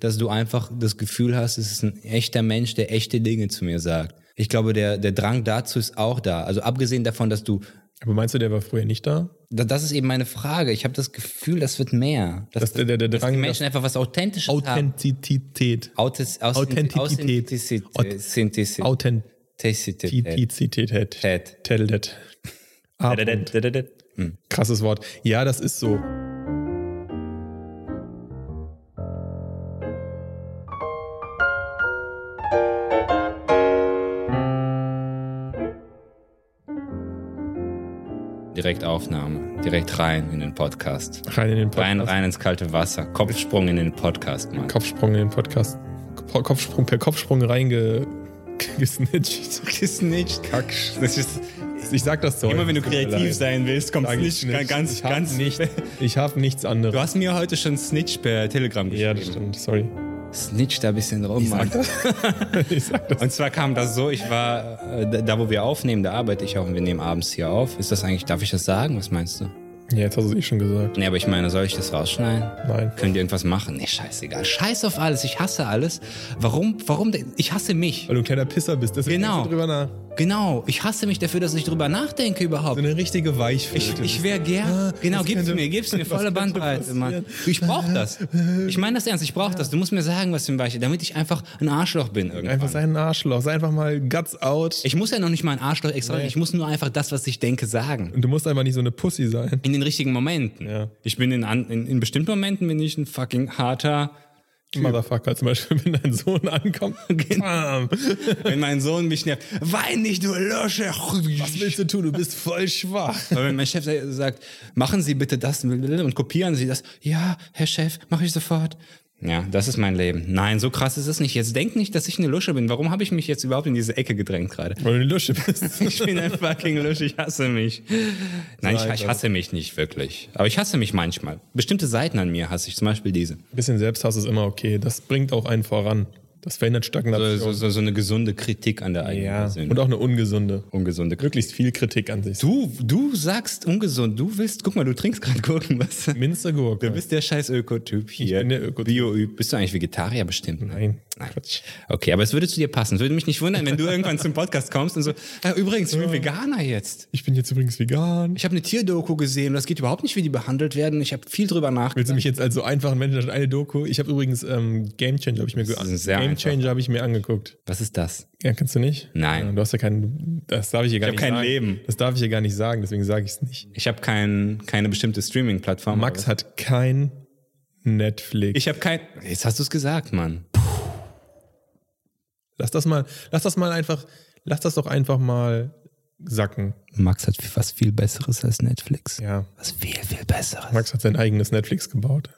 dass du einfach das Gefühl hast, es ist ein echter Mensch, der echte Dinge zu mir sagt. Ich glaube, der, der Drang dazu ist auch da. Also abgesehen davon, dass du Aber meinst du, der war früher nicht da? Da- Das ist eben meine Frage. Ich habe das Gefühl, das wird mehr. Dass, Dass der- der- der dass Drang die Menschen einfach was Authentisches haben. Authentizität. Authent- Authentizität. Authentizität. Authentizität. Authentizität. Tät. Teldet. Punkt. Hm. Krasses Wort. Ja, das ist so. Direkt Aufnahme. Direkt rein in den Podcast. Rein in den Podcast. Rein, rein ins kalte Wasser. Kopfsprung in den Podcast, Mann. Kopfsprung in den Podcast. Ko- Kopfsprung, per Kopfsprung reingesnitcht. Gesnitcht. Kacksch. Das ist, Ich sag das so. immer wenn du kreativ sein willst, kommt Snitch ganz, ich ganz nicht. Ich habe nichts anderes. Du hast mir heute schon Snitch per Telegram geschrieben. ja, das stimmt. Sorry. Snitch da ein bisschen rum, Mann. ich sag das. Und zwar kam das so, ich war, äh, da- wo wir aufnehmen, da arbeite ich auch und wir nehmen abends hier auf. Ist das eigentlich, darf ich das sagen? Was meinst du? Ja, jetzt hast du es eh schon gesagt. Nee, aber ich meine, soll ich das rausschneiden? Nein. Könnt ihr irgendwas machen? Nee, scheißegal. Scheiß auf alles. Ich hasse alles. Warum, warum, denn? ich hasse mich. Weil du ein kleiner Pisser bist. Deswegen Genau. du drüber nach. Genau. Ich hasse mich dafür, dass ich drüber nachdenke überhaupt. So eine richtige Weichflöte. Ich, ich wäre gern. Ah, genau, gib's könnte- mir, gib's mir, volle Bandbreite, Mann. Ich brauch das. Ich meine das ernst, ich brauch das. Du musst mir sagen, was für ein Beispiel, damit ich einfach ein Arschloch bin irgendwann. Einfach sei ein Arschloch. Sei einfach mal guts out. ich muss ja noch nicht mal ein Arschloch extra, ich muss nur einfach das, was ich denke, sagen. Und du musst einfach nicht so eine Pussy sein. In den richtigen Momenten. Ja. Ich bin in, in, in bestimmten Momenten bin ich ein fucking harter. Motherfucker, zum Beispiel, wenn dein Sohn ankommt. Genau. Wenn mein Sohn mich nervt, wein nicht, du Lösche. Was willst du tun? Du bist voll schwach. Aber wenn mein Chef sagt, machen Sie bitte das und kopieren Sie das. Ja, Herr Chef, mache ich sofort. Ja, das ist mein Leben. Nein, so krass ist es nicht. Jetzt denk nicht, dass ich eine Lusche bin. Warum habe ich mich jetzt überhaupt in diese Ecke gedrängt gerade? Weil du eine Lusche bist. Ich bin ein fucking Lusche, ich hasse mich. Nein, ich, ich hasse mich nicht wirklich. Aber ich hasse mich manchmal. Bestimmte Seiten an mir hasse ich, zum Beispiel diese. Ein bisschen Selbsthass ist immer okay. Das bringt auch einen voran. Das verhindert Stagnation. so, so, so eine gesunde Kritik an der eigenen ja. Persönlichkeit. Und auch eine ungesunde. ungesunde Kritik. Möglichst viel Kritik an sich. Du, du sagst ungesund. Du willst, guck mal, du trinkst gerade Gurkenwasser. Minzergurke. Du bist der scheiß Ökotyp hier. bin der Ökotyp. bio. Bist du eigentlich Vegetarier bestimmt? Nein. Nein. Quatsch. Okay, aber es würde zu dir passen. Es würde mich nicht wundern, wenn du irgendwann zum Podcast kommst und so, ja, übrigens, ich bin Veganer jetzt. Ich bin jetzt übrigens vegan. Ich habe eine Tierdoku gesehen und das geht überhaupt nicht, wie die behandelt werden. Ich habe viel drüber Willst du nachgedacht. mich jetzt als so einfachen Menschen eine Doku? Ich habe übrigens ähm, Game Changer habe ich mir Game. Changer habe ich mir angeguckt. Was ist das? Ja, kannst du nicht? Nein. Ja, du hast ja keinen. Das darf ich hier gar hab nicht kein sagen. Leben. Das darf ich hier gar nicht sagen, deswegen sage ich es nicht. Ich habe kein, keine bestimmte Streaming-Plattform. Max aber- hat kein Netflix. Ich habe kein. Jetzt hast du es gesagt, Mann. Lass das mal, lass das mal einfach, lass das doch einfach mal sacken. Max hat was viel Besseres als Netflix. Ja. Was viel, viel Besseres. Max hat sein eigenes Netflix gebaut.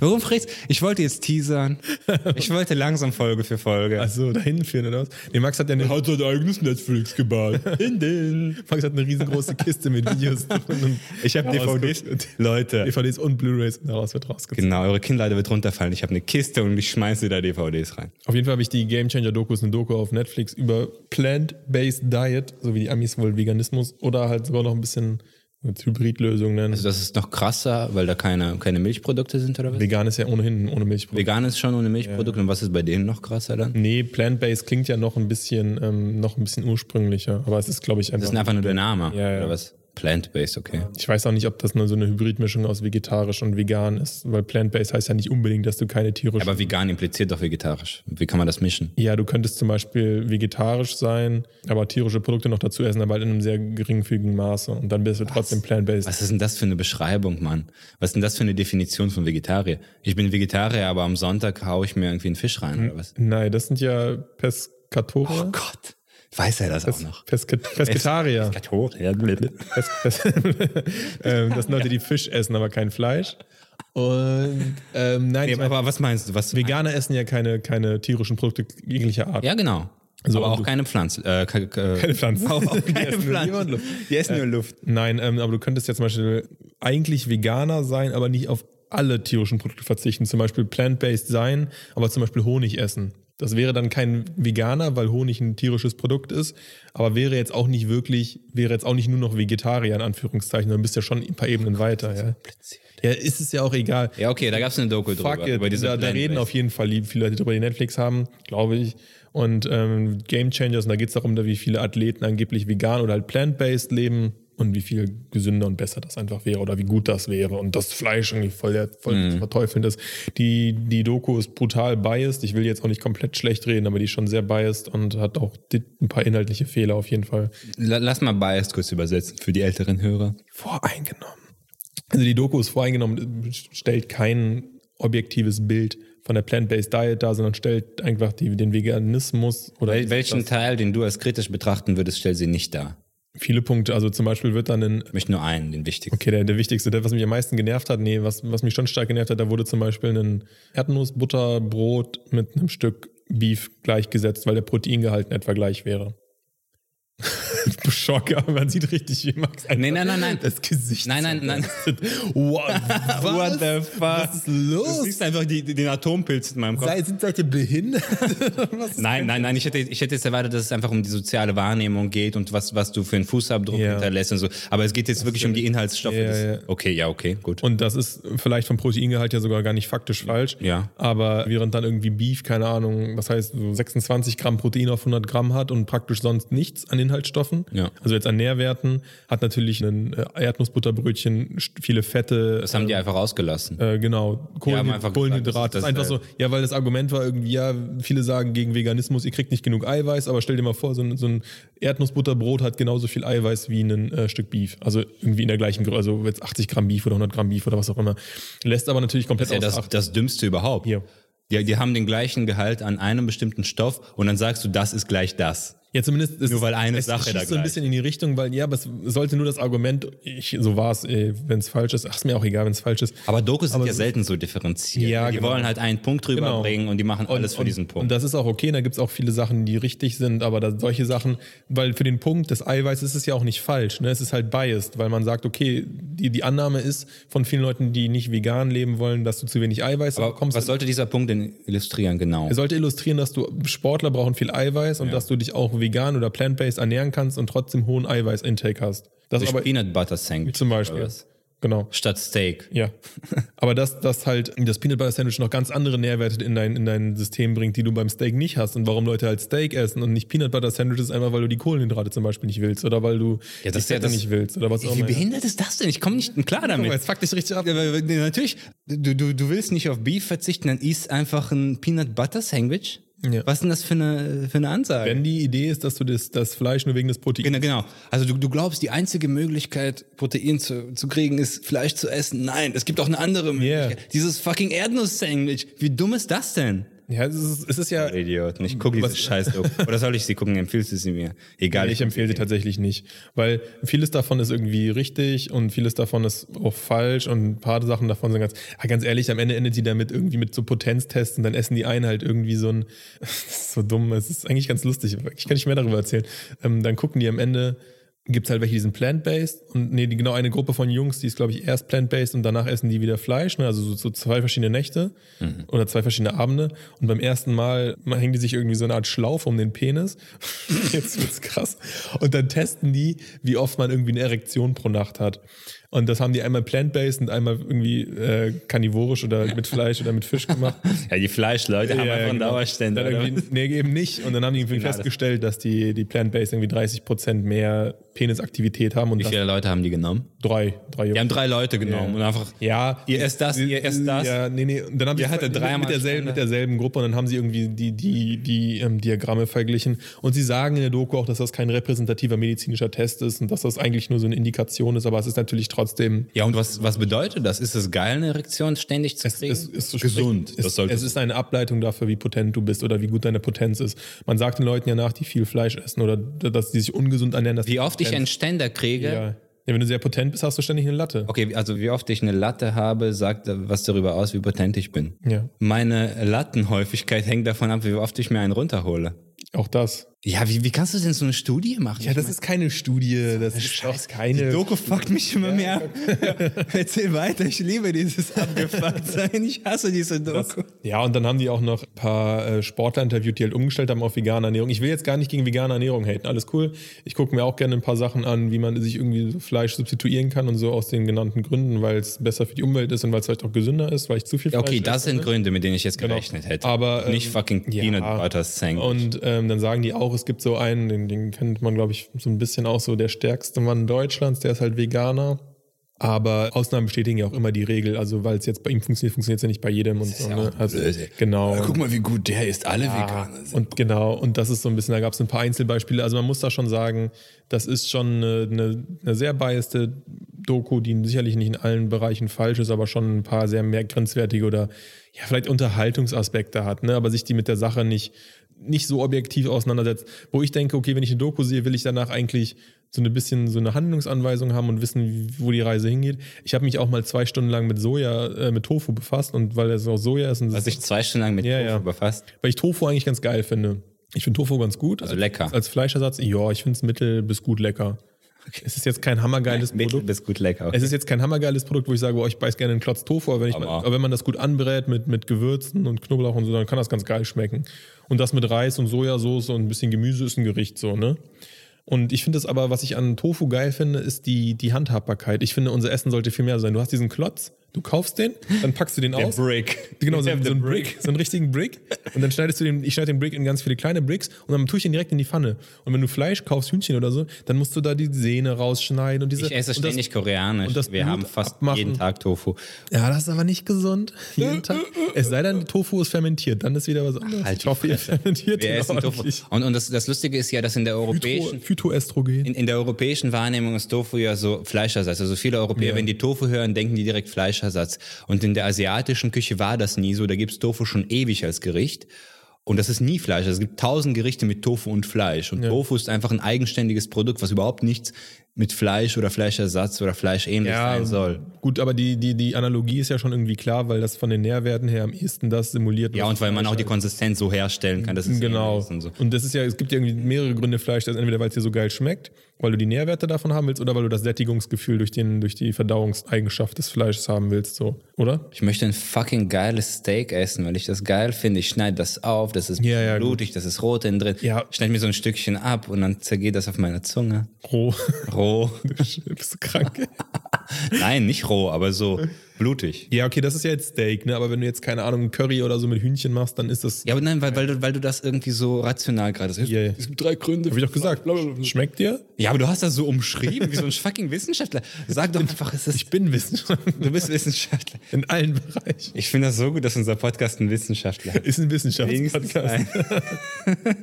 Warum fragst Ich wollte jetzt teasern. Ich wollte langsam Folge für Folge. Achso, dahin führen oder was? Nee, Max hat ja eine, hat sein eigenes Netflix gebaut. In den. Max hat eine riesengroße Kiste mit Videos Ich habe DVDs. Leute. DVDs und Blu-Rays und daraus wird rausgezogen. Genau, eure Kinnlade wird runterfallen. Ich habe eine Kiste und ich schmeiße da DVDs rein. Auf jeden Fall habe ich die Game Changer Dokus, eine Doku auf Netflix über Plant-Based Diet, so wie die Amis wohl Veganismus oder halt sogar noch ein bisschen mit Hybridlösungen nennen. Also das ist noch krasser, weil da keine, keine Milchprodukte sind oder was? Vegan ist ja ohnehin ohne Milchprodukte. Vegan ist schon ohne Milchprodukte. Und was ist bei denen noch krasser dann? Nee, Plant-Based klingt ja noch ein bisschen, ähm, noch ein bisschen ursprünglicher, aber es ist, glaube ich, Das einfach. ist einfach nur der Name. Ja, ja. Oder was? Plant-based, okay. Ich weiß auch nicht, ob das nur so eine Hybridmischung aus vegetarisch und vegan ist, weil Plant-Based heißt ja nicht unbedingt, dass du keine tierischen. Aber vegan impliziert doch vegetarisch. Wie kann man das mischen? ja, du könntest zum Beispiel vegetarisch sein, aber tierische Produkte noch dazu essen, aber halt in einem sehr geringfügigen Maße. Und dann bist du trotzdem Plant-Based. Was ist denn das für eine Beschreibung, Mann? Was ist denn das für eine Definition von Vegetarier? Ich bin Vegetarier, aber am Sonntag haue ich mir irgendwie einen Fisch rein, oder was? Nein, das sind ja Pescatore. Oh Gott. Weiß er das auch noch? Pesca Pescatarier. Katorier. Pes Pes ähm, das sind Leute, die Fisch essen, aber kein Fleisch. Und ähm, nein, Nee, mein, aber was meinst du? Was Veganer essen ja keine, keine tierischen Produkte jeglicher Art. Ja, genau. So, aber auch du- keine Pflanzen. Äh, keine, Keine Pflanzen. Auch, auch Die keine essen nur Pflanzen. Luft. Die essen nur Luft. Nein, ähm, aber du könntest ja zum Beispiel eigentlich Veganer sein, aber nicht auf alle tierischen Produkte verzichten. Zum Beispiel plant-based sein, aber zum Beispiel Honig essen. Das wäre dann kein Veganer, weil Honig ein tierisches Produkt ist, aber wäre jetzt auch nicht wirklich, wäre jetzt auch nicht nur noch Vegetarier in Anführungszeichen, dann bist du ja schon ein paar Ebenen weiter. Ja, ja ist es ja auch egal. Ja, okay, da gab es eine Doku Fuck drüber. it, über diese da, da reden auf jeden Fall viele Leute drüber, die Netflix haben, glaube ich. Und ähm, Game Changers, und da geht es darum, wie viele Athleten angeblich vegan oder halt plant-based leben und wie viel gesünder und besser das einfach wäre oder wie gut das wäre und das Fleisch irgendwie voll, der, voll Mhm. zu verteufeln ist. Die, die Doku ist brutal biased. Ich will jetzt auch nicht komplett schlecht reden, aber die ist schon sehr biased und hat auch ein paar inhaltliche Fehler auf jeden Fall. La- Lass mal Bias kurz übersetzen für die älteren Hörer. Voreingenommen. Also die Doku ist voreingenommen, stellt kein objektives Bild von der Plant-Based Diet dar, sondern stellt einfach die, den Veganismus oder Wel welchen Teil, den du als kritisch betrachten würdest, stell sie nicht dar. Viele Punkte. Also zum Beispiel wird dann in Ich möchte nur einen, den wichtigsten. Okay, der, der wichtigste, der, was mich am meisten genervt hat, nee, was, was mich schon stark genervt hat, da wurde zum Beispiel ein Erdnussbutterbrot mit einem Stück Beef gleichgesetzt, weil der Proteingehalt in etwa gleich wäre. Schock, aber man sieht richtig, wie Max einfach Nee, nein, nein, nein. das Gesicht Nein, nein, nein. What, What the fuck? Was ist los? Du siehst einfach die, die, den Atompilz in meinem Kopf. Sei, sind ihr behindert? Nein, nein, nein, ich hätte, ich hätte jetzt erwartet, dass es einfach um die soziale Wahrnehmung geht und was, was du für einen Fußabdruck Ja. hinterlässt und so. Aber es geht jetzt wirklich um die Inhaltsstoffe. Des- ja. Okay, ja, okay, gut. Und das ist vielleicht vom Proteingehalt ja sogar gar nicht faktisch falsch. Ja. Aber während dann irgendwie Beef, keine Ahnung, was heißt, so 26 Gramm Protein auf 100 Gramm hat und praktisch sonst nichts an Inhaltsstoffen, Ja. also jetzt an Nährwerten, hat natürlich ein äh, Erdnussbutterbrötchen viele Fette. das haben die einfach rausgelassen. äh, genau, Kohlenhydrate. das Das ist einfach so, ja, weil das Argument war irgendwie, ja, viele sagen gegen Veganismus, ihr kriegt nicht genug Eiweiß, aber stell dir mal vor, so ein, so ein Erdnussbutterbrot hat genauso viel Eiweiß wie ein äh, Stück Beef. Also irgendwie in der gleichen Größe, also jetzt 80 Gramm Beef oder 100 Gramm Beef oder was auch immer. Lässt aber natürlich komplett Das ist ja das, das Dümmste überhaupt. Hier. Die, die haben den gleichen Gehalt an einem bestimmten Stoff und dann sagst du, das ist gleich das. Ja, zumindest ist Nur weil eine es, Sache da so ein bisschen in die Richtung, weil ja, aber es sollte nur das Argument, ich, so war es, wenn es falsch ist, ach, ist mir auch egal, wenn es falsch ist. Aber Dokus sind ja selten so differenziert. Ja, die genau. wollen halt einen Punkt rüberbringen und die machen alles für und, diesen Punkt. Und das ist auch okay, da gibt es auch viele Sachen, die richtig sind, aber da, solche Sachen, weil für den Punkt des Eiweiß ist es ja auch nicht falsch, ne? es ist halt biased, weil man sagt, okay, die, die Annahme ist von vielen Leuten, die nicht vegan leben wollen, dass du zu wenig Eiweiß Aber bekommst. was sollte dieser Punkt denn illustrieren, genau? Er sollte illustrieren, dass du Sportler brauchen viel Eiweiß und dass du dich auch vegan oder plant-based ernähren kannst und trotzdem hohen Eiweiß-Intake hast. Das Durch aber Peanut Butter Sandwich. zum Beispiel. Genau. Statt Steak. Ja. Aber dass das halt das Peanut Butter Sandwich noch ganz andere Nährwerte in dein, in dein System bringt, die du beim Steak nicht hast. Und warum Leute halt Steak essen und nicht Peanut Butter Sandwiches, einfach weil du die Kohlenhydrate zum Beispiel nicht willst oder weil du Ja, das die ja Fette das- nicht willst oder was auch Wie immer. behindert ist das denn? Ich komme nicht klar damit. mal, Jetzt fuck dich richtig ab. Ja, natürlich, du, du, du willst nicht auf Beef verzichten, dann isst einfach ein Peanut Butter Sandwich. Ja. Was ist denn das für eine, für eine Ansage? Wenn die Idee ist, dass du das, das Fleisch nur wegen des Proteins Genau, genau. Also du, du glaubst, die einzige Möglichkeit, Protein zu, zu kriegen, ist Fleisch zu essen. Nein, es gibt auch eine andere Möglichkeit. Dieses fucking Erdnuss-Sandwich. Wie dumm ist das denn? Ja, es ist, es ist ja. Idioten. Ich gucke diese Was- scheiß Doku. Oder soll ich sie gucken? Empfiehlst du sie mir? Egal. Ich empfehle sie tatsächlich nicht, weil vieles davon ist irgendwie richtig und vieles davon ist auch falsch und ein paar Sachen davon sind ganz, ah, ganz ehrlich, am Ende endet sie damit irgendwie mit so Potenztests und dann essen die einen halt irgendwie so ein, das ist so dumm, es ist eigentlich ganz lustig, ich kann nicht mehr darüber erzählen. Ähm, dann gucken die am Ende, gibt's halt welche, die sind plant-based und nee, die, genau eine Gruppe von Jungs, die ist glaube ich erst plant-based und danach essen die wieder Fleisch, ne? also so, so zwei verschiedene Nächte oder zwei verschiedene Abende und beim ersten Mal hängen die sich irgendwie so eine Art Schlaufe um den Penis. Jetzt wird's krass. Und dann testen die, wie oft man irgendwie eine Erektion pro Nacht hat. Und das haben die einmal plant-based und einmal irgendwie äh, karnivorisch oder mit Fleisch oder mit Fisch gemacht. Ja, die Fleischleute haben Ja, einfach einen genau. Irgendwie, nee, eben nicht. Und dann haben die irgendwie festgestellt, dass die, die Plant-Based irgendwie 30 Prozent mehr Penisaktivität haben. Und Wie viele Leute haben die genommen? drei, drei Die haben drei Leute genommen und einfach. Ja. Ihr esst das, ihr esst das. Ja, nee, nee. Und dann haben Ihr sie hattet mit, dreimal mit, derselben, mit derselben Gruppe und dann haben sie irgendwie die, die, die ähm, Diagramme verglichen. Und sie sagen in der Doku auch, dass das kein repräsentativer medizinischer Test ist und dass das eigentlich nur so eine Indikation ist, aber es ist natürlich trotzdem Ja, und was, was bedeutet das? Ist es geil, eine Erektion ständig zu kriegen? es ist so gesund. Es, das es ist eine Ableitung dafür, wie potent du bist oder wie gut deine Potenz ist. Man sagt den Leuten ja nach, die viel Fleisch essen oder dass die sich ungesund ernähren. Dass wie oft ich einen Potenz- Ständer kriege. ja. ja, wenn du sehr potent bist, hast du ständig eine Latte. Okay, also wie oft ich eine Latte habe, sagt was darüber aus, wie potent ich bin. Ja, Meine Lattenhäufigkeit hängt davon ab, wie oft ich mir einen runterhole. Auch das. Ja, wie, wie kannst du denn so eine Studie machen? Ja, das ist keine Studie, das ist auch keine. Die Doku fuckt mich immer mehr. Erzähl weiter, ich liebe dieses Abgefucktsein. Ich hasse diese Doku. Ja, und dann haben die auch noch ein paar äh, Sportler interviewt, die halt umgestellt haben auf vegane Ernährung. Ich will jetzt gar nicht gegen vegane Ernährung haten, alles cool. Ich gucke mir auch gerne ein paar Sachen an, wie man sich irgendwie so Fleisch substituieren kann und so aus den genannten Gründen, weil es besser für die Umwelt ist und weil es vielleicht auch gesünder ist, weil ich zu viel Ja, Fleisch okay, das esse, sind ne? Gründe, mit denen ich jetzt gerechnet hätte. Aber, ähm, nicht fucking ja. Peanut Butter Sandwich. Und ähm, dann sagen die auch, es gibt so einen, den, den kennt man, glaube ich, so ein bisschen auch so der stärkste Mann Deutschlands, der ist halt Veganer. Aber Ausnahmen bestätigen ja auch immer die Regel. Also, weil es jetzt bei ihm funktioniert, funktioniert es ja nicht bei jedem und so. ja ne? also, blöd, genau. guck mal, wie gut der ist. Alle Veganer sind. Und genau, und das ist so ein bisschen, da gab es ein paar Einzelbeispiele. Also man muss da schon sagen, das ist schon eine, eine, eine sehr biaste Doku, die sicherlich nicht in allen Bereichen falsch ist, aber schon ein paar sehr mehr grenzwertige oder ja, vielleicht Unterhaltungsaspekte hat, ne? aber sich die mit der Sache nicht, nicht so objektiv auseinandersetzt. Wo ich denke, okay, wenn ich eine Doku sehe, will ich danach eigentlich so ein bisschen so eine Handlungsanweisung haben und wissen, wo die Reise hingeht. Ich habe mich auch mal zwei Stunden lang mit Soja, äh, mit Tofu befasst und weil es auch Soja ist und Was sich zwei Stunden lang mit Ja, Tofu ja. befasst. weil ich Tofu eigentlich ganz geil finde. Ich finde Tofu ganz gut. Also als, lecker. Als Fleischersatz, ja, ich finde es mittel bis gut lecker. Es ist jetzt kein hammergeiles Mittel Produkt. bis gut lecker. Es ist jetzt kein hammergeiles Produkt, wo ich sage, oh, ich beiß gerne einen Klotz Tofu, aber wenn, ich Aber- mal, aber wenn man das gut anbrät mit, mit Gewürzen und Knoblauch und so, dann kann das ganz geil schmecken. Und das mit Reis und Sojasauce und ein bisschen Gemüse ist ein Gericht so, ne? Und ich finde es aber, was ich an Tofu geil finde, ist die, die Handhabbarkeit. Ich finde, unser Essen sollte viel mehr sein. Du hast diesen Klotz, du kaufst den, dann packst du den aus. Brick. Genau, so, Der so ein Brick. Brick, so einen richtigen Brick. Und dann schneidest du den, ich schneide den Brick in ganz viele kleine Bricks und dann tue ich den direkt in die Pfanne. Und wenn du Fleisch kaufst, Hühnchen oder so, dann musst du da die Sehne rausschneiden und diese. Ich esse und das- ständig koreanisch. und das Wir Blut haben fast abmachen. jeden Tag Tofu. Ja, das ist aber nicht gesund. Jeden Tag. Es sei denn, Tofu ist fermentiert, dann ist wieder was anderes. Halt ich hoffe, ihr fermentiert Wir essen Tofu. Und, und das, das Lustige ist ja, dass in der europäischen Phytoestrogen. in, in der europäischen Wahrnehmung ist Tofu ja so Fleischersatz. Also viele Europäer, Ja. wenn die Tofu hören, denken die direkt Fleischersatz. Und in der asiatischen Küche war das nie so. Da gibt's Tofu schon ewig als Gericht. Und das ist nie Fleisch. Also es gibt tausend Gerichte mit Tofu und Fleisch. Und Tofu ist einfach ein eigenständiges Produkt, was überhaupt nichts mit Fleisch oder Fleischersatz oder Fleischähnlich sein soll. gut, aber die, die, die Analogie ist ja schon irgendwie klar, weil das von den Nährwerten her am ehesten das simuliert. Ja, und weil man auch die Konsistenz so herstellen kann, dass es Genau. ähnlich und so. Und das ist ja, es gibt ja irgendwie mehrere Gründe Fleisch, das entweder weil es dir so geil schmeckt, weil du die Nährwerte davon haben willst, oder weil du das Sättigungsgefühl durch, den, durch die Verdauungseigenschaft des Fleisches haben willst, so, oder? Ich möchte ein fucking geiles Steak essen, weil ich das geil finde. Ich schneide das auf, das ist Ja, ja, blutig, das ist rot innen drin. Ja. Ich schneide mir so ein Stückchen ab und dann zergeht das auf meiner Zunge. Roh. Roh. du bist krank. Nein, nicht roh, aber so blutig. Ja, okay, das ist ja jetzt Steak, ne? Aber wenn du jetzt, keine Ahnung, Curry oder so mit Hühnchen machst, dann ist das. Ja, aber nein, weil, weil, du, weil du das irgendwie so rational gerade sagst. Ja, ja. Es gibt drei Gründe. Hab ich doch gesagt. Schmeckt dir? Ja, aber du hast das so umschrieben, wie so ein fucking Wissenschaftler. Sag doch einfach, es ist. Ich bin Wissenschaftler. Du bist Wissenschaftler. In allen Bereichen. Ich finde das so gut, dass unser Podcast ein Wissenschaftler ist. Ist ein Wissenschaftspodcast. ein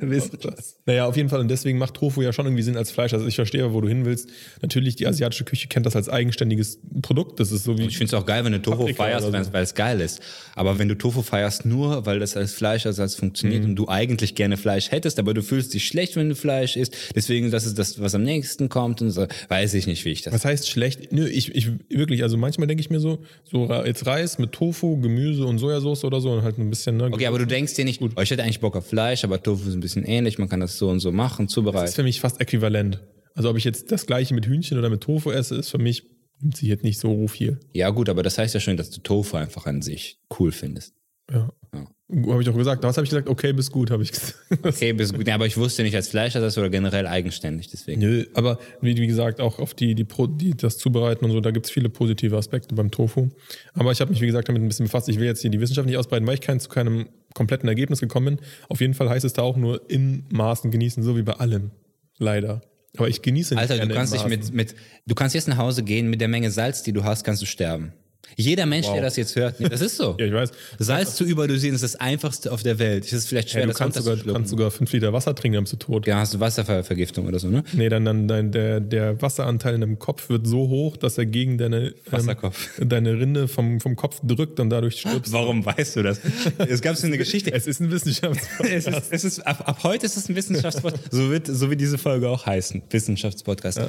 Wissenschaftler. Naja, auf jeden Fall. Und deswegen macht Tofu ja schon irgendwie Sinn als Fleisch. Also ich verstehe, wo du hin willst. Natürlich, die asiatische Küche kennt das als eigenständiges Produkt. Das ist so wie. Ich finde es auch geil, wenn du Tofu Paprika feierst, so. weil es geil ist. Aber wenn du Tofu feierst nur, weil das als Fleischersatz funktioniert Mhm. und du eigentlich gerne Fleisch hättest, aber du fühlst dich schlecht, wenn du Fleisch isst, deswegen das ist das, was am nächsten kommt und so, weiß ich nicht, wie ich das. Was heißt schlecht? Nö, ich, ich wirklich, also manchmal denke ich mir so, so jetzt Reis mit Tofu, Gemüse und Sojasauce oder so und halt ein bisschen, ne? Okay, aber du denkst dir nicht, oh, ich hätte eigentlich Bock auf Fleisch, aber Tofu ist ein bisschen ähnlich, man kann das so und so machen, Das zubereiten. ist für mich fast äquivalent. Also ob ich jetzt das gleiche mit Hühnchen oder mit Tofu esse, ist für mich nimmt sich jetzt nicht so viel. Ja gut, aber das heißt ja schon, dass du Tofu einfach an sich cool findest. Ja. Ja. Habe ich doch gesagt. Was habe ich gesagt? Okay, bis gut, habe ich gesagt. Okay, bist gut. Ja, aber ich wusste nicht als Fleischersatz oder generell eigenständig, deswegen. Nö, aber wie, wie gesagt, auch auf die, die, Pro, die das Zubereiten und so, da gibt es viele positive Aspekte beim Tofu. Aber ich habe mich, wie gesagt, damit ein bisschen befasst. Ich will jetzt hier die Wissenschaft nicht ausbreiten, weil ich kein, zu keinem kompletten Ergebnis gekommen bin. Auf jeden Fall heißt es da auch nur in Maßen genießen, so wie bei allem. Leider. Aber ich genieße nicht Alter, du kannst dich mit, mit, du kannst jetzt nach Hause gehen, mit der Menge Salz, die du hast, kannst du sterben. Jeder Mensch, der das jetzt hört, nee, das ist so. Ja, ich weiß. Salz zu überdosieren ist das einfachste auf der Welt. Es ist vielleicht schwer, Ja, du das kannst sogar, du kannst sogar fünf Liter Wasser trinken, dann bist du tot. Ja, hast du Wasservergiftung oder so, ne? Nee, dann, dann dein, der, der Wasseranteil in deinem Kopf wird so hoch, dass er gegen deine, Wasserkopf. ähm, deine Rinde vom, vom Kopf drückt und dadurch stirbst. Warum weißt du das? Es gab so eine Geschichte. Es ist ein Wissenschaftspodcast. Es ist, es ist, ab, ab heute ist es ein Wissenschaftspodcast. So wird, so wird diese Folge auch heißen. Wissenschaftspodcast. Äh,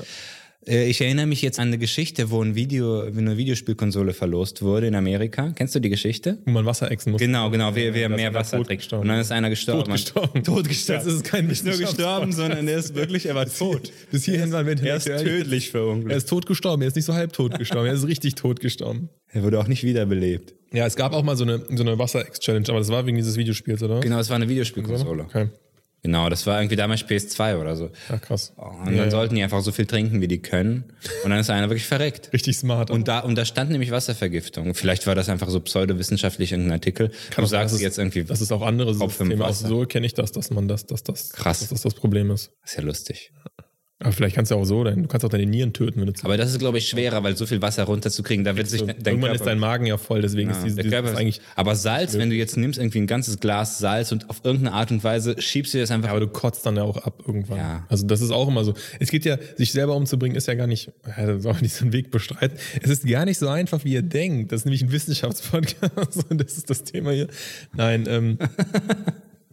Ich erinnere mich jetzt an eine Geschichte, wo ein Video, eine Videospielkonsole verlost wurde in Amerika. Kennst du die Geschichte? Wo man Wasser exen muss. Genau, genau, wer, wer mehr Wasser tot trinkt. gestorben. Und dann ist einer gestorben. Totgestorben. Totgestorben. Jetzt ist es kein Nicht nur gestorben, sondern er ist wirklich, er war tot. Bis hierhin waren wir Er ist tödlich Er verunglückt. ist tot gestorben, er ist nicht so halb tot gestorben, er ist richtig tot gestorben. Er wurde auch nicht wiederbelebt. Ja, es gab auch mal so eine, so eine Wasser-Ex-Challenge, aber das war wegen dieses Videospiels, oder? Genau, es war eine Videospielkonsole. Okay. Genau, das war irgendwie damals PS2 oder so. Ja, krass. Und dann Ja, sollten die einfach so viel trinken, wie die können. Und dann ist einer wirklich verreckt. Richtig smart. Und da, und da stand nämlich Wasservergiftung. Vielleicht war das einfach so pseudowissenschaftlich irgendein Artikel. du auch sagst dass jetzt irgendwie, dass es auch andere Kopf Systeme, auch so kenne ich das, dass man das, dass das, Krass. dass das das Problem ist. ist ja lustig. Aber vielleicht kannst du auch so, du kannst auch deine Nieren töten, wenn du Aber das ist, glaube ich, schwerer, weil so viel Wasser runterzukriegen, da wird sich dein Irgendwann Körper, ist dein Magen ja voll, deswegen ist Ja, dieses, der dieses Körper ist eigentlich. aber Salz, wenn du jetzt nimmst irgendwie ein ganzes Glas Salz und auf irgendeine Art und Weise schiebst du das einfach. Aber du kotzt dann ja auch ab irgendwann. Ja. Also das ist auch immer so. Es geht ja, sich selber umzubringen, ist ja gar nicht, ja, soll man nicht so einen Weg bestreiten. Es ist gar nicht so einfach, wie ihr denkt. Das ist nämlich ein Wissenschaftspodcast und das ist das Thema hier. Nein, ähm,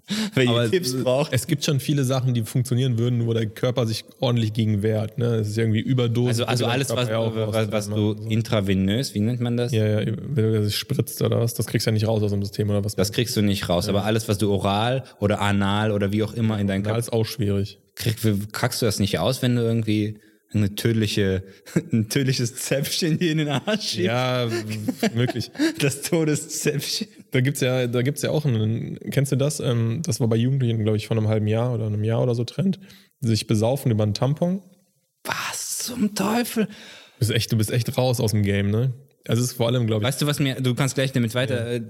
wenn ihr Tipps braucht. es gibt schon viele Sachen, die funktionieren würden, wo der Körper sich ordentlich gegen wehrt. Ne? Es ist irgendwie Überdosis. Also, also alles, was, ja was, was du intravenös, wie nennt man das? Ja, ja, wenn du das spritzt oder was, das kriegst du ja nicht raus aus dem System oder was. Das kriegst du nicht raus. Aber alles, was du oral oder anal oder wie auch immer in deinen Ja, Körper ist auch schwierig. kriegst, kackst du das nicht aus, wenn du irgendwie eine tödliche, ein tödliches Zäpfchen hier in den Arsch schiebst? Ja, möglich. Das Todeszäpfchen. Da gibt's ja, da gibt's ja auch einen, kennst du das? Ähm, das war bei Jugendlichen, glaube ich, von einem halben Jahr oder einem Jahr oder so Trend. Sich besaufen über einen Tampon. Was zum Teufel? Du bist echt, du bist echt raus aus dem Game, ne? Also es ist vor allem, glaube ich, Weißt du, was mir, du kannst gleich damit weiter, äh,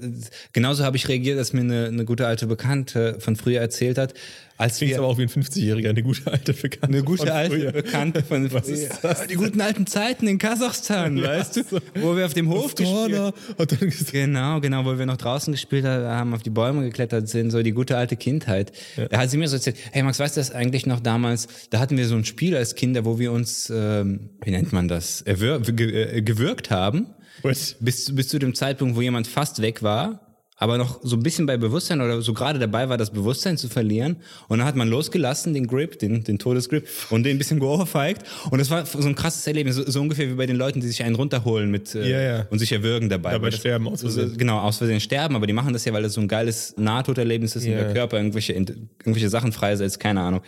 genauso habe ich reagiert, als mir eine, eine gute alte Bekannte von früher erzählt hat, als klingt wir, aber auch wie ein 50-Jähriger, eine gute alte Bekannte. eine gute alte. Bekannte von Was ist das? die guten alten Zeiten in Kasachstan, weißt du, wo wir auf dem Hof gespielt gesagt, Genau, genau, wo wir noch draußen gespielt haben, auf die Bäume geklettert sind, so die gute alte Kindheit. Da hat sie mir so erzählt, hey Max, weißt du das eigentlich noch damals? Da hatten wir so ein Spiel als Kinder, wo wir uns, ähm, wie nennt man das, erwür ge äh, gewürgt haben, was? bis, bis zu dem Zeitpunkt, wo jemand fast weg war, aber noch so ein bisschen bei Bewusstsein oder so gerade dabei war, das Bewusstsein zu verlieren. Und dann hat man losgelassen, den Grip, den, den Todesgrip, und den ein bisschen geohrfeigt. Und das war so ein krasses Erlebnis, so, so ungefähr wie bei den Leuten, die sich einen runterholen mit äh, Ja, ja. und sich erwürgen dabei. Dabei das- sterben aus Versehen. so- Genau, aus Versehen sterben, aber die machen das ja, weil das so ein geiles Nahtoderlebnis ist Ja. der Körper irgendwelche, irgendwelche Sachen freisetzt, keine Ahnung.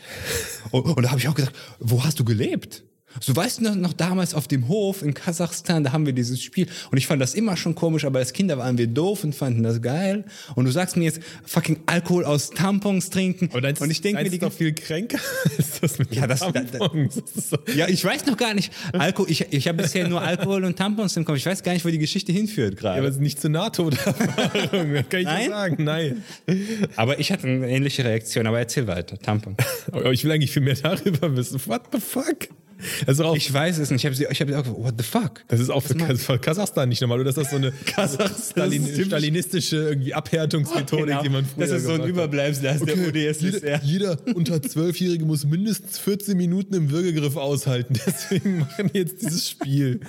Und, und da habe ich auch gesagt, wo hast du gelebt? So weißt du noch, noch damals auf dem Hof in Kasachstan, da haben wir dieses Spiel und ich fand das immer schon komisch, aber als Kinder waren wir doof und fanden das geil. Und du sagst mir jetzt fucking Alkohol aus Tampons trinken Aber deins, und ich denke mir die ist doch viel kränker als das mit Ja, das- da- da- Tampons. Ist so- ja, ich weiß noch gar nicht. Alkohol, ich, ich habe bisher nur Alkohol und Tampons im Kopf. Ich weiß gar nicht, wo die Geschichte hinführt Ja, aber gerade. es ist nicht zur NATO-Erfahrung, das kann ich Nein? nicht sagen. Nein. Aber ich hatte eine ähnliche Reaktion. Aber erzähl weiter. Tampon. Aber ich will eigentlich viel mehr darüber wissen. What the fuck? Ist auch, Ich weiß es nicht. Ich habe sie, ich habe sie auch gesagt, what the fuck? das ist auch für, Kas- Kasachstan nicht normal. Oder ist das so eine Stalin, ist stalinistische irgendwie Abhärtungsmethodik, Genau. die man früher Das ist so ein? Überbleibsel aus der jeder, UdSSR. jeder unter Zwölfjährige muss mindestens 14 Minuten im Würgegriff aushalten. Deswegen machen wir jetzt dieses Spiel.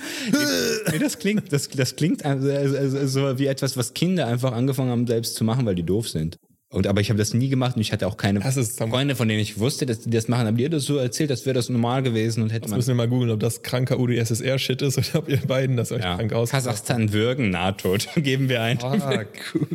Nee, das klingt, das, das klingt also, also, so wie etwas, was Kinder einfach angefangen haben, selbst zu machen, weil die doof sind. Und, aber ich habe das nie gemacht und ich hatte auch keine Das ist- Freunde, von denen ich wusste, dass die das machen. Haben die das so erzählt, als wäre das normal gewesen und hätte Jetzt man müssen wir mal googeln, ob das kranker UdSSR-Shit ist oder ob ihr beiden das euch ja, krank aus. Kasachstan würgen, Nahtod, geben wir ein.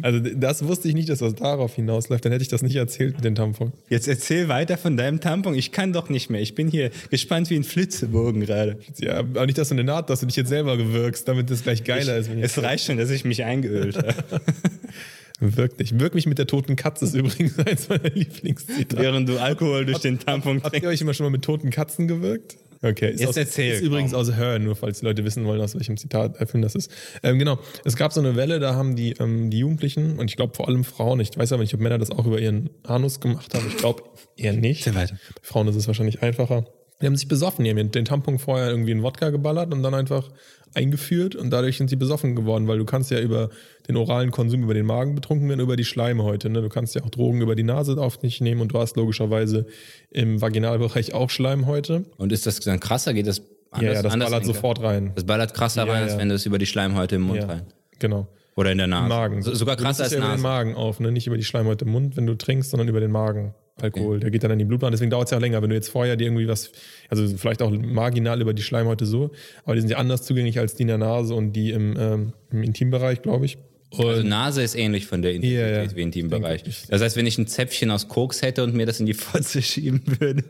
Also das wusste ich nicht, dass das darauf hinausläuft. Dann hätte ich das nicht erzählt mit den Tampon. Jetzt erzähl weiter von deinem Tampon. Ich kann doch nicht mehr. Ich bin hier gespannt wie ein Flitzebogen gerade. Ja, aber nicht, dass du eine Naht, dass du dich jetzt selber gewirkst, damit das gleich geiler ist. Ich Es reicht schon, dass ich mich eingeölt habe. Wirk dich. Wirk mich mit der toten Katze ist übrigens eins meiner Lieblingszitate. Während du Alkohol durch den Tampon Habt trinkst. ihr euch immer schon mal mit toten Katzen gewirkt? Okay, ist, Jetzt aus, erzähl, ist übrigens aus Her, nur falls die Leute wissen wollen, aus welchem Zitat äh, Film das ist. Ähm, genau, es gab so eine Welle, da haben die, ähm, die Jugendlichen und ich glaube vor allem Frauen, ich weiß aber nicht, ob Männer das auch über ihren Anus gemacht haben, ich glaube eher nicht. Erzähl weiter. Bei Frauen ist es wahrscheinlich einfacher. Die haben sich besoffen, die haben den Tampon vorher irgendwie in Wodka geballert und dann einfach eingeführt und dadurch sind sie besoffen geworden, weil du kannst ja über den oralen Konsum über den Magen betrunken werden, über die Schleimhäute. Ne? Du kannst ja auch Drogen über die Nase auf dich nehmen und du hast logischerweise im Vaginalbereich auch Schleimhäute. Und ist das dann krasser? Geht das anders? ja, ja, das anders ballert sofort rein. Das ballert krasser Ja, rein, als ja. wenn du es über die Schleimhäute im Mund rein. genau. Oder in der Nase. Im Magen. So, sogar krasser es als ja über den Nase. Magen auf, ne? nicht über die Schleimhäute im Mund, wenn du trinkst, sondern über den Magen. Alkohol. Der geht dann in die Blutbahn, deswegen dauert es ja auch länger. Wenn du jetzt vorher dir irgendwie was, also vielleicht auch marginal über die Schleimhäute so, aber die sind ja anders zugänglich als die in der Nase und die im, ähm, im Intimbereich, glaube ich. Und Also Nase ist ähnlich von der Intensität Ja, ja. wie Intimbereich. Das heißt, wenn ich ein Zäpfchen aus Koks hätte und mir das in die Fotze schieben würde.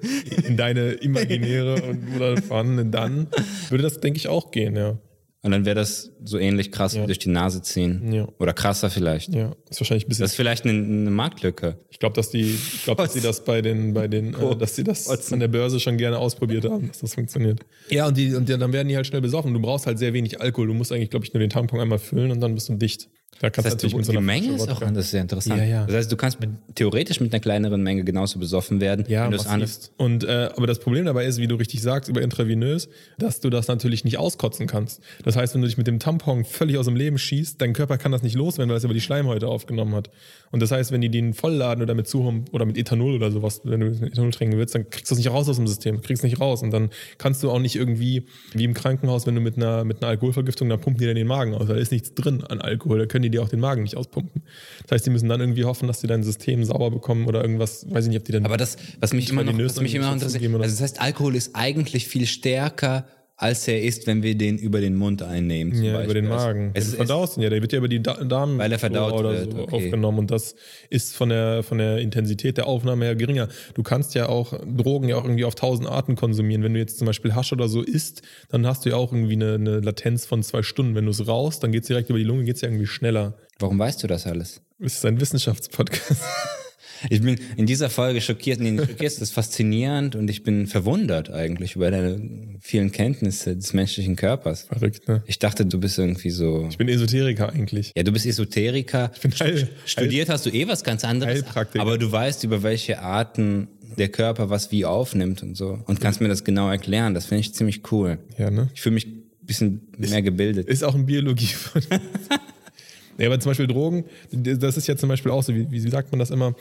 in deine imaginäre und oder vorhandene dann würde das, denke ich, auch gehen, ja. Und dann wäre das so ähnlich krass wie durch die Nase ziehen. Ja. Oder krasser vielleicht. Ja, ist wahrscheinlich ein bisschen. Das ist vielleicht eine, eine Marktlücke. ich glaube, dass die, ich glaube, dass sie das bei den, bei den, äh, dass sie das Kotzen. an der Börse schon gerne ausprobiert haben, dass das funktioniert. Ja, und die, und die, dann werden die halt schnell besoffen. Du brauchst halt sehr wenig Alkohol. Du musst eigentlich, glaube ich, nur den Tampon einmal füllen und dann bist du dicht. Da kannst Das heißt, du die, natürlich die mit so einer Menge Flasche ist auch anders, sehr interessant. Ja, ja. Das heißt, du kannst mit, theoretisch mit einer kleineren Menge genauso besoffen werden, Ja, wenn du es massivst. Und äh, aber das Problem dabei ist, wie du richtig sagst, über intravenös, dass du das natürlich nicht auskotzen kannst. Das heißt, wenn du dich mit dem Tampon völlig aus dem Leben schießt, dein Körper kann das nicht loswerden, weil es über die Schleimhäute aufgenommen hat. Und das heißt, wenn die den vollladen oder mit Zuhum oder mit Ethanol oder sowas, wenn du mit Ethanol trinken willst, dann kriegst du es nicht raus aus dem System, kriegst es nicht raus. Und dann kannst du auch nicht irgendwie, wie im Krankenhaus, wenn du mit einer, mit einer Alkoholvergiftung, dann pumpen die dir den Magen aus. Da ist nichts drin an Alkohol, da können die dir auch den Magen nicht auspumpen. Das heißt, die müssen dann irgendwie hoffen, dass die dein System sauber bekommen oder irgendwas, weiß ich nicht, ob die dann Aber das, was mich immer noch, was mich immer noch interessiert, also das heißt, Alkohol ist eigentlich viel stärker, als er ist, wenn wir den über den Mund einnehmen. Ja, Beispiel. über den Magen. Es ist, verdaust ihn ja, der wird ja über die Da- Darm Weil er verdaut oder wird, so okay. aufgenommen und das ist von der von der Intensität der Aufnahme her geringer. Du kannst ja auch Drogen ja auch irgendwie auf tausend Arten konsumieren. Wenn du jetzt zum Beispiel Hasch oder so isst, dann hast du ja auch irgendwie eine, eine Latenz von zwei Stunden. Wenn du es rauchst, dann geht es direkt über die Lunge, geht es ja irgendwie schneller. warum weißt du das alles? Es ist ein Wissenschaftspodcast. Ich bin in dieser Folge schockiert, nee, schockiert, das ist faszinierend und ich bin verwundert eigentlich über deine vielen Kenntnisse des menschlichen Körpers. Verrückt, ne? Ich dachte, du bist irgendwie so. Ich bin Esoteriker eigentlich. Ja, du bist Esoteriker. Ich bin Heil, Studiert hast du eh was ganz anderes. Aber du weißt, über welche Arten der Körper was wie aufnimmt und so. Und kannst mir das genau erklären. Das finde ich ziemlich cool. Ja, ne? Ich fühle mich ein bisschen mehr gebildet. Ist auch ein Biologie von. ja, aber zum Beispiel Drogen, das ist ja zum Beispiel auch so, wie, wie sagt man das immer?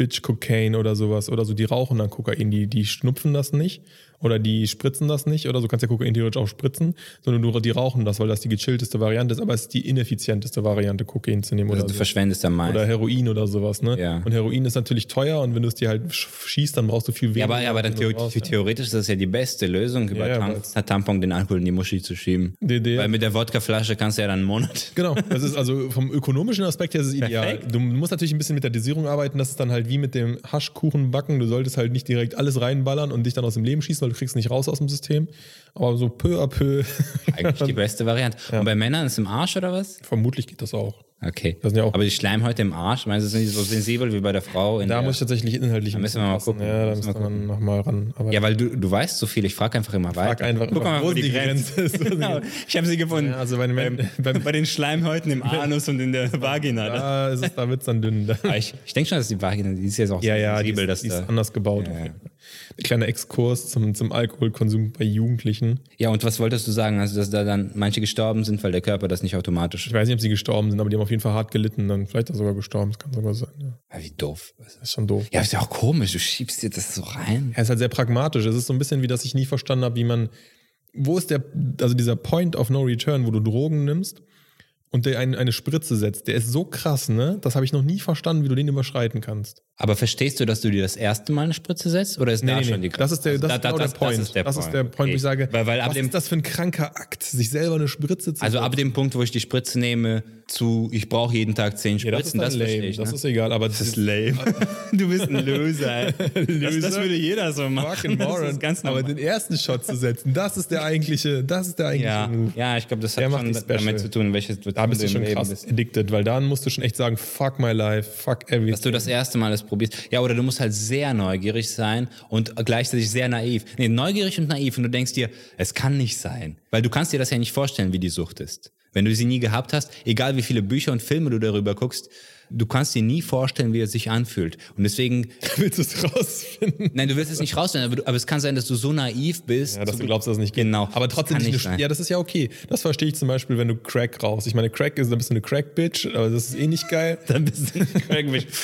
Bitch Cocaine oder sowas oder so, die rauchen dann Kokain, die, die schnupfen das nicht oder die spritzen das nicht oder so, kannst ja Kokain theoretisch auch spritzen, sondern nur die rauchen das, weil das die gechillteste Variante ist, aber es ist die ineffizienteste Variante, Kokain zu nehmen Also oder du so. verschwendest am meisten. Oder Heroin oder sowas, ne? Ja. Und Heroin ist natürlich teuer und wenn du es dir halt sch- schießt, dann brauchst du viel ja, weniger. aber, aber dann und so theo raus, ja. theoretisch ist das ja die beste Lösung, über Ja, ja, Tam weil's- Tampon den Alkohol in die Muschi zu schieben. Die Idee- Weil mit der Wodkaflasche kannst du ja dann einen Monat. Genau, das ist also vom ökonomischen Aspekt her ist es ideal. Perfekt. Du musst natürlich ein bisschen mit der Dosierung arbeiten, das ist dann halt wie mit dem Haschkuchen backen. Du solltest halt nicht direkt alles reinballern und dich dann aus dem Leben schießen, du kriegst nicht raus aus dem System. Aber so peu à peu. Eigentlich die beste Variante. Und bei Männern ist es im Arsch oder was? Vermutlich geht das auch. Okay. Das ja auch- aber die Schleimhäute im Arsch, meinst du, sind die so sensibel wie bei der Frau? In Da der, muss ich tatsächlich inhaltlich. Da müssen wir mal passen. gucken. Ja, da Müssen wir nochmal ran. Aber ja, weil du, du weißt so viel. Ich frage einfach immer weiter. frag einfach, Guck mal, wo wo die Grenze Grenze ist. Genau. Ich habe sie gefunden. Ja, also bei den Männern- beim, bei den Schleimhäuten im Anus und in der Vagina. da, ist es, da wird es dann dünn. Aber ich ich denke schon, dass die Vagina, die ist jetzt auch Ja, ja, die sensibel, ist, dass die ist anders gebaut. Ja, ja. Ein kleiner Exkurs zum, zum Alkoholkonsum bei Jugendlichen. Ja, und was wolltest du sagen? Also, dass da dann manche gestorben sind, weil der Körper das nicht automatisch. Ich weiß nicht, ob sie gestorben sind, aber die haben auf jeden Fall hart gelitten. Dann vielleicht auch sogar gestorben. Das kann sogar sein. Ja. Ja, wie doof. Das ist schon doof. Ja, ist ja auch komisch. Du schiebst dir das so rein. Er ist halt sehr pragmatisch. Es ist so ein bisschen wie, dass ich nie verstanden habe, wie man, wo ist der, also dieser Point of No Return, wo du Drogen nimmst und der ein, eine Spritze setzt, der ist so krass, ne? Das habe ich noch nie verstanden, wie du den überschreiten kannst. Aber verstehst du, dass du dir das erste Mal eine Spritze setzt? Oder ist da schon die Das ist der, das Da- ist da- genau das- der Point. Das ist der Point, Point, wo Okay. ich sage, weil, weil was ist das für ein kranker Akt, sich selber eine Spritze zu Also ab dem Punkt, wo ich die Spritze nehme, zu ich brauche jeden Tag zehn ja, das ist Spritzen, das, lame. verstehe ich. das ne? ist egal, aber das ist lame. du bist ein Loser. Das, Loser? das würde jeder so machen. Das ist ganz aber den ersten Shot zu setzen, das ist der eigentliche, das ist der eigentliche Ja, Move. ja, ich glaube, das hat Der macht schon damit zu tun, welche Situation Da bist du schon Leben krass bist. addicted, weil dann musst du schon echt sagen, fuck my life, fuck everything. Dass du das erste Mal das probierst. Ja, oder du musst halt sehr neugierig sein und gleichzeitig sehr naiv. Nee, neugierig und naiv und du denkst dir, es kann nicht sein. Weil du kannst dir das ja nicht vorstellen, wie die Sucht ist. Wenn du sie nie gehabt hast, egal wie viele Bücher und Filme du darüber guckst, du kannst dir nie vorstellen, wie es sich anfühlt. Und deswegen, willst du es rausfinden. nein, du wirst es nicht rausfinden, aber, du, aber es kann sein, dass du so naiv bist. Ja, dass du glaubst, dass es nicht geht. Genau. Aber trotzdem nicht, nicht eine. Ja, das ist ja okay. Das verstehe ich zum Beispiel, wenn du Crack rauchst. Ich meine, Crack ist, dann bist du eine Crack-Bitch, aber das ist eh nicht geil. Dann bist du ein Crackbish.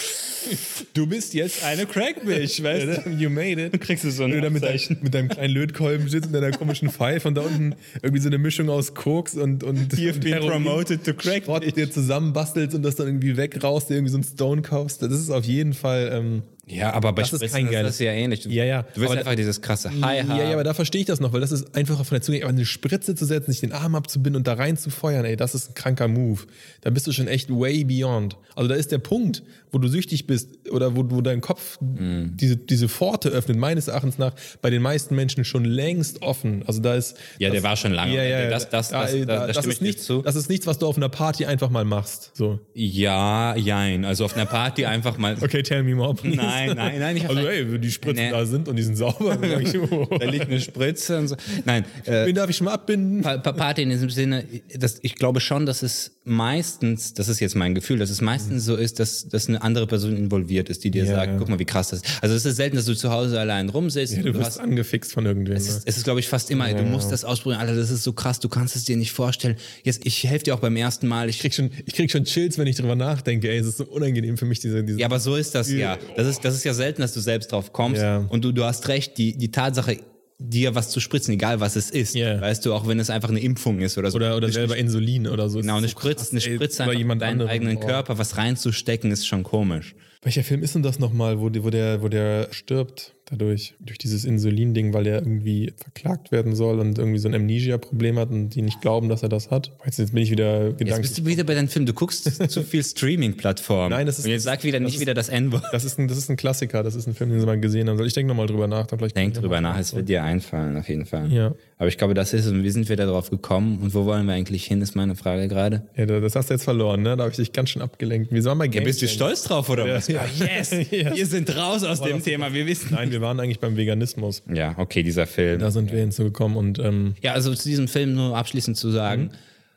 Du bist jetzt eine Crackbish, weißt du? You made it. Dann kriegst du so ein du da mit, dein, mit deinem kleinen Lötkolben sitzt und deiner komischen Pfeife und da unten irgendwie so eine Mischung aus Koks und, und, You've been promoted to crack. Schrott dir zusammenbastelst und das dann irgendwie wegraust, dir irgendwie so einen Stone kaufst. Das ist auf jeden Fall, ähm, Ja, aber bei Das ist kein ist geiles- das ja ähnlich. Du, Ja, ja. Du willst Aber einfach dieses krasse High Ja, ja, aber da verstehe ich das noch, weil das ist einfacher von der Zunge. Aber eine Spritze zu setzen, sich den Arm abzubinden und da rein zu feuern, ey, das ist ein kranker Move. Da bist du schon echt way beyond. Also da ist der Punkt, wo du süchtig bist oder wo, wo dein Kopf Mhm. diese, diese Pforte öffnet, meines Erachtens nach, bei den meisten Menschen schon längst offen. Also da ist. Ja, der war schon lange. Ja, ja, Das- das- da- das- da- da das stimme ist nichts, zu. Das ist nichts, was du auf einer Party einfach mal machst. So. Ja, jein. Also auf einer Party einfach mal. Okay, tell me more. please. Nein, nein, nein. Ich hab Also, ey, wenn die Spritzen Nee. da sind und die sind sauber, dann ich, oh. da liegt eine Spritze und so. Nein, äh, Wen darf ich schon mal abbinden? Pa- Pa- Party in diesem Sinne, dass ich glaube schon, dass es meistens, das ist jetzt mein Gefühl, dass es meistens so ist, dass, dass eine andere Person involviert ist, die dir Ja, sagt, ja. guck mal, wie krass das ist. Also es ist selten, dass du zu Hause allein rumsitzt. Ja, du du wirst hast, angefixt von irgendwem. es ne? ist, es ist glaube ich, fast immer, du musst das ausprobieren. Alter, das ist so krass, du kannst es dir nicht vorstellen. Jetzt, ich helfe dir auch beim ersten Mal. Ich Ich krieg, schon, ich krieg schon Chills, wenn ich drüber nachdenke. Ey, es ist so unangenehm für mich, diese. diese Ja, aber so ist das ja. Das ist, das ist ja selten, dass du selbst drauf kommst. Ja. Und du, du hast recht, die, die Tatsache, dir was zu spritzen, egal was es ist. Ja. Weißt du, auch wenn es einfach eine Impfung ist oder so. oder oder selber Insulin oder so. Genau, eine so eine Spritze in jemand deinen anderem. eigenen Oh. Körper, was reinzustecken, ist schon komisch. Welcher Film ist denn das nochmal, wo, die- wo, der, wo der stirbt dadurch, durch dieses Insulin-Ding, weil er irgendwie verklagt werden soll und irgendwie so ein Amnesia-Problem hat und die nicht glauben, dass er das hat? Jetzt, jetzt bin ich wieder Jetzt gedanklich. bist du wieder bei deinem Film. Du guckst zu viel Streaming-Plattformen. Nein, das ist- Und jetzt sag wieder nicht ist- wieder das N-Wort. Das ist, ein, das ist ein Klassiker, das ist ein Film, den sie mal gesehen haben. Ich denke nochmal drüber nach. Dann vielleicht Denk drüber nach, es wird dir einfallen, auf jeden Fall. Ja. Aber ich glaube, das ist es. Und wie sind wir da drauf gekommen? Und wo wollen wir eigentlich hin, ist meine Frage gerade. Ja, das hast du jetzt verloren, ne? Da habe ich dich ganz schön abgelenkt. Wir waren bei Ja, bist du stolz drauf, oder was? Ja. Yes! Wir sind raus aus dem Thema, wir wissen. Nein, wir waren eigentlich beim Veganismus. Ja, okay, dieser Film. Da sind wir hinzugekommen und ähm, Ja, also zu diesem Film nur abschließend zu sagen, Mhm.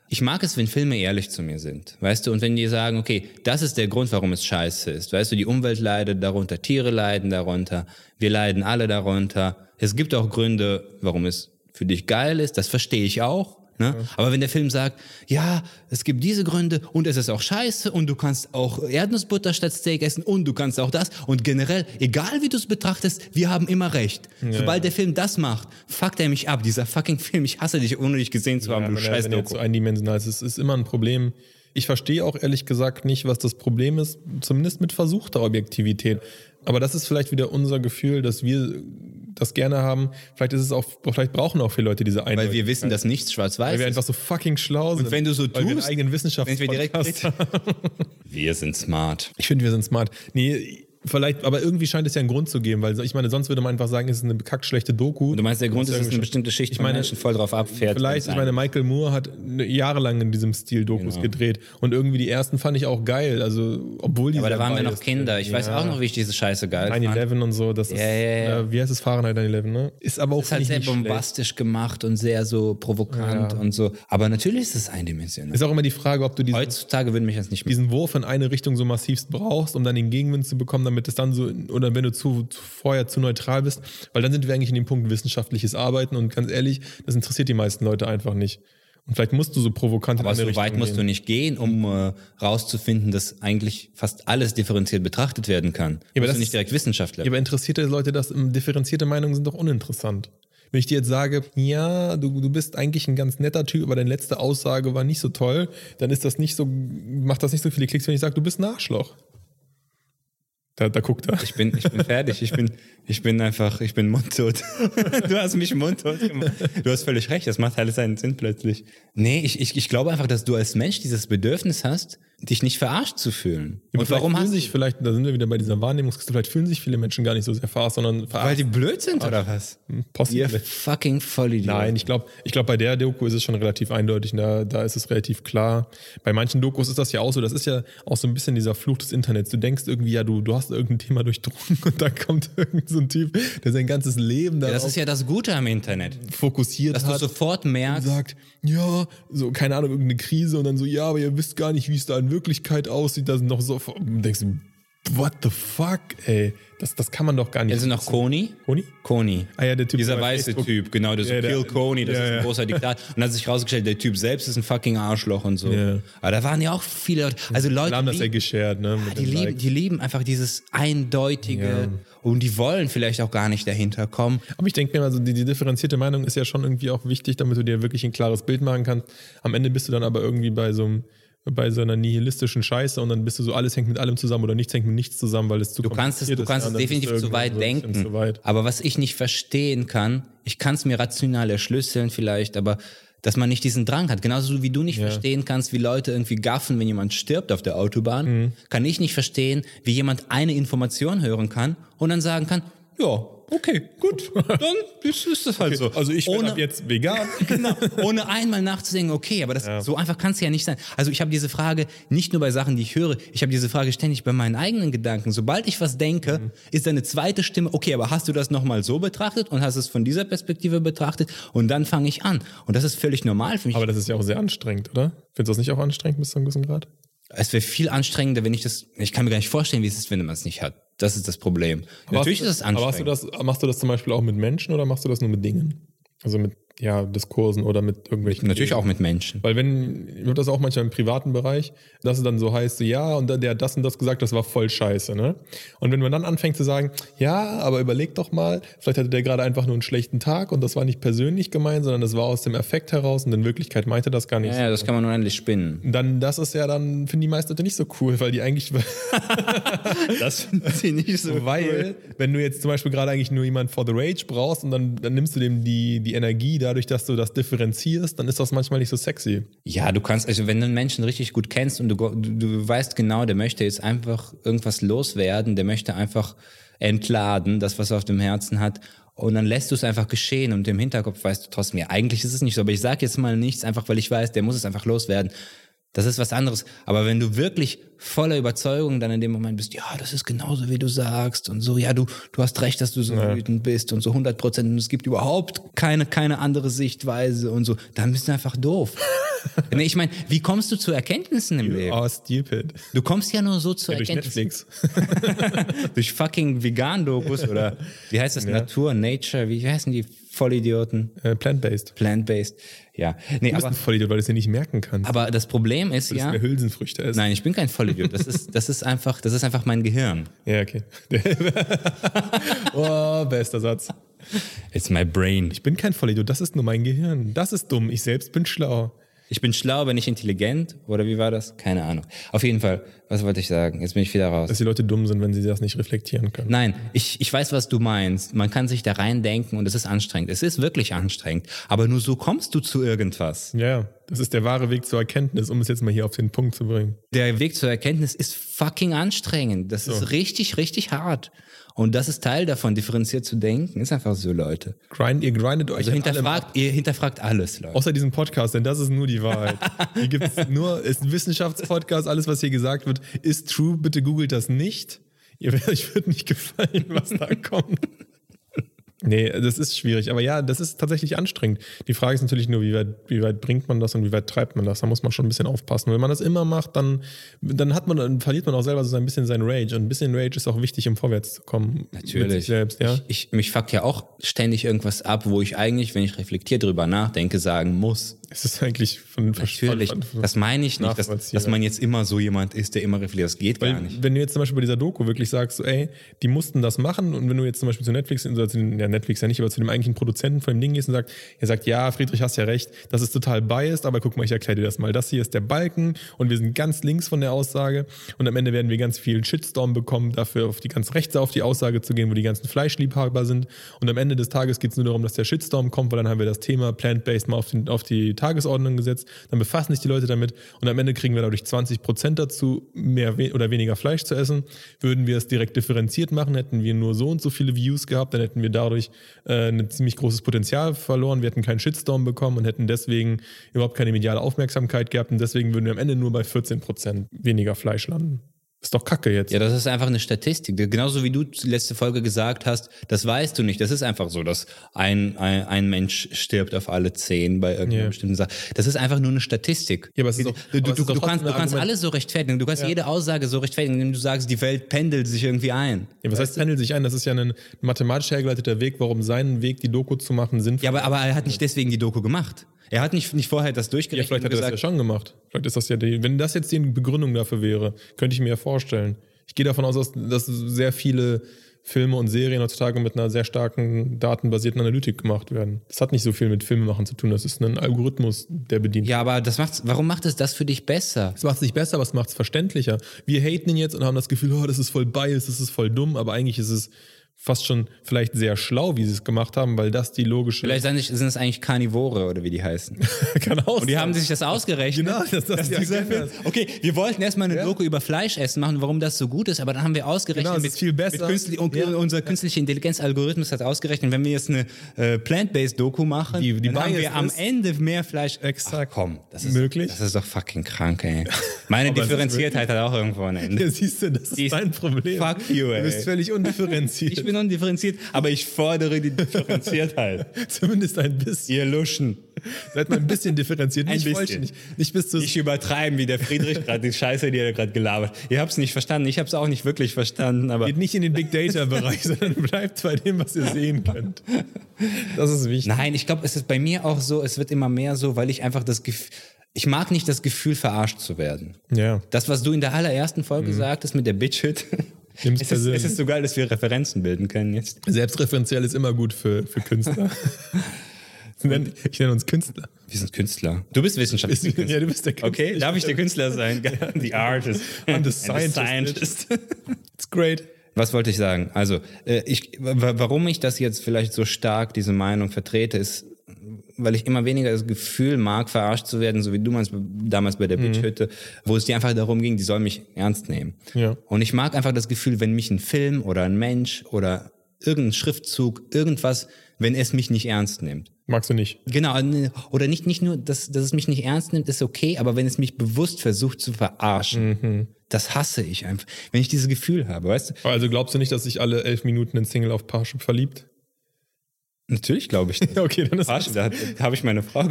ich mag es, wenn Filme ehrlich zu mir sind. Weißt du, und wenn die sagen, okay, das ist der Grund, warum es scheiße ist. Weißt du, die Umwelt leidet darunter, Tiere leiden darunter, wir leiden alle darunter. Es gibt auch Gründe, warum es für dich geil ist, das verstehe ich auch. Ne? Aber wenn der Film sagt, ja, es gibt diese Gründe und es ist auch scheiße und du kannst auch Erdnussbutter statt Steak essen und du kannst auch das und generell, egal wie du es betrachtest, wir haben immer recht. Sobald der Film das macht, fuckt er mich ab. Dieser fucking Film, ich hasse dich, ohne dich gesehen zu haben, Ja, du scheiß wenn er jetzt so eindimensional ist, es ist immer ein Problem. Ich verstehe auch ehrlich gesagt nicht, was das Problem ist, zumindest mit versuchter Objektivität. Aber das ist vielleicht wieder unser Gefühl, dass wir das gerne haben. Vielleicht ist es auch, vielleicht brauchen auch viele Leute diese Weil Eindeutigkeit. wir wissen, dass nichts schwarz-weiß weil wir ist. einfach so fucking schlau sind. wenn du so weil wir tust, eigenen wenn wir direkt haben. Wir sind smart. Ich finde, wir sind smart. Nee, vielleicht, aber irgendwie scheint es ja einen Grund zu geben, weil ich meine, sonst würde man einfach sagen, es ist eine bekackt schlechte Doku. Du meinst, der Grund ist, dass eine bestimmte Schicht Ich meine, Menschen voll drauf abfährt. Vielleicht, ich meine, Michael Moore hat ne- jahrelang in diesem Stil Dokus Genau. gedreht und irgendwie die ersten fand ich auch geil, also obwohl die Aber da waren wir noch Kinder. Ich weiß Ja. auch noch, wie ich diese Scheiße geil fand. 9-11 und so, das ist, Ja, ja, ja. äh, wie heißt es, Fahrenheit 9-11, ne? Ist aber auch ist halt sehr nicht schlecht. bombastisch gemacht und sehr so provokant Ja. und so. Aber natürlich ist es eindimensional. Ist auch immer die Frage, ob du diesen, Heutzutage würden mich das nicht mehr. diesen Wurf in eine Richtung so massivst brauchst, um dann den Gegenwind zu bekommen, damit es dann so, oder wenn du zu, zu vorher zu neutral bist, weil dann sind wir eigentlich in dem Punkt wissenschaftliches Arbeiten und ganz ehrlich, das interessiert die meisten Leute einfach nicht. Und vielleicht musst du so provokant Aber so eine weit Richtung musst du gehen. nicht gehen, um äh, rauszufinden, dass eigentlich fast alles differenziert betrachtet werden kann. aber Ja, das musst du nicht ist- direkt Wissenschaftler. Ja, aber interessierte Leute, das ähm, differenzierte Meinungen sind doch uninteressant. Wenn ich dir jetzt sage, ja, du, du bist eigentlich ein ganz netter Typ, aber deine letzte Aussage war nicht so toll, dann ist das nicht so, macht das nicht so viele Klicks, wenn ich sage, du bist ein Arschloch. Da, da guckt er. Ich bin, ich bin fertig. Ich bin, ich bin einfach, ich bin mundtot. du hast mich mundtot gemacht. Du hast völlig recht. Das macht alles seinen Sinn plötzlich. Nee, ich, ich, ich glaube einfach, dass du als Mensch dieses Bedürfnis hast, dich nicht verarscht zu fühlen. Aber Und warum fühlen hast sich du? vielleicht, da sind wir wieder bei dieser Wahrnehmungskiste, vielleicht fühlen sich viele Menschen gar nicht so sehr verarscht, sondern Weil verarscht. die blöd sind oder was? Ihr Possible. fucking Vollidiot. Nein, ich glaube, ich glaub, bei der Doku ist es schon relativ eindeutig, da, da ist es relativ klar. Bei manchen Dokus ist das ja auch so, das ist ja auch so ein bisschen dieser Fluch des Internets. Du denkst irgendwie, ja, du, du hast irgendein Thema durchdrungen und dann kommt irgend so ein Typ, der sein ganzes Leben Ja, darauf das ist ja das Gute am Internet. fokussiert Dass du hat. sofort und merkst, sagt, ja, so, keine Ahnung, irgendeine Krise und dann so, ja, aber ihr wisst gar nicht, wie es da in Wirklichkeit aussieht. Da sind noch so, denkst du, what the fuck, ey, das, das kann man doch gar nicht. jetzt sind noch Koni. Koni? Koni. Ah ja, der Typ Dieser weiße Facebook. Typ, genau, der so Ja, der- Kill Coney, das ja, ist ein ja. großer Diktat. Und dann hat sich rausgestellt, der Typ selbst ist ein fucking Arschloch und so. Ja. Aber da waren ja auch viele Leute, also Leute, Alle haben das ja die, geshared, ne? mit die, lieben, die lieben einfach dieses Eindeutige und die wollen vielleicht auch gar nicht dahinter kommen. Aber ich denke mir, also die, die differenzierte Meinung ist ja schon irgendwie auch wichtig, damit du dir wirklich ein klares Bild machen kannst. Am Ende bist du dann aber irgendwie bei so einem bei so einer nihilistischen Scheiße und dann bist du so, alles hängt mit allem zusammen oder nichts hängt mit nichts zusammen, weil es zu Du kannst es, du kannst Ja, es definitiv zu weit denken. Zu weit. Aber was ich nicht verstehen kann, ich kann es mir rational erschlüsseln vielleicht, aber dass man nicht diesen Drang hat. Genauso wie du nicht verstehen kannst, wie Leute irgendwie gaffen, wenn jemand stirbt auf der Autobahn, Mhm. kann ich nicht verstehen, wie jemand eine Information hören kann und dann sagen kann, ja, okay, gut, dann ist, ist das halt so. Also ich bin Ohne- ab jetzt vegan. genau, ohne einmal nachzudenken, okay, aber das, so einfach kann es ja nicht sein. Also ich habe diese Frage nicht nur bei Sachen, die ich höre, ich habe diese Frage ständig bei meinen eigenen Gedanken. Sobald ich was denke, Mhm. ist eine zweite Stimme, okay, aber hast du das nochmal so betrachtet und hast es von dieser Perspektive betrachtet und dann fange ich an. Und das ist völlig normal für mich. Aber das ist ja auch sehr anstrengend, oder? Findest du das nicht auch anstrengend bis zu einem gewissen Grad? es wäre viel anstrengender, wenn ich das, ich kann mir gar nicht vorstellen, wie es ist, wenn man es nicht hat. Das ist das Problem. Natürlich hast ist du, es anstrengend. Aber du das, machst du das zum Beispiel auch mit Menschen oder machst du das nur mit Dingen? Also mit ja, Diskursen oder mit irgendwelchen. Natürlich auch mit Menschen. Weil wenn, ich habe das auch manchmal im privaten Bereich, dass es dann so heißt, so, ja, und der hat das und das gesagt, das war voll scheiße, ne? Und wenn man dann anfängt zu sagen, ja, aber überleg doch mal, vielleicht hatte der gerade einfach nur einen schlechten Tag und das war nicht persönlich gemeint, sondern das war aus dem Affekt heraus und in Wirklichkeit meinte das gar nicht. Ja, ja, das kann man unendlich spinnen. Dann, das ist ja dann, finden die meisten Leute nicht so cool, weil die eigentlich, Das finden sie nicht so weil, wenn du jetzt zum Beispiel gerade eigentlich nur jemand for the Rage brauchst und dann, dann nimmst du dem die, die Energie dadurch, dass du das differenzierst, dann ist das manchmal nicht so sexy. Ja, du kannst, also wenn du einen Menschen richtig gut kennst und du, du, du weißt genau, der möchte jetzt einfach irgendwas loswerden, der möchte einfach entladen, das, was er auf dem Herzen hat. Und dann lässt du es einfach geschehen und im Hinterkopf weißt du trotzdem, ja, eigentlich ist es nicht so, aber ich sage jetzt mal nichts, einfach weil ich weiß, der muss es einfach loswerden. Das ist was anderes. Aber wenn du wirklich voller Überzeugung dann in dem Moment bist, ja, das ist genauso, wie du sagst und so, ja, du, du hast recht, dass du so wütend bist und so 100 Prozent und es gibt überhaupt keine, keine andere Sichtweise und so, dann bist du einfach doof. ich meine, wie kommst du zu Erkenntnissen im Leben? Oh, stupid. Du kommst ja nur so zu Ja, durch Erkenntnissen. Netflix. Durch fucking Vegan-Dokus oder wie heißt das? Natur, Nature, wie heißen die Vollidioten? Äh, Plant-based. Plant-based. Ja. Nee, Du bist aber, ein Vollidiot, weil du es dir nicht merken kannst. aber das Problem ist Du ja. mehr Hülsenfrüchte essen. Nein, ich bin kein Vollidiot. Das ist, das ist einfach, das ist einfach mein Gehirn. Ja, okay. oh, bester Satz. It's my brain. Ich bin kein Vollidiot, das ist nur mein Gehirn. Das ist dumm. Ich selbst bin schlau. Ich bin schlau, aber nicht intelligent. Oder wie war das? Keine Ahnung. Auf jeden Fall, was wollte ich sagen? Jetzt bin ich wieder raus. Dass die Leute dumm sind, wenn sie das nicht reflektieren können. Nein, ich, ich weiß, was du meinst. Man kann sich da reindenken und es ist anstrengend. Es ist wirklich anstrengend. Aber nur so kommst du zu irgendwas. Ja, das ist der wahre Weg zur Erkenntnis, um es jetzt mal hier auf den Punkt zu bringen. Der Weg zur Erkenntnis ist fucking anstrengend. Das ist richtig, richtig hart. Und das ist Teil davon, differenziert zu denken. Ist einfach so, Leute. Grind, ihr grindet euch Also hinterfragt, ihr hinterfragt alles, Leute. Außer diesem Podcast, denn das ist nur die Wahrheit. Hier gibt's nur, ist ein Wissenschaftspodcast, alles, was hier gesagt wird, ist true. Bitte googelt das nicht. Ihr, euch wird nicht gefallen, was da kommt. Nee, das ist schwierig. Aber ja, das ist tatsächlich anstrengend. Die Frage ist natürlich nur, wie weit, wie weit bringt man das und wie weit treibt man das? Da muss man schon ein bisschen aufpassen. Wenn man das immer macht, dann, dann hat man, dann verliert man auch selber so ein bisschen sein Rage. Und ein bisschen Rage ist auch wichtig, um vorwärts zu kommen. Natürlich. selbst, ja. Ich, ich, mich fuckt ja auch ständig irgendwas ab, wo ich eigentlich, wenn ich reflektiert drüber nachdenke, sagen muss. Es ist eigentlich von Natürlich. von- von- Das meine ich nicht, dass, dass man jetzt immer so jemand ist, der immer reflektiert. Das geht Weil, gar nicht. wenn du jetzt zum Beispiel bei dieser Doku wirklich sagst, so, ey, die mussten das machen und wenn du jetzt zum Beispiel zu Netflix, zu den, ja, Netflix ja nicht, aber zu dem eigentlichen Produzenten von dem Ding gehst und sagst, er sagt, ja, Friedrich, hast ja recht, das ist total biased, aber guck mal, ich erkläre dir das mal. Das hier ist der Balken und wir sind ganz links von der Aussage und am Ende werden wir ganz viel Shitstorm bekommen, dafür auf die ganz rechts auf die Aussage zu gehen, wo die ganzen Fleischliebhaber sind und am Ende des Tages geht es nur darum, dass der Shitstorm kommt, weil dann haben wir das Thema Plant-Based mal auf, den, auf die Tagesordnung gesetzt, dann befassen sich die Leute damit und am Ende kriegen wir dadurch 20 Prozent dazu, mehr oder weniger Fleisch zu essen. Würden wir es direkt differenziert machen, hätten wir nur so und so viele Views gehabt, dann hätten wir dadurch äh, ein ziemlich großes Potenzial verloren, wir hätten keinen Shitstorm bekommen und hätten deswegen überhaupt keine mediale Aufmerksamkeit gehabt und deswegen würden wir am Ende nur bei 14 Prozent weniger Fleisch landen. Ist doch kacke jetzt. Ja, das ist einfach eine Statistik. Genauso wie du letzte Folge gesagt hast, das weißt du nicht. Das ist einfach so, dass ein, ein, ein Mensch stirbt auf alle zehn bei irgendeiner Ja. bestimmten Sache. Das ist einfach nur eine Statistik. Ja, aber es ist doch- du, du, du, ist du, kannst, du kannst alles so rechtfertigen. Du kannst jede Aussage so rechtfertigen, indem du sagst, die Welt pendelt sich irgendwie ein. Ja, was heißt pendelt sich ein? Das ist ja ein mathematisch hergeleiteter Weg, warum seinen Weg, die Doku zu machen, sinnvoll Ja, aber, aber er hat nicht deswegen die Doku gemacht. Er hat nicht, nicht vorher das Ja, durchgerechnet vielleicht hat er das ja schon gemacht. Vielleicht ist das ja die, wenn das jetzt die Begründung dafür wäre, könnte ich mir ja vorstellen. Ich gehe davon aus, dass, dass sehr viele Filme und Serien heutzutage mit einer sehr starken datenbasierten Analytik gemacht werden. Das hat nicht so viel mit Filmemachen zu tun. Das ist ein Algorithmus, der bedient. Ja, aber das macht's, warum macht es das für dich besser? Es macht es nicht besser, aber es macht es verständlicher. Wir haten ihn jetzt und haben das Gefühl, oh, das ist voll biased, das ist voll dumm, aber eigentlich ist es fast schon vielleicht sehr schlau, wie sie es gemacht haben, weil das die logische. Vielleicht sind es eigentlich Karnivore oder wie die heißen. Kann auch Und die haben sich das ausgerechnet. Genau, dass das die dieser Agenda Film, ist. okay, wir wollten erstmal eine Ja. Doku über Fleischessen machen, warum das so gut ist, aber dann haben wir ausgerechnet, Genau, es mit, ist viel besser. Mit künstlich, und Ja. unser künstliche Intelligenz-Algorithmus hat ausgerechnet, wenn wir jetzt eine äh, Plant-Based-Doku machen, Die- die dann haben biased wir am. Ende mehr Fleisch. Exakt. Ach, komm, das ist Möglich. Das ist doch fucking krank, ey. Meine Differenziertheit hat auch irgendwo ein Ende. Ja, siehst du, das ist Die ist- dein Problem. Fuck you, ey. Du bist völlig undifferenziert. Ich bin undifferenziert, aber ich fordere die Differenziertheit. Zumindest ein bisschen. Ihr Luschen. Seid mal ein bisschen differenziert. Ein Nicht bisschen. vollständig. Nicht bis zu. Nicht übertreiben, wie der Friedrich gerade die Scheiße, die er gerade gelabert. Ihr habt es nicht verstanden, ich habe es auch nicht wirklich verstanden, aber Geht nicht in den Big Data Bereich, sondern bleibt bei dem, was ihr sehen könnt. Das ist wichtig. nein, ich glaube, es ist bei mir auch so, es wird immer mehr so, weil ich einfach das Gefühl, ich mag nicht das Gefühl, verarscht zu werden. Ja. Das, was du in der allerersten Folge sagtest mit der Bitch-Hit, es ist, es ist so geil, dass wir Referenzen bilden können jetzt. Selbstreferenziell ist immer gut für, für Künstler. Ich nenne ich nenne uns Künstler. Wir sind Künstler. Du bist Wissenschaftler. Ja, du bist der Künstler. Okay, darf ich der Künstler sein? The artist. I'm the And scientist. It's great. Was wollte ich sagen? Also, äh, ich, wa- warum ich das jetzt vielleicht so stark, diese Meinung vertrete, ist, weil ich immer weniger das Gefühl mag, verarscht zu werden, so wie du meinst, damals bei der Bitchhütte, wo es dir einfach darum ging, die soll mich ernst nehmen. Ja. Und ich mag einfach das Gefühl, wenn mich ein Film oder ein Mensch oder irgendein Schriftzug, irgendwas, wenn es mich nicht ernst nimmt. Magst du nicht? Genau, oder nicht, nicht nur, dass, dass es mich nicht ernst nimmt, ist okay, aber wenn es mich bewusst versucht zu verarschen, das hasse ich einfach. Wenn ich dieses Gefühl habe, weißt du? Also glaubst du nicht, dass sich alle elf Minuten in Single auf Parship verliebt? Natürlich glaube ich das. Okay, dann ist Arsch, da, da habe ich meine Frau,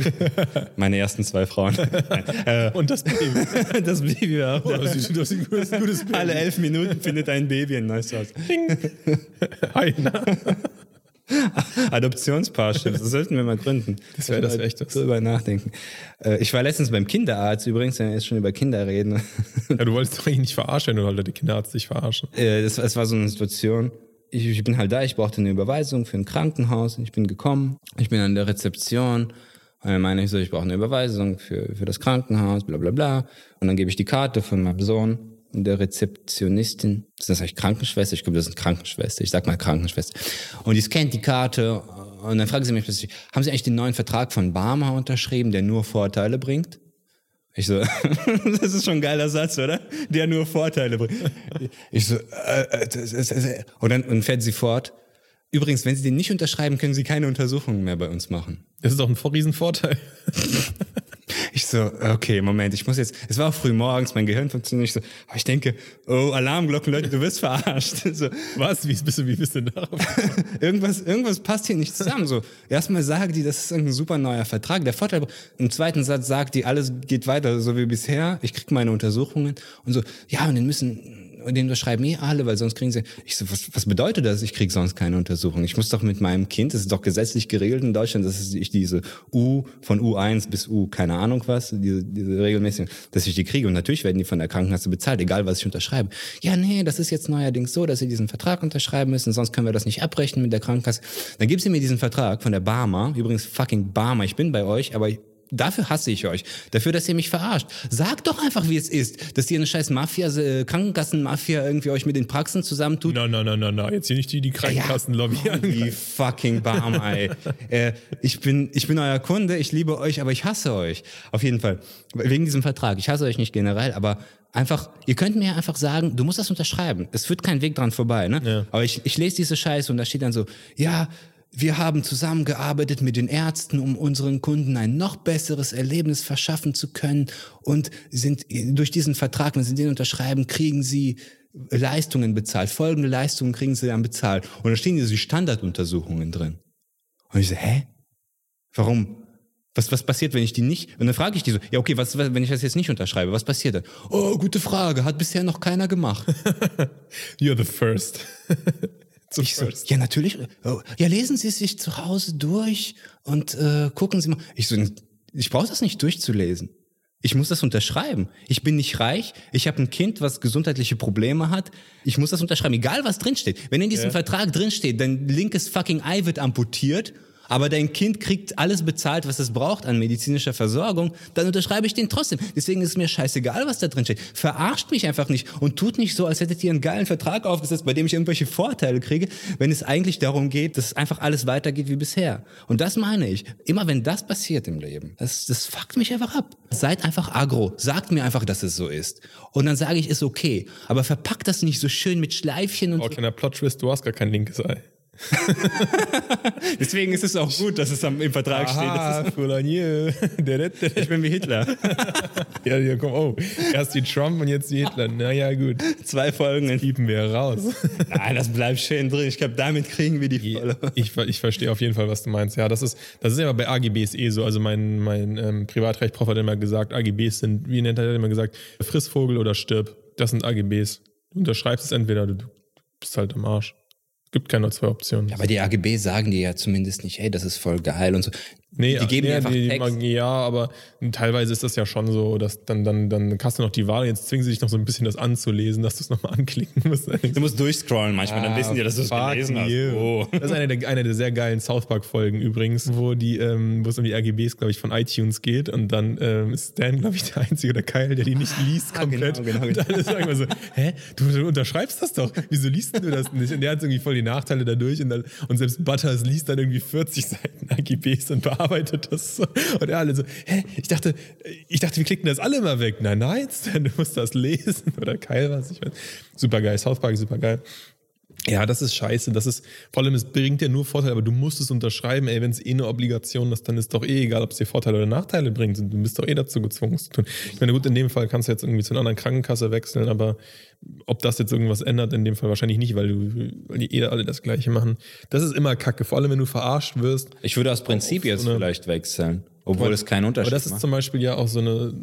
meine ersten zwei Frauen. Äh, Und das Baby. das Baby auch da. das ist, das ist ein gutes Baby. Alle elf Minuten findet ein Baby ein neues Haus. Hi, na? Adoptionspaarship, das sollten wir mal gründen. Das wäre das echt was. Drüber nachdenken. Äh, Ich war letztens beim Kinderarzt übrigens, wenn wir jetzt schon über Kinder reden. Ja, du wolltest doch eigentlich nicht verarschen, du wolltest die Kinderarzt dich verarschen. Äh, Das, das war so eine Situation. Ich, ich bin halt da, ich brauchte eine Überweisung für ein Krankenhaus. Ich bin gekommen, ich bin an der Rezeption. Und dann meine ich so, ich brauche eine Überweisung für, für das Krankenhaus, bla bla bla. Und dann gebe ich die Karte von meinem Sohn der Rezeptionistin. Ist das eigentlich Krankenschwester? Ich glaube, das ist eine Krankenschwester. Ich sag mal Krankenschwester. Und die scannt die Karte und dann fragen sie mich plötzlich, haben Sie eigentlich den neuen Vertrag von Barmer unterschrieben, der nur Vorteile bringt? Ich so, das ist schon ein geiler Satz, oder? Der nur Vorteile bringt. Ich so, äh, äh, das, das, das, und dann und fährt sie fort. Übrigens, wenn Sie den nicht unterschreiben, können Sie keine Untersuchungen mehr bei uns machen. Das ist doch ein Riesenvorteil. Ich so, okay, Moment, ich muss jetzt, es war auch früh morgens, mein Gehirn funktioniert nicht so, aber ich denke, oh, Alarmglocken, Leute, du wirst verarscht. So, Was? Wie bist du, wie bist du darauf? irgendwas, irgendwas passt hier nicht zusammen. So, erstmal sagen die, das ist ein super neuer Vertrag. Der Vorteil, im zweiten Satz sagt die, alles geht weiter so wie bisher. Ich krieg meine Untersuchungen und so, ja, und den müssen, und den unterschreiben eh alle, weil sonst kriegen sie. Ich so, was, was bedeutet das? Ich krieg sonst keine Untersuchung. Ich muss doch mit meinem Kind, das ist doch gesetzlich geregelt in Deutschland, dass ich diese U von U1 bis U, keine Ahnung was, diese, diese regelmäßig, dass ich die kriege. Und natürlich werden die von der Krankenkasse bezahlt, egal was ich unterschreibe. Ja, nee, das ist jetzt neuerdings so, dass sie diesen Vertrag unterschreiben müssen, sonst können wir das nicht abrechnen mit der Krankenkasse. Dann gibt sie mir diesen Vertrag von der Barmer, übrigens fucking Barmer, ich bin bei euch, aber Dafür hasse ich euch. Dafür, dass ihr mich verarscht. Sagt doch einfach, wie es ist. Dass ihr eine scheiß Mafia, äh, Krankenkassenmafia irgendwie euch mit den Praxen zusammentut. Na, na, na, na, na. Jetzt hier nicht die, die Krankenkassenlobby Ja. Wie fucking Barm, ey. äh, ich, bin, ich bin euer Kunde, ich liebe euch, aber ich hasse euch. Auf jeden Fall. Wegen diesem Vertrag. Ich hasse euch nicht generell, aber einfach, ihr könnt mir einfach sagen, du musst das unterschreiben. Es führt kein Weg dran vorbei, ne? Ja. Aber ich, ich lese diese Scheiße und da steht dann so, ja, wir haben zusammengearbeitet mit den Ärzten, um unseren Kunden ein noch besseres Erlebnis verschaffen zu können und sind durch diesen Vertrag, wenn sie den unterschreiben, kriegen sie Leistungen bezahlt. Folgende Leistungen kriegen sie dann bezahlt. Und da stehen diese Standarduntersuchungen drin. Und ich so, hä? Warum? Was, was passiert, wenn ich die nicht? Und dann frage ich die so, ja, okay, was, wenn ich das jetzt nicht unterschreibe, was passiert dann? Oh, gute Frage, hat bisher noch keiner gemacht. You're the first. Ich so, ja, natürlich. Oh, Ja, lesen Sie es sich zu Hause durch und äh, gucken Sie mal. Ich so, ich brauche das nicht durchzulesen. Ich muss das unterschreiben. Ich bin nicht reich. Ich habe ein Kind, was gesundheitliche Probleme hat. Ich muss das unterschreiben, egal was drinsteht. Wenn in diesem Ja. Vertrag drinsteht, dein linkes fucking Ei wird amputiert, aber dein Kind kriegt alles bezahlt, was es braucht an medizinischer Versorgung, dann unterschreibe ich den trotzdem. Deswegen ist es mir scheißegal, was da drin steht. Verarscht mich einfach nicht und tut nicht so, als hättet ihr einen geilen Vertrag aufgesetzt, bei dem ich irgendwelche Vorteile kriege, wenn es eigentlich darum geht, dass einfach alles weitergeht wie bisher. Und das meine ich. Immer wenn das passiert im Leben, das, das fuckt mich einfach ab. Seid einfach agro. Sagt mir einfach, dass es so ist. Und dann sage ich, ist okay. Aber verpackt das nicht so schön mit Schleifchen und Oh, kleiner Plot-Twist, du hast gar kein linkes Ei. Deswegen ist es auch gut, dass es am, im Vertrag Aha, der, der. Ich bin wie Hitler. Ja, hier, komm, oh. Erst die Trump und jetzt die Hitler. Naja, gut. Zwei Folgen. in- Piepen wir raus. Nein, das bleibt schön drin. Ich glaube, damit kriegen wir die volle. Ich, ich verstehe auf jeden Fall, was du meinst. Ja, das ist, das ist ja bei AGBs eh so. Also mein, mein ähm, Privatrechtprof hat immer gesagt, AGBs sind, wie nennt er das immer gesagt, Frissvogel oder stirb. Das sind AGBs. Du unterschreibst es entweder, du bist halt am Arsch. Gibt keine zwei Optionen. Aber die AGB sagen dir ja zumindest nicht, hey, das ist voll geil und so. Nee, die geben nee, einfach die, Text. ja, aber teilweise ist das ja schon so, dass dann, dann, dann hast du noch die Wahl, jetzt zwingen sie dich noch so ein bisschen das anzulesen, dass du es nochmal anklicken musst. Du musst durchscrollen manchmal, dann wissen die, dass du es gelesen hast. you. Oh. Das ist eine der, eine der sehr geilen South Park-Folgen übrigens, wo, die, ähm, wo es um die RGBs, glaube ich, von iTunes geht. Und dann ähm, ist Stan, glaube ich, der Einzige oder Kyle, der die nicht liest Ah, komplett. genau, genau, Und alle sagen immer so, hä, du, du unterschreibst das doch. Wieso liest du das nicht? Und der hat irgendwie voll die Nachteile dadurch. Und, dann, und selbst Butters liest dann irgendwie 40 Seiten RGBs und bearbeitet das so. Und alle so, hä, ich dachte, ich dachte, wir klicken das alle mal weg. Nein, nein, du musst das lesen. Oder Kyle was, ich weiß. Super geil, South Park super geil. Ja, das ist scheiße. Das ist, vor allem, es bringt dir nur Vorteile, aber du musst es unterschreiben, ey, wenn es eh eine Obligation ist, dann ist doch eh egal, ob es dir Vorteile oder Nachteile bringt. Du bist doch eh dazu gezwungen, es zu tun. Ich meine, gut, in dem Fall kannst du jetzt irgendwie zu einer anderen Krankenkasse wechseln, aber ob das jetzt irgendwas ändert, in dem Fall wahrscheinlich nicht, weil, du, weil die eh alle das Gleiche machen. Das ist immer kacke, vor allem, wenn du verarscht wirst. Ich würde aus Prinzip jetzt so vielleicht wechseln, obwohl es keinen Unterschied Aber das ist macht. zum Beispiel ja auch so eine,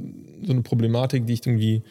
so eine Problematik, die ich irgendwie,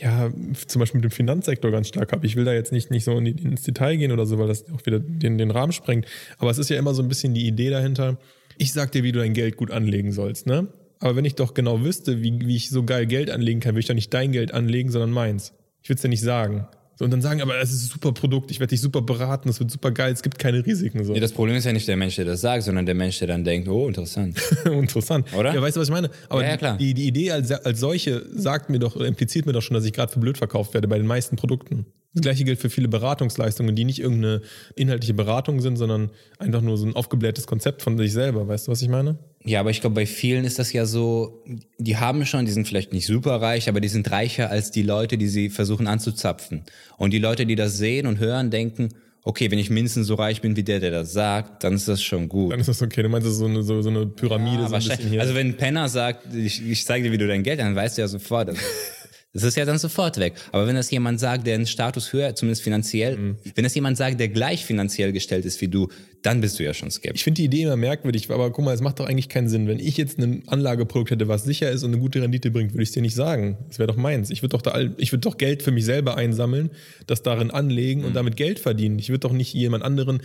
ja, zum Beispiel mit dem Finanzsektor ganz stark habe. Ich will da jetzt nicht, nicht so ins Detail gehen oder so, weil das auch wieder den, den Rahmen sprengt. Aber es ist ja immer so ein bisschen die Idee dahinter, ich sag dir, wie du dein Geld gut anlegen sollst, ne? Aber wenn ich doch genau wüsste, wie, wie ich so geil Geld anlegen kann, würde ich doch nicht dein Geld anlegen, sondern meins. Ich würde es dir nicht sagen. So, und dann sagen, aber es ist ein super Produkt, ich werde dich super beraten, es wird super geil, es gibt keine Risiken. So. Nee, das Problem ist ja nicht der Mensch, der das sagt, sondern der Mensch, der dann denkt, oh, interessant. Interessant. Oder? Ja, weißt du, was ich meine? Aber Ja, ja, klar. Die, die Idee als, als solche sagt mir doch, oder impliziert mir doch schon, dass ich gerade für blöd verkauft werde bei den meisten Produkten. Das gleiche gilt für viele Beratungsleistungen, die nicht irgendeine inhaltliche Beratung sind, sondern einfach nur so ein aufgeblähtes Konzept von sich selber. Weißt du, was ich meine? Ja, aber ich glaube, bei vielen ist das ja so, die haben schon, die sind vielleicht nicht super reich, aber die sind reicher als die Leute, die sie versuchen anzuzapfen. Und die Leute, die das sehen und hören, denken, okay, wenn ich mindestens so reich bin wie der, der das sagt, dann ist das schon gut. Dann ist das okay. Du meinst, das ist so eine, so, so eine Pyramide, Ja, so wahrscheinlich. Also wenn ein Penner sagt, ich, ich zeige dir, wie du dein Geld, dann weißt du ja sofort. Das, ist ja dann sofort weg. Aber wenn das jemand sagt, der einen Status höher, zumindest finanziell, Mhm. wenn das jemand sagt, der gleich finanziell gestellt ist wie du, dann bist du ja schon skeptisch. Ich finde die Idee immer merkwürdig, aber guck mal, es macht doch eigentlich keinen Sinn. Wenn ich jetzt ein Anlageprodukt hätte, was sicher ist und eine gute Rendite bringt, würde ich es dir nicht sagen. Das wäre doch meins. Ich würde doch, da, all- ich würde doch Geld für mich selber einsammeln, das darin anlegen Mhm. und damit Geld verdienen. Ich würde doch nicht jemand anderen,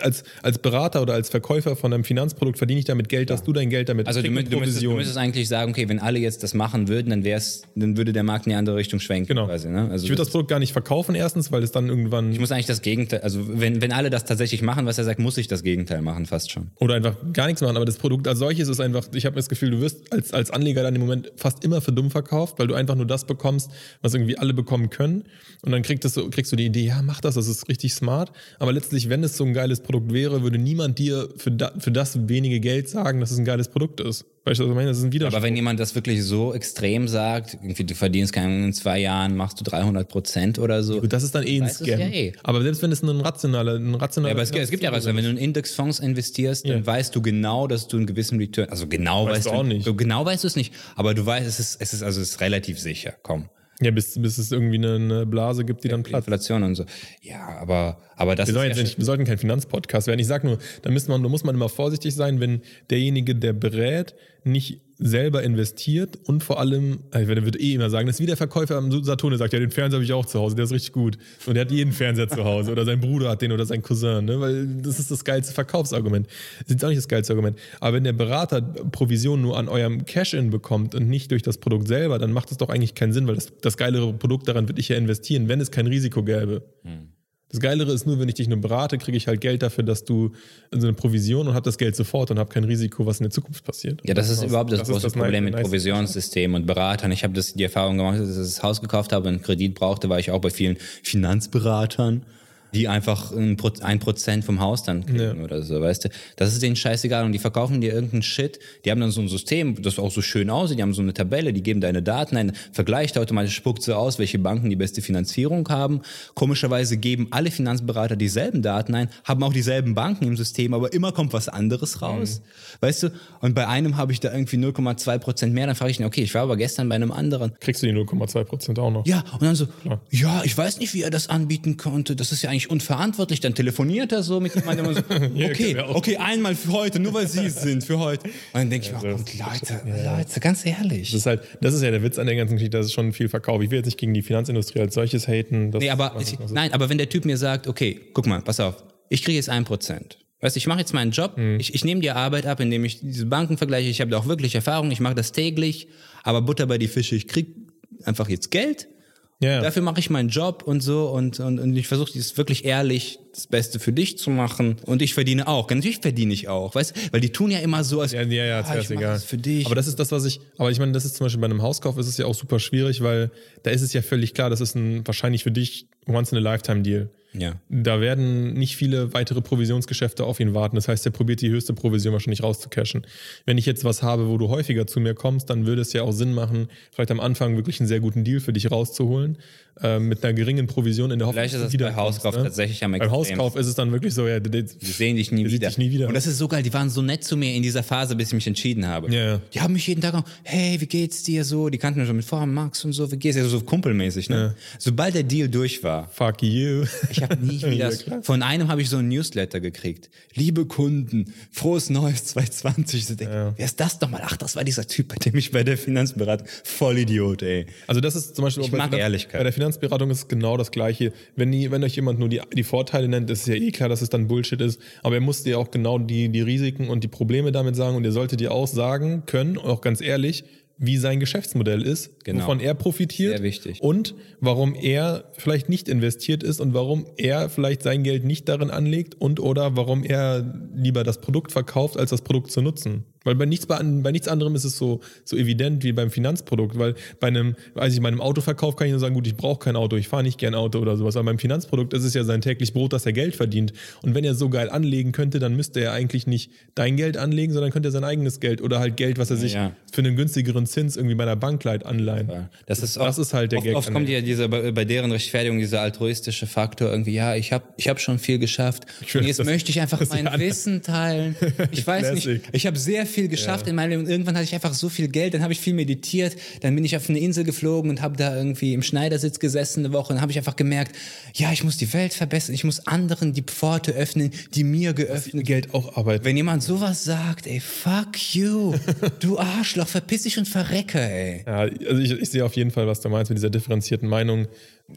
als, als Berater oder als Verkäufer von einem Finanzprodukt verdiene ich damit Geld, dass du dein Geld damit Also du, du, müsstest, du müsstest eigentlich sagen, okay, wenn alle jetzt das machen würden, dann wär's, dann würde der Markt in die andere Richtung schwenken. Genau. Quasi, ne? Also ich würde das Produkt gar nicht verkaufen erstens, weil es dann irgendwann ich muss eigentlich das Gegenteil, also wenn, wenn alle das tatsächlich machen, was er sagt, muss ich das Gegenteil machen, fast schon. Oder einfach gar nichts machen. Aber das Produkt als solches ist einfach, ich habe das Gefühl, du wirst als, als Anleger dann im Moment fast immer für dumm verkauft, weil du einfach nur das bekommst, was irgendwie alle bekommen können. Und dann kriegst, so, kriegst du die Idee, ja, mach das, das ist richtig smart. Aber letztlich, wenn es so ein geiles Produkt wäre, würde niemand dir für, da, für das wenige Geld sagen, dass es ein geiles Produkt ist. Weißt du, was ich meine? Das ist ein Widerspruch. Aber wenn jemand das wirklich so extrem sagt, irgendwie du verdienst keine Ahnung, in zwei Jahren machst du 300 Prozent oder so. Das ist dann eh ein Scam. ja eh. Aber selbst wenn es ein rationaler, ein rationaler Ja, aber es, gibt- es gibt ja was, wenn du in Indexfonds investierst, dann Ja. weißt du genau, dass du einen gewissen Return, also genau Weißt weißt, du auch nicht. Genau weißt du es nicht, aber du weißt, es ist, es ist also es ist relativ sicher, komm. Ja, bis, bis es irgendwie eine, Blase gibt, die dann platzt. Inflation und so. Ja, aber Aber das Wir, ist sollen jetzt nicht, wir sollten kein Finanzpodcast werden. Ich sage nur, da muss, man, da muss man immer vorsichtig sein, wenn derjenige, der berät, nicht selber investiert und vor allem, der wird eh immer sagen, das ist wie der Verkäufer am Saturn, der sagt, ja, den Fernseher habe ich auch zu Hause, der ist richtig gut. Und der hat jeden Fernseher zu Hause oder sein Bruder hat den oder sein Cousin, ne? weil das ist das geilste Verkaufsargument. Das ist auch nicht das geilste Argument. Aber wenn der Berater Provision nur an eurem Cash-In bekommt und nicht durch das Produkt selber, dann macht das doch eigentlich keinen Sinn, weil das, das geilere Produkt daran würde ich ja investieren, wenn es kein Risiko gäbe. Das Geilere ist nur, wenn ich dich nur berate, kriege ich halt Geld dafür, dass du so eine Provision und habe das Geld sofort und habe kein Risiko, was in der Zukunft passiert. Ja, das ist überhaupt das, das große das Problem mit nice. Provisionssystemen und Beratern. Ich habe das die Erfahrung gemacht, dass ich das Haus gekauft habe und Kredit brauchte, war ich auch bei vielen Finanzberatern, die einfach ein Pro- ein Prozent vom Haus dann kriegen Ja. oder so, weißt du. Das ist denen scheißegal und die verkaufen dir irgendeinen Shit. Die haben dann so ein System, das auch so schön aussieht. Die haben so eine Tabelle, die geben deine Daten ein, vergleicht automatisch, spuckt so aus, welche Banken die beste Finanzierung haben. Komischerweise geben alle Finanzberater dieselben Daten ein, haben auch dieselben Banken im System, aber immer kommt was anderes raus. Weißt du? Und bei einem habe ich da irgendwie 0,2 Prozent mehr. Dann frage ich ihn, okay, ich war aber gestern bei einem anderen. Kriegst du die 0,2 Prozent auch noch. Ja, und dann so, ja, ich weiß nicht, wie er das anbieten konnte. Das ist ja eigentlich unverantwortlich. Dann telefoniert er so mit jemandem und so, okay, okay, einmal für heute, nur weil Sie es sind, für heute. Und dann denke ich mir, oh, das- Gott, Leute, Leute, ganz ehrlich. Das ist halt, das ist ja der Witz an der ganzen Geschichte, dass es schon viel Verkauf. Ich will jetzt nicht gegen die Finanzindustrie als solches haten. Das Nee, aber, ich, nein, aber wenn der Typ mir sagt, okay, guck mal, pass auf, ich kriege jetzt ein Prozent. Weißt du, ich mache jetzt meinen Job, Mhm. ich, ich nehme die Arbeit ab, indem ich diese Banken vergleiche, ich habe da auch wirklich Erfahrung, ich mache das täglich, aber Butter bei die Fische, ich krieg einfach jetzt Geld, ja. dafür mache ich meinen Job und so und, und, und ich versuche es wirklich ehrlich das Beste für dich zu machen und ich verdiene auch. Natürlich verdiene ich auch, weißt du, weil die tun ja immer so, als Ja, ja, ja, ah, ich egal. das für dich. Aber das ist das, was ich, aber ich meine, das ist zum Beispiel bei einem Hauskauf ist es ja auch super schwierig, weil da ist es ja völlig klar, das ist ein wahrscheinlich für dich once ja. Da werden nicht viele weitere Provisionsgeschäfte auf ihn warten. Das heißt, er probiert die höchste Provision wahrscheinlich rauszucashen. Wenn ich jetzt was habe, wo du häufiger zu mir kommst, dann würde es ja auch Sinn machen, vielleicht am Anfang wirklich einen sehr guten Deal für dich rauszuholen, äh, mit einer geringen Provision in der Hoffnung, Vielleicht ist dass das bei wiederkommst, Hauskauf ne? tatsächlich am Beim. Hauskauf ist es dann wirklich so, ja, der- Die sehen dich nie wieder. dich nie wieder. Und das ist so geil, die waren so nett zu mir in dieser Phase, bis ich mich entschieden habe. Ja, ja. Die haben mich jeden Tag auch, hey, wie geht's dir so? Die kannten mich schon mit Vornamen Max und so, wie geht's dir? So kumpelmäßig, ne? Sobald der Deal durch war, fuck you. ich habe nie wieder, Ja, von einem habe ich so ein Newsletter gekriegt. Liebe Kunden, frohes Neues 2020. So denke, Wer ist das nochmal? Ach, das war dieser Typ, bei dem ich bei der Finanzberatung, voll Idiot, ey. Also das ist zum Beispiel Ich auch bei, mag Finanz- Ehrlichkeit. bei der Finanzberatung ist genau das Gleiche. Wenn, die, wenn euch jemand nur die, die Vorteile nennt, ist es ja eh klar, dass es dann Bullshit ist. Aber er muss dir auch genau die, die Risiken und die Probleme damit sagen und er sollte dir auch sagen können, auch ganz ehrlich, wie sein Geschäftsmodell ist, Genau. wovon er profitiert Sehr wichtig. und warum er vielleicht nicht investiert ist und warum er vielleicht sein Geld nicht darin anlegt und oder warum er lieber das Produkt verkauft, als das Produkt zu nutzen. Weil bei nichts, bei, bei nichts anderem ist es so, so evident wie beim Finanzprodukt, weil bei einem, weiß ich, bei einem Autoverkauf kann ich nur sagen, gut, ich brauche kein Auto, ich fahre nicht gern Auto oder sowas, aber beim Finanzprodukt ist es ja sein täglich Brot, dass er Geld verdient. Und wenn er so geil anlegen könnte, dann müsste er eigentlich nicht dein Geld anlegen, sondern könnte er sein eigenes Geld oder halt Geld, was er sich Ja. für einen günstigeren Zins irgendwie bei einer Bank leiht, anleihen. Das ist, Das ist halt der oft, Gag Oft kommt ja diese, bei, deren Rechtfertigung dieser altruistische Faktor irgendwie, ja, ich habe ich hab schon viel geschafft will, und jetzt möchte ich einfach mein. Wissen teilen. Ich weiß nicht, ich habe sehr viel geschafft in meinem Leben und irgendwann hatte ich einfach so viel Geld, dann habe ich viel meditiert, dann bin ich auf eine Insel geflogen und habe da irgendwie im Schneidersitz gesessen eine Woche und habe ich einfach gemerkt, ja, ich muss die Welt verbessern, ich muss anderen die Pforte öffnen, die mir geöffnet Geld auch arbeiten. wenn jemand sowas sagt, ey, fuck you, du Arschloch, verpiss dich und verrecke, ey. Ja, also ich, ich sehe auf jeden Fall, was du meinst mit dieser differenzierten Meinung.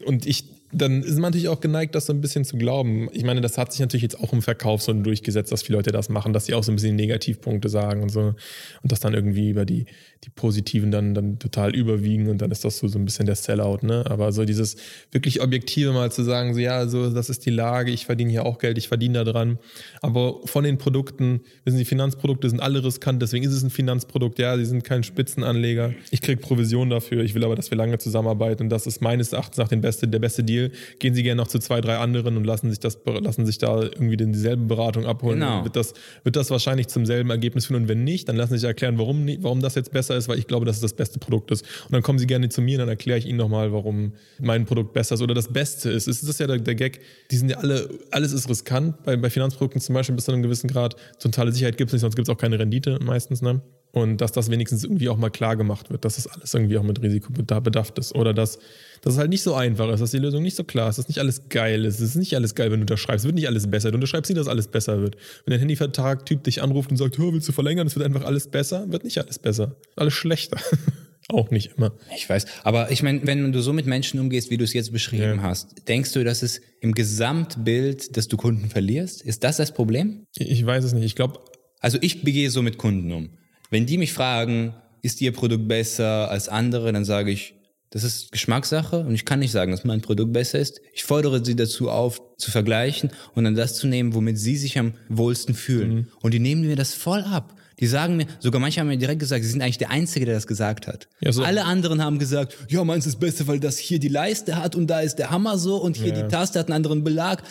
Und ich, dann ist man natürlich auch geneigt, das so ein bisschen zu glauben. Ich meine, das hat sich natürlich jetzt auch im Verkauf so durchgesetzt, dass viele Leute das machen, dass sie auch so ein bisschen Negativpunkte sagen und so. Und das dann irgendwie über die, die positiven dann, dann total überwiegen und dann ist das so, so ein bisschen der Sellout, ne? Aber so dieses wirklich objektive mal zu sagen, so ja, so, das ist die Lage, ich verdiene hier auch Geld, ich verdiene da dran. Aber von den Produkten, wissen Sie, Finanzprodukte sind alle riskant, deswegen ist es ein Finanzprodukt, ja, sie sind kein Spitzenanleger. Ich kriege Provision dafür, ich will aber, dass wir lange zusammenarbeiten und das ist meines Erachtens nach den beste, der beste Deal. Gehen Sie gerne noch zu zwei, drei anderen und lassen sich das, lassen sich da irgendwie den, dieselbe Beratung abholen. Genau. Wird das, wird das wahrscheinlich zum selben Ergebnis führen und wenn nicht, dann lassen Sie sich erklären, warum, warum das jetzt besser ist, weil ich glaube, dass es das beste Produkt ist. Und dann kommen Sie gerne zu mir und dann erkläre ich Ihnen nochmal, warum mein Produkt besser ist oder das Beste ist. Es ist ja der, der Gag, die sind ja alle, alles ist riskant. Bei, bei Finanzprodukten zum Beispiel bis zu einem gewissen Grad. Totale Sicherheit gibt es nicht, sonst gibt es auch keine Rendite meistens. Ne? Und dass das wenigstens irgendwie auch mal klar gemacht wird, dass das alles irgendwie auch mit Risiko bedacht ist oder dass, dass es halt nicht so einfach ist, dass die Lösung nicht so klar ist, dass nicht alles geil ist. Es ist nicht alles geil, wenn du unterschreibst. Es wird nicht alles besser. Du unterschreibst nicht, dass alles besser wird. Wenn dein Handyvertrag-Typ dich anruft und sagt, willst du verlängern, es wird einfach alles besser, wird nicht alles besser. Alles schlechter. auch nicht immer. Ich weiß. Aber ich meine, wenn du so mit Menschen umgehst, wie du es jetzt beschrieben ja. hast, denkst du, dass es im Gesamtbild, dass du Kunden verlierst? Ist das das Problem? Ich weiß es nicht. Ich glaube. Also ich begehe so mit Kunden um. Wenn die mich fragen, ist ihr Produkt besser als andere, dann sage ich, das ist Geschmackssache und ich kann nicht sagen, dass mein Produkt besser ist. Ich fordere sie dazu auf, zu vergleichen und dann das zu nehmen, womit sie sich am wohlsten fühlen. Mhm. Und die nehmen mir das voll ab. Die sagen mir, sogar manche haben mir direkt gesagt, sie sind eigentlich der Einzige, der das gesagt hat. Ja, so. Alle anderen haben gesagt, ja, meins ist besser, weil das hier die Leiste hat und da ist der Hammer so und hier ja. die Taste hat einen anderen Belag.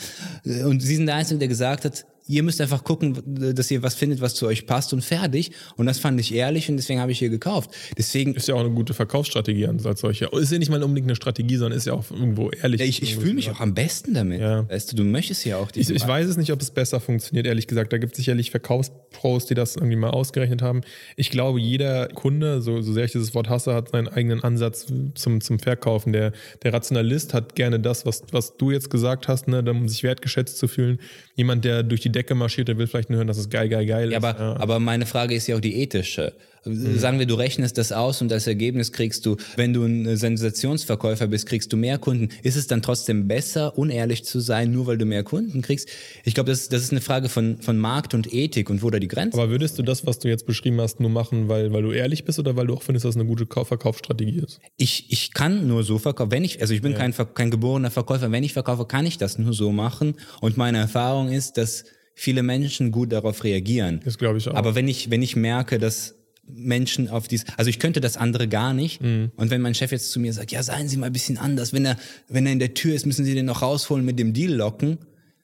Und sie sind der Einzige, der gesagt hat, ihr müsst einfach gucken, dass ihr was findet, was zu euch passt und fertig. Und das fand ich ehrlich und deswegen habe ich hier gekauft. Deswegen ist ja auch eine gute Verkaufsstrategie als solche. Ist ja nicht mal unbedingt eine Strategie, sondern ist ja auch irgendwo ehrlich. Ja, ich, ich fühle mich auch am besten damit. Ja. Weißt du, du möchtest ja auch die. Ich, ich weiß es nicht, ob es besser funktioniert, ehrlich gesagt. Da gibt es sicherlich Verkaufspros, die das irgendwie mal ausgerechnet haben. Ich glaube, jeder Kunde, so, so sehr ich dieses Wort hasse, hat seinen eigenen Ansatz zum, zum Verkaufen. Der, der Rationalist hat gerne das, was, was du jetzt gesagt hast, ne, um sich wertgeschätzt zu fühlen. Jemand, der durch die Decke marschiert, der will vielleicht nur hören, dass es geil, geil, geil ja, ist. Aber, ja. aber meine Frage ist ja auch die ethische. Mhm. Sagen wir, du rechnest das aus und das Ergebnis kriegst du, wenn du ein Sensationsverkäufer bist, kriegst du mehr Kunden. Ist es dann trotzdem besser, unehrlich zu sein, nur weil du mehr Kunden kriegst? Ich glaube, das, das ist eine Frage von, von Markt und Ethik und wo da die Grenze Aber würdest du das, was du jetzt beschrieben hast, nur machen, weil, weil du ehrlich bist oder weil du auch findest, dass es eine gute Verkaufsstrategie ist? Ich, ich kann nur so verkaufen. Wenn ich, also ich bin ja. kein, kein geborener Verkäufer. Wenn ich verkaufe, kann ich das nur so machen. Und meine Erfahrung ist, dass viele Menschen gut darauf reagieren. Das glaube ich auch. Aber wenn ich, wenn ich merke, dass Menschen auf dies, also ich könnte das andere gar nicht. Mhm. Und wenn mein Chef jetzt zu mir sagt, ja, seien Sie mal ein bisschen anders, wenn er, wenn er in der Tür ist, müssen Sie den noch rausholen, mit dem Deal locken,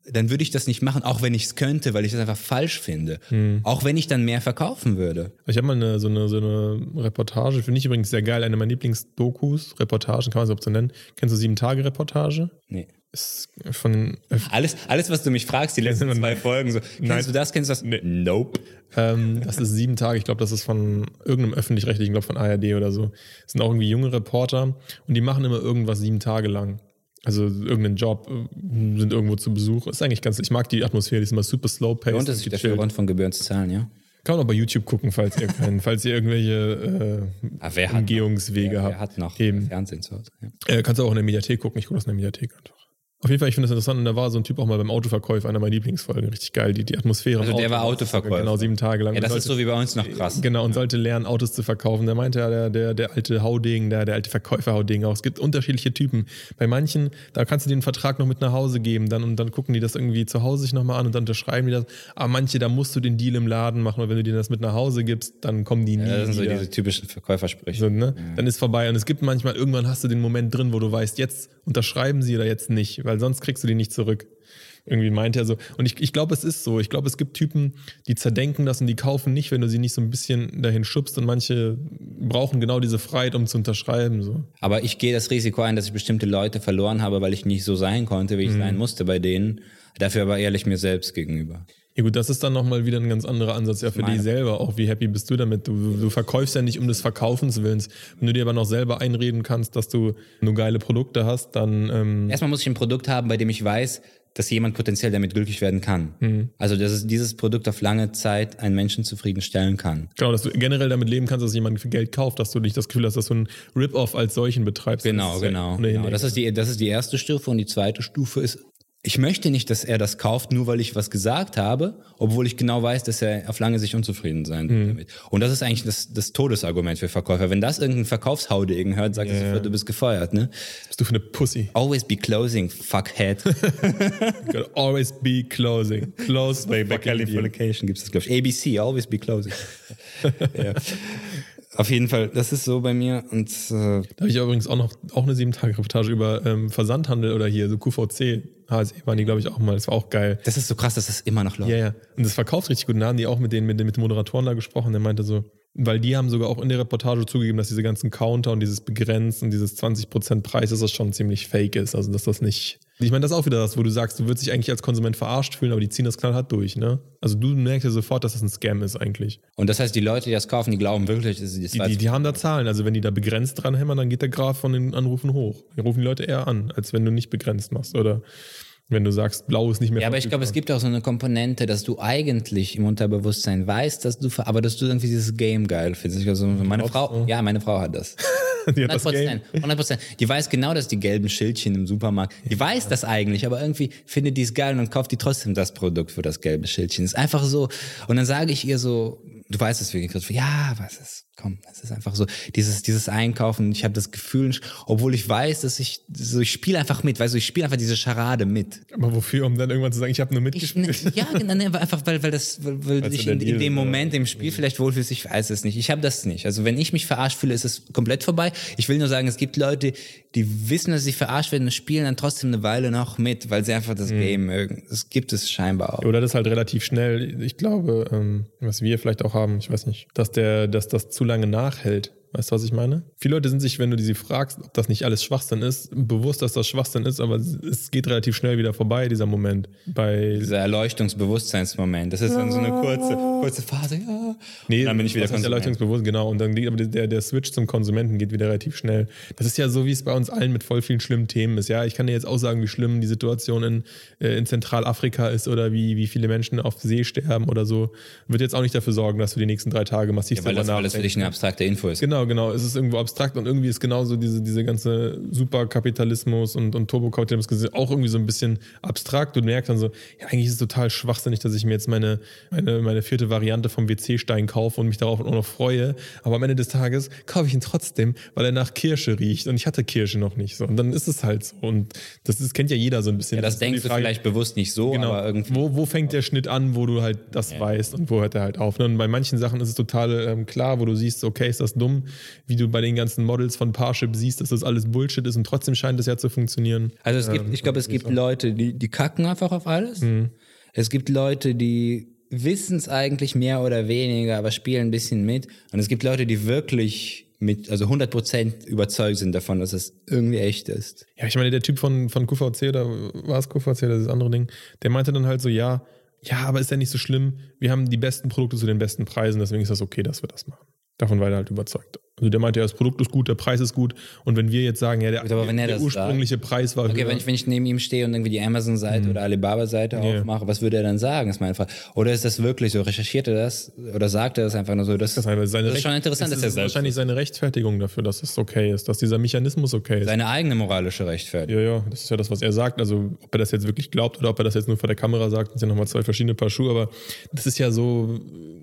dann würde ich das nicht machen, auch wenn ich es könnte, weil ich das einfach falsch finde. Mhm. Auch wenn ich dann mehr verkaufen würde. Ich habe mal eine, so, eine, so eine Reportage, finde ich übrigens sehr geil, eine meiner Lieblingsdokus, Reportagen, kann man es so nennen. Kennst du Sieben-Tage-Reportage? Nee ist von alles, alles, was du mich fragst, die letzten zwei Folgen, so, kennst Nein. du das, kennst du das? Nee. Nope. Ähm, das ist sieben Tage, ich glaube, das ist von irgendeinem öffentlich-rechtlichen, glaube von ARD oder so. Das sind auch irgendwie junge Reporter und die machen immer irgendwas sieben Tage lang. Also irgendeinen Job, äh, sind irgendwo zu Besuch. Ist eigentlich ganz, ich mag die Atmosphäre, die ist immer super slow paced. Und das ist der Grund von Gebühren zu zahlen, ja? Kann man auch bei YouTube gucken, falls ihr, keinen, falls ihr irgendwelche äh, ah, wer Umgehungswege wer, habt. Wer hat noch Eben. Fernsehen zu Hause? Ja. Äh, kannst du auch in der Mediathek gucken. Ich gucke das in der Mediathek einfach. Auf jeden Fall, ich finde das interessant. Und da war so ein Typ auch mal beim Autoverkäufer, einer meiner Lieblingsfolgen. Richtig geil, die, die Atmosphäre. Also der war Autoverkäufer. Genau, sieben Tage lang. Ja, das sollte, ist so wie bei uns noch krass. Genau, und sollte lernen, Autos zu verkaufen. Da meinte ja der, der, der alte Hauding, der, der alte Verkäufer Hauding auch. Es gibt unterschiedliche Typen. Bei manchen, da kannst du den Vertrag noch mit nach Hause geben. Dann, und dann gucken die das irgendwie zu Hause sich nochmal an und dann unterschreiben die das. Aber manche, da musst du den Deal im Laden machen. Und wenn du denen das mit nach Hause gibst, dann kommen die nie. Ja, das sind wieder. so diese typischen Verkäufersprüche. So, ne? Ja. Dann ist vorbei. Und es gibt manchmal, irgendwann hast du den Moment drin, wo du weißt, jetzt unterschreiben sie oder jetzt nicht. Weil sonst kriegst du die nicht zurück. Irgendwie meint er so. Und ich, ich glaube, es ist so. Ich glaube, es gibt Typen, die zerdenken das und die kaufen nicht, wenn du sie nicht so ein bisschen dahin schubst. Und manche brauchen genau diese Freiheit, um zu unterschreiben. So. Aber ich gehe das Risiko ein, dass ich bestimmte Leute verloren habe, weil ich nicht so sein konnte, wie ich mhm. sein musste bei denen. Dafür aber ehrlich mir selbst gegenüber. Ja gut, das ist dann nochmal wieder ein ganz anderer Ansatz ja für dich selber auch. Wie happy bist du damit? Du, du verkaufst ja nicht um des Verkaufens willens. Wenn du dir aber noch selber einreden kannst, dass du nur geile Produkte hast, dann... Ähm Erstmal muss ich ein Produkt haben, bei dem ich weiß, dass jemand potenziell damit glücklich werden kann. Mhm. Also, dass es dieses Produkt auf lange Zeit einen Menschen zufriedenstellen kann. Genau, dass du generell damit leben kannst, dass jemand für Geld kauft, dass du nicht das Gefühl hast, dass du einen Rip-Off als solchen betreibst. Genau, genau. genau. Das, ist die, das ist die erste Stufe und die zweite Stufe ist ich möchte nicht, dass er das kauft, nur weil ich was gesagt habe, obwohl ich genau weiß, dass er auf lange sich unzufrieden sein wird mhm. damit. Und das ist eigentlich das, das Todesargument für Verkäufer. Wenn das irgendein Verkaufshaudegen hört, sagt yeah. er sofort, du bist gefeuert, ne? Was bist du für eine Pussy? Always be closing, fuckhead. always be closing. Close by, by Californication gibt es das, glaube ich. ABC, always be closing. ja. Auf jeden Fall, das ist so bei mir. Und äh, da habe ich übrigens auch noch auch eine sieben Tage Reportage über ähm, Versandhandel oder hier so QVC. HSE waren die, glaube ich, auch mal. Das war auch geil. Das ist so krass, dass das immer noch läuft. Ja, ja. Und das verkauft richtig gut. Und da haben die auch mit den, mit den, mit den Moderatoren da gesprochen. Der meinte so, weil die haben sogar auch in der Reportage zugegeben, dass diese ganzen Counter und dieses Begrenzen dieses 20% Preis, dass das schon ziemlich fake ist. Also dass das nicht. Ich meine, das ist auch wieder das, wo du sagst, du würdest dich eigentlich als Konsument verarscht fühlen, aber die ziehen das knallhart durch, ne? Also du merkst ja sofort, dass das ein Scam ist eigentlich. Und das heißt, die Leute, die das kaufen, die glauben wirklich, dass sie das Die, die, die haben da Zahlen. Also wenn die da begrenzt dran hämmern, dann geht der Graph von den Anrufen hoch. Die rufen die Leute eher an, als wenn du nicht begrenzt machst. Oder wenn du sagst, blau ist nicht mehr Ja, aber ich glaube, es gibt auch so eine Komponente, dass du eigentlich im Unterbewusstsein weißt, dass du, aber dass du irgendwie dieses Game geil findest. Also meine Glaubst Frau, du? ja, meine Frau hat das. Die hat das 100 Game. 100 Prozent. Die weiß genau, dass die gelben Schildchen im Supermarkt, die weiß das eigentlich, aber irgendwie findet die es geil und kauft die trotzdem das Produkt für das gelbe Schildchen. Ist einfach so. Und dann sage ich ihr so, du weißt es wirklich, ja, was ist, komm, das ist einfach so, dieses, dieses Einkaufen, ich habe das Gefühl, obwohl ich weiß, dass ich, so, ich spiele einfach mit, weißt du, ich spiele einfach diese Scharade mit. Aber wofür? Um dann irgendwann zu sagen, ich habe nur Ich, mitgespielt. ja, genau, ne, einfach weil, weil das, weil, weil ich in, in dem Moment im Spiel vielleicht wohlfühlst, ich weiß es nicht. Ich habe das nicht. Also wenn ich mich verarscht fühle, ist es komplett vorbei. Ich will nur sagen, es gibt Leute, die wissen, dass sie verarscht werden und spielen dann trotzdem eine Weile noch mit, weil sie einfach das Mhm. Game mögen. Das gibt es scheinbar auch. Oder das halt relativ schnell. Ich glaube, ähm, was wir vielleicht auch haben, ich weiß nicht, dass der, dass das zu lange nachhält. Weißt du, was ich meine? Viele Leute sind sich, wenn du sie fragst, ob das nicht alles Schwachsinn ist, bewusst, dass das Schwachsinn ist, aber es geht relativ schnell wieder vorbei, dieser Moment. Bei Dieser Erleuchtungsbewusstseinsmoment. Das ist dann so eine kurze, kurze Phase, ja. Nee, Und dann bin ich wieder erleuchtungsbewusst, genau. Und dann geht aber der, der Switch zum Konsumenten geht wieder relativ schnell. Das ist ja so, wie es bei uns allen mit voll vielen schlimmen Themen ist. Ja, ich kann dir jetzt auch sagen, wie schlimm die Situation in, äh, in Zentralafrika ist oder wie, wie viele Menschen auf See sterben oder so. Wird jetzt auch nicht dafür sorgen, dass du die nächsten drei Tage massiv Ja, weil das darüber alles für dich eine abstrakte Info ist. Genau, genau. Es ist irgendwo abstrakt und irgendwie ist genauso diese, diese ganze Superkapitalismus und, und Turbokapitalismus auch irgendwie so ein bisschen abstrakt. Du merkst dann so, ja, eigentlich ist es total schwachsinnig, dass ich mir jetzt meine, meine, meine vierte Variante vom WC-Stein kaufe und mich darauf auch noch freue. Aber am Ende des Tages kaufe ich ihn trotzdem, weil er nach Kirsche riecht und ich hatte Kirsche noch nicht so. Und dann ist es halt so. Und das ist, kennt ja jeder so ein bisschen. Ja, das nur denkst die du vielleicht bewusst nicht so, Genau. aber irgendwie. Wo, wo fängt der Schnitt an, wo du halt das weißt und wo hört er halt auf? Ne? Und bei manchen Sachen ist es total ähm, klar, wo du siehst, okay, ist das dumm, wie du bei den ganzen Models von Parship siehst, dass das alles Bullshit ist und trotzdem scheint es ja zu funktionieren. Also es gibt, ich glaube, es gibt Leute, die, die kacken einfach auf alles. Mhm. Es gibt Leute, die wissen es eigentlich mehr oder weniger, aber spielen ein bisschen mit. Und es gibt Leute, die wirklich mit, also 100% überzeugt sind davon, dass es irgendwie echt ist. Ja, ich meine, der Typ von, von QVC oder war es QVC oder das andere Ding, der meinte dann halt so, ja, ja, aber ist ja nicht so schlimm. Wir haben die besten Produkte zu den besten Preisen, deswegen ist das okay, dass wir das machen. Davon war er halt überzeugt. Also der meinte, ja, das Produkt ist gut, der Preis ist gut. Und wenn wir jetzt sagen, ja, der, er der ursprüngliche Preis war Okay, höher, wenn ich, wenn ich neben ihm stehe und irgendwie die Amazon-Seite oder Alibaba-Seite Ja. aufmache, was würde er dann sagen, ist meine Frage. Oder ist das wirklich so? Recherchiert er das? Oder sagt er das einfach nur so? Das, Das das ist schon interessant, das dass er ist selbst wahrscheinlich seine Rechtfertigung dafür, dass es okay ist, dass dieser Mechanismus okay ist. seine eigene moralische Rechtfertigung. Ja, ja, das ist ja das, was er sagt. Also, ob er das jetzt wirklich glaubt oder ob er das jetzt nur vor der Kamera sagt, sind ja nochmal zwei verschiedene Paar Schuhe. Aber das ist ja so,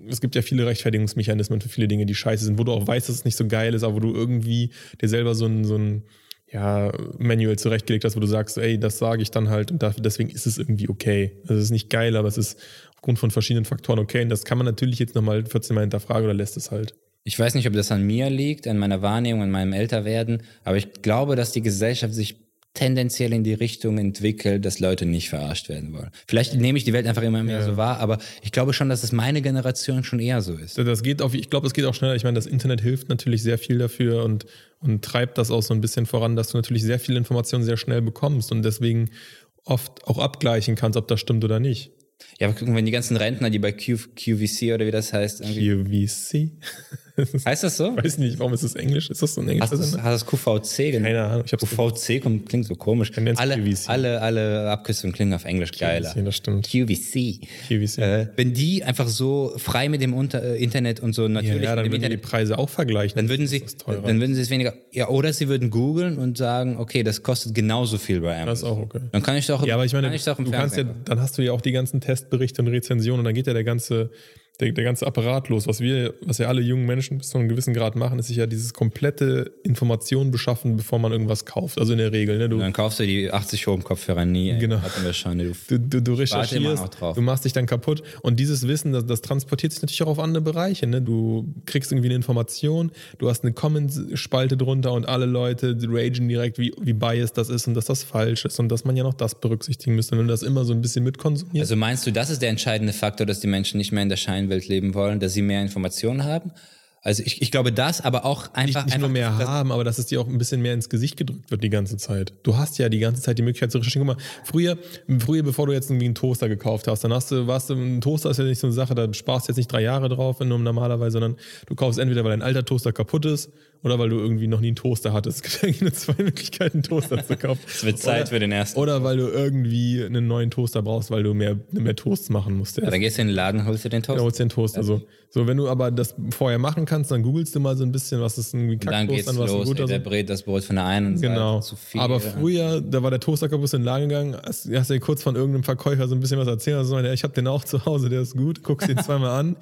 es gibt ja viele Rechtfertigungsmechanismen für viele Dinge, die scheiße sind, wo du auch weißt, dass es nicht so geil ist, aber wo du irgendwie dir selber so ein, so ein ja, Manual zurechtgelegt hast, wo du sagst, ey, das sage ich dann halt und dafür, deswegen ist es irgendwie okay. Also, es ist nicht geil, aber es ist aufgrund von verschiedenen Faktoren okay. Und das kann man natürlich jetzt nochmal 14 Mal hinterfragen oder lässt es halt. Ich weiß nicht, ob das an mir liegt, an meiner Wahrnehmung, an meinem Älterwerden, aber ich glaube, dass die Gesellschaft sich tendenziell in die Richtung entwickelt, dass Leute nicht verarscht werden wollen. Vielleicht nehme ich die Welt einfach immer mehr so wahr, aber ich glaube schon, dass es meine Generation schon eher so ist. Das geht auf, ich glaube, es geht auch schneller. Ich meine, das Internet hilft natürlich sehr viel dafür und, und treibt das auch so ein bisschen voran, dass du natürlich sehr viele Informationen sehr schnell bekommst und deswegen oft auch abgleichen kannst, ob das stimmt oder nicht. Ja, aber gucken, wenn die ganzen Rentner, die bei Q, QVC oder wie das heißt, QVC? heißt das so? Weiß nicht, warum ist das Englisch? Ist das so ein englischer Hast du das, QVC genannt? Keine Ahnung. Ich hab's QVC kommt, klingt so komisch. Alle, QVC. alle, alle Abkürzungen klingen auf Englisch geiler. QVC, das stimmt. QVC. QVC. Äh, wenn die einfach so frei mit dem Unter äh, Internet und so Ja, natürlich ja, dann mit dem wir die Internet, Preise auch vergleichen. dann würden sie, dann würden sie es weniger, ja, oder sie würden googeln und sagen, okay, das kostet genauso viel bei Amazon. Das ist auch okay. Dann kann ich doch, Ja, aber ich meine, kann ich doch im du kannst ja, dann hast du ja auch die ganzen Testberichte und Rezensionen und dann geht ja der ganze, der, der ganze Apparat los. Was wir, was ja alle jungen Menschen bis zu einem gewissen Grad machen, ist sich ja dieses komplette Informationen beschaffen, bevor man irgendwas kauft. Also in der Regel, ne? Du, dann kaufst du die 80 Ohm Kopfhörer nie. ey. Genau. Hatten wir schon. Du, du, du, du recherchierst, du machst dich dann kaputt und dieses Wissen, das, das transportiert sich natürlich auch auf andere Bereiche. Ne? Du kriegst irgendwie eine Information, du hast eine Comment-Spalte drunter und alle Leute ragen direkt, wie, wie biased das ist und dass das falsch ist und dass man ja noch das berücksichtigen müsste und das immer so ein bisschen mitkonsumiert. also meinst du, das ist der entscheidende Faktor, dass die Menschen nicht mehr in der Scheinwelt leben wollen, dass sie mehr Informationen haben? Also ich, ich glaube das, aber auch einfach. Nicht, nicht einfach, nur mehr das, haben, aber dass es dir auch ein bisschen mehr ins Gesicht gedrückt wird die ganze Zeit. Du hast ja die ganze Zeit die Möglichkeit zu recherchieren. Guck mal, früher, früher, bevor du jetzt irgendwie einen Toaster gekauft hast, dann hast du, warst du, ein Toaster ist ja nicht so eine Sache, da sparst du jetzt nicht drei Jahre drauf, du normalerweise, sondern du kaufst entweder, weil dein alter Toaster kaputt ist oder weil du irgendwie noch nie einen Toaster hattest. Es gibt eigentlich nur zwei Möglichkeiten, einen Toaster zu kaufen. Es wird Zeit oder, für den ersten. Oder weil du irgendwie einen neuen Toaster brauchst, weil du mehr, mehr Toasts machen musst. Ja, dann gehst du in den Laden, holst dir den Toaster. Genau, holst dir den Toaster. So. so, wenn du aber das vorher machen kannst, dann googelst du mal so ein bisschen, was ist ein Und dann geht's Kacktoast, was ein los, guter ey, der brät das Brot von der einen Genau. Seite zu viel. Aber früher, da war der Toaster kaputt, du in den Laden gegangen, hast, hast dir kurz von irgendeinem Verkäufer so ein bisschen was erzählt. Also, ich habe den auch zu Hause, der ist gut, guckst ihn zweimal an.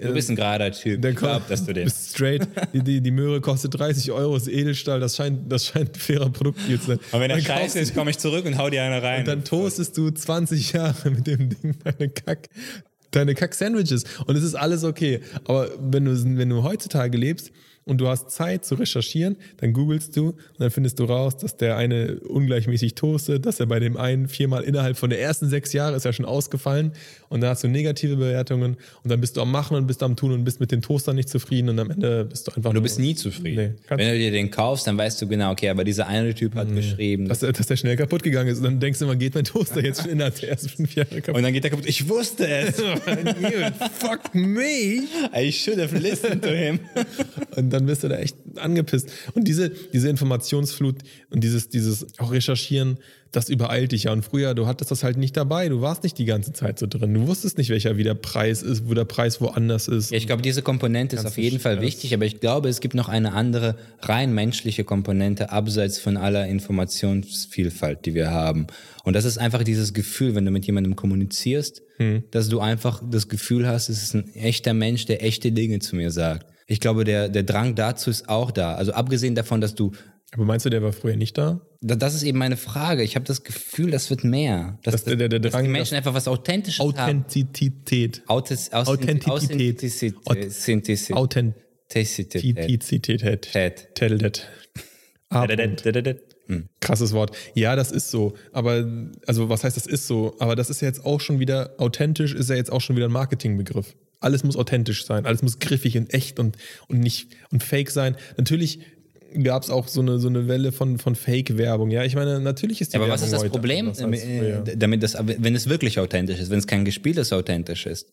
Du bist ein gerader Typ. Der ich glaub, dass du den. bist straight. Die, die, die Möhre kostet 30 Euro, ist Edelstahl, das scheint, das scheint ein fairer Produktdeal zu sein. Und wenn er Dann scheiße ist, komme ich zurück und hau dir eine rein. Und dann toastest du 20 Jahre mit dem Ding deine Kack, deine Kack-Sandwiches. Und es ist alles okay. Aber wenn du, wenn du heutzutage lebst und du hast Zeit zu recherchieren, dann googelst du und dann findest du raus, dass der eine ungleichmäßig toastet, dass er bei dem einen viermal innerhalb von der ersten sechs Jahre ist ja schon ausgefallen und dann hast du negative Bewertungen und dann bist du am Machen und bist am Tun und bist mit den Toastern nicht zufrieden und am Ende bist du einfach du bist nie zufrieden. Nee, Wenn du dir den kaufst, dann weißt du genau, okay, aber dieser eine Typ hat geschrieben. dass, dass der schnell kaputt gegangen ist und dann denkst du immer, geht mein Toaster jetzt schon innerhalb der ersten fünf Jahre kaputt? und dann geht er kaputt. Ich wusste es. Fuck me! I should have listened to him. Und dann bist du da echt angepisst. Und diese, diese Informationsflut und dieses, dieses auch Recherchieren, das übereilt dich ja. Und früher, du hattest das halt nicht dabei. Du warst nicht die ganze Zeit so drin. Du wusstest nicht, welcher wie der Preis ist, wo der Preis woanders ist. Ja, ich glaube, diese Komponente ist auf jeden Fall wichtig, aber ich glaube, es gibt noch eine andere rein menschliche Komponente abseits von aller Informationsvielfalt, die wir haben. Und das ist einfach dieses Gefühl, wenn du mit jemandem kommunizierst, dass du einfach das Gefühl hast, es ist ein echter Mensch, der echte Dinge zu mir sagt. Ich glaube, der, der Drang dazu ist auch da. Also abgesehen davon, dass du Aber meinst du, der war früher nicht da? da- das ist eben meine Frage. Ich habe das Gefühl, das wird mehr. Dass, Dass der- der- der dass Drang die Menschen einfach was Authentisches haben. Authentizität. Authis- Authent- Authentizität. Authentizität. Authentizität. Authentizität. Tät. Teldet. Krasses Wort. Ja, das ist so. Aber, also, was heißt, das ist so? Aber das ist ja jetzt auch schon wieder, authentisch ist ja jetzt auch schon wieder ein Marketingbegriff. Alles muss authentisch sein. Alles muss griffig und echt und, und nicht, und fake sein. Natürlich gab es auch so eine, so eine Welle von, von Fake-Werbung. Ja, ich meine, natürlich ist die Aber Werbung was ist das Problem, als äh, damit das, wenn es wirklich authentisch ist, wenn es kein gespieltes authentisch ist?